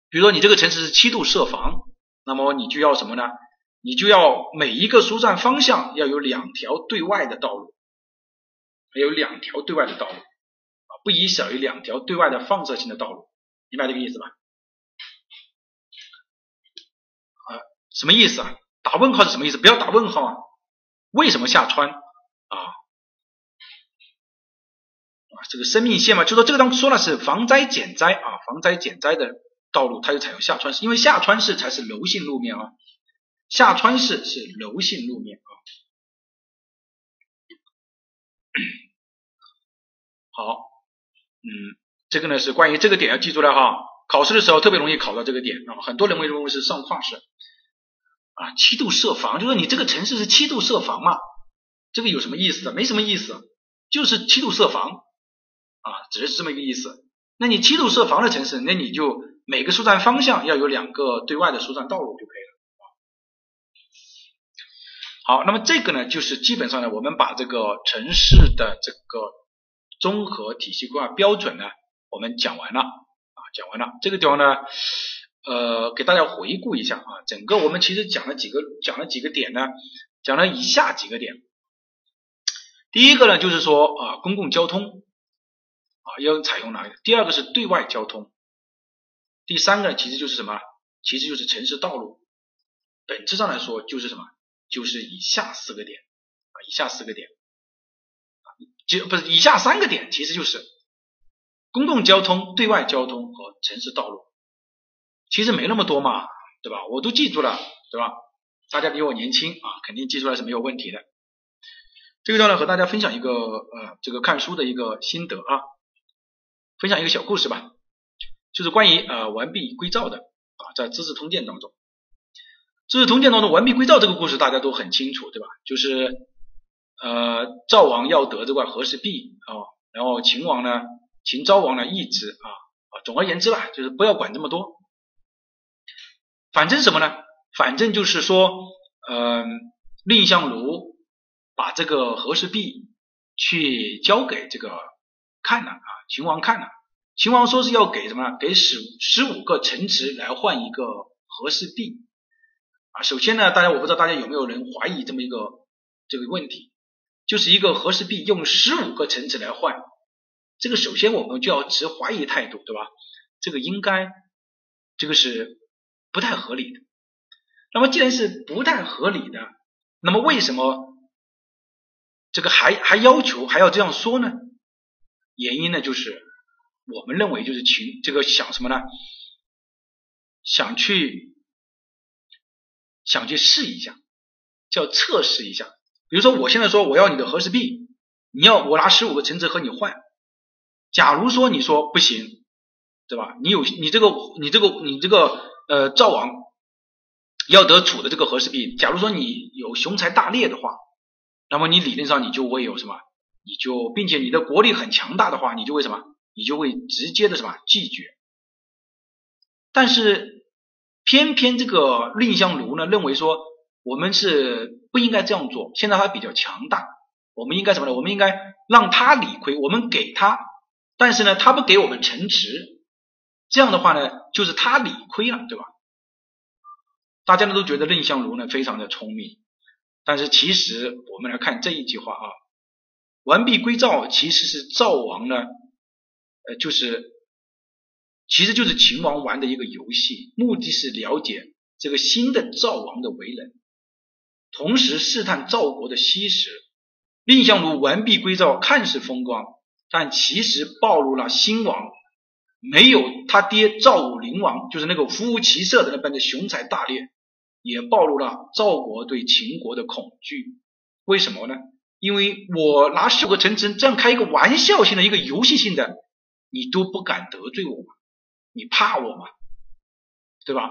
比如说你这个城市是七度设防，那么你就要什么呢？你就要每一个疏散方向要有两条对外的道路，还有两条对外的道路啊，不宜小于两条对外的放射性的道路，明白这个意思吧？啊，什么意思啊？打问号是什么意思？不要打问号啊！为什么下穿啊？啊，这个生命线嘛，就说这个当中说了是防灾减灾啊，防灾减灾的道路它就采用下穿式，因为下穿式才是柔性路面啊。下穿式是柔性路面啊。好，嗯，这个呢是关于这个点要记住了哈，考试的时候特别容易考到这个点啊，很多人会认为是上跨式啊，七度设防，就说你这个城市是七度设防嘛，这个有什么意思？没什么意思，就是七度设防啊，只是这么一个意思。那你七度设防的城市，那你就每个疏散方向要有两个对外的疏散道路就可以了。好，那么这个呢，就是基本上呢，我们把这个城市的这个综合体系规划标准呢，我们讲完了啊，讲完了。这个地方呢，呃，给大家回顾一下啊，整个我们其实讲了几个，讲了几个点呢，讲了以下几个点。第一个呢，就是说啊，公共交通啊要采用哪一个？第二个是对外交通，第三个其实就是什么？其实就是城市道路。本质上来说就是什么？就是以下四个点啊，以下四个点，就不是以下三个点，其实就是公共交通、对外交通和城市道路。其实没那么多嘛，对吧？我都记住了，对吧？大家比我年轻啊，肯定记出来是没有问题的。这个地方呢，和大家分享一个呃，这个看书的一个心得啊，分享一个小故事吧，就是关于呃完璧归赵的啊，在《资治通鉴》当中。《资治通鉴》当中，完璧归赵这个故事大家都很清楚，对吧？就是呃，赵王要得这块和氏璧啊，然后秦王呢，秦昭王呢一直啊啊，总而言之吧，就是不要管这么多，反正什么呢？反正就是说，嗯，蔺相如把这个和氏璧去交给这个看了啊，秦王看了，秦王说是要给什么？给十十五个城池来换一个和氏璧。啊，首先呢，大家我不知道大家有没有人怀疑这么一个这个问题，就是一个和氏璧用十五个城池来换，这个首先我们就要持怀疑态度，对吧？这个应该这个是不太合理的。那么既然是不太合理的，那么为什么这个还还要求还要这样说呢？原因呢就是我们认为就是秦这个想什么呢？想去。想去试一下，叫测试一下。比如说，我现在说我要你的和氏璧，你要我拿十五个城池和你换。假如说你说不行，对吧？你有你这个你这个你这个呃赵王要得楚的这个和氏璧，假如说你有雄才大略的话，那么你理论上你就会有什么？你就并且你的国力很强大的话，你就会什么？你就会直接的什么拒绝。但是。偏偏这个蔺相如呢，认为说我们是不应该这样做。现在他比较强大，我们应该什么呢？我们应该让他理亏，我们给他，但是呢，他不给我们城池，这样的话呢，就是他理亏了，对吧？大家呢都觉得蔺相如呢非常的聪明，但是其实我们来看这一句话啊，完璧归赵，其实是赵王呢呃，就是其实就是秦王玩的一个游戏，目的是了解这个新的赵王的为人，同时试探赵国的虚实。蔺相如完璧归赵，看似风光，但其实暴露了新王没有他爹赵武灵王，就是那个夫无其色的那般的雄才大略，也暴露了赵国对秦国的恐惧。为什么呢？因为我拿秀个城池这样开一个玩笑性的一个游戏性的，你都不敢得罪我吗？你怕我吗？对吧？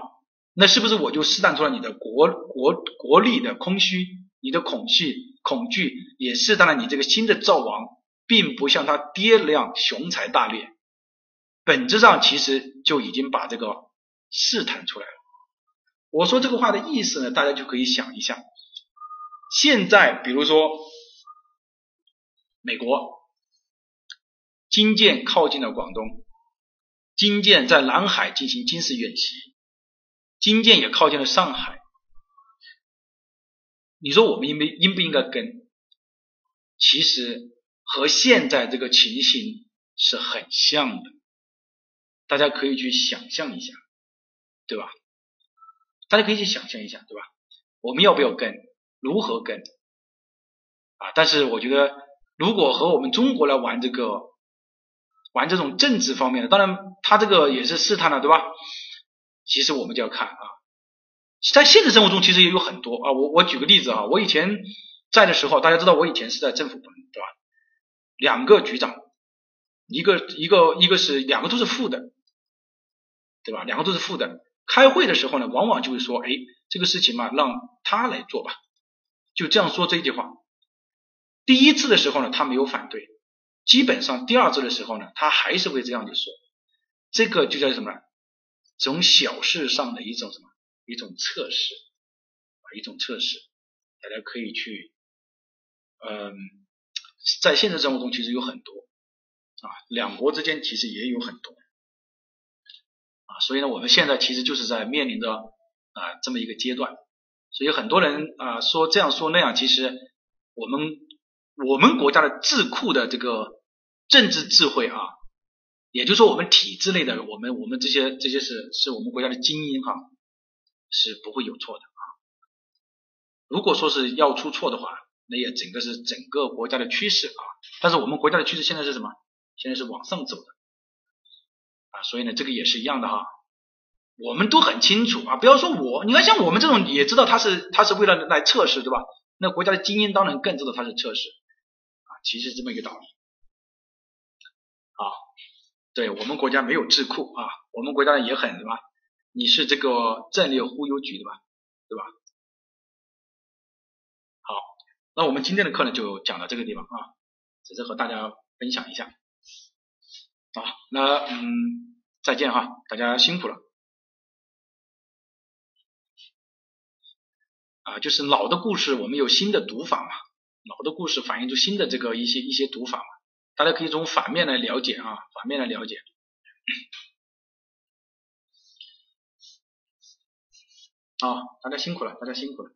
那是不是我就试探出了你的国国国力的空虚，你的恐惧恐惧也试探了你这个新的赵王，并不像他爹那样雄才大略，本质上其实就已经把这个试探出来了。我说这个话的意思呢，大家就可以想一下。现在比如说美国军舰靠近了广东，军舰在南海进行军事演习，新建也靠近了上海。你说我们应不应不应该跟？其实和现在这个情形是很像的，大家可以去想象一下，对吧？大家可以去想象一下，对吧？我们要不要跟？如何跟？啊，但是我觉得，如果和我们中国来玩这个，玩这种政治方面的，当然他这个也是试探了，对吧？其实我们就要看啊。在现实生活中，其实也有很多啊。我我举个例子啊，我以前在的时候，大家知道我以前是在政府部门，对吧？两个局长，一个一个一个是两个都是副的，对吧？两个都是副的。开会的时候呢，往往就会说，哎，这个事情嘛，让他来做吧，就这样说这句话。第一次的时候呢，他没有反对，基本上第二次的时候呢，他还是会这样子说。这个就叫什么？从小事上的一种什么？一种测试啊，一种测试，大家可以去，嗯，在现实生活中其实有很多啊，两国之间其实也有很多啊，所以呢，我们现在其实就是在面临着啊这么一个阶段，所以很多人啊说这样说那样，其实我们我们国家的智库的这个政治智慧啊，也就是说我们体制内的我们我们这些这些是是我们国家的精英哈。是不会有错的啊！如果说是要出错的话，那也整个是整个国家的趋势啊。但是我们国家的趋势现在是什么？现在是往上走的啊，所以呢，这个也是一样的哈。我们都很清楚啊，不要说我，你看像我们这种也知道他是他是为了来测试，对吧？那国家的精英当然更知道他是测试啊，其实这么一个道理啊。对我们国家没有智库啊，我们国家也很什么？你是这个战略忽悠局的吧，对吧？好，那我们今天的课呢就讲到这个地方啊，只是和大家分享一下。好，那嗯，再见哈，大家辛苦了。啊，就是老的故事，我们有新的读法嘛，老的故事反映出新的这个一些一些读法嘛，大家可以从反面来了解啊，反面来了解。啊，大家辛苦了，大家辛苦了。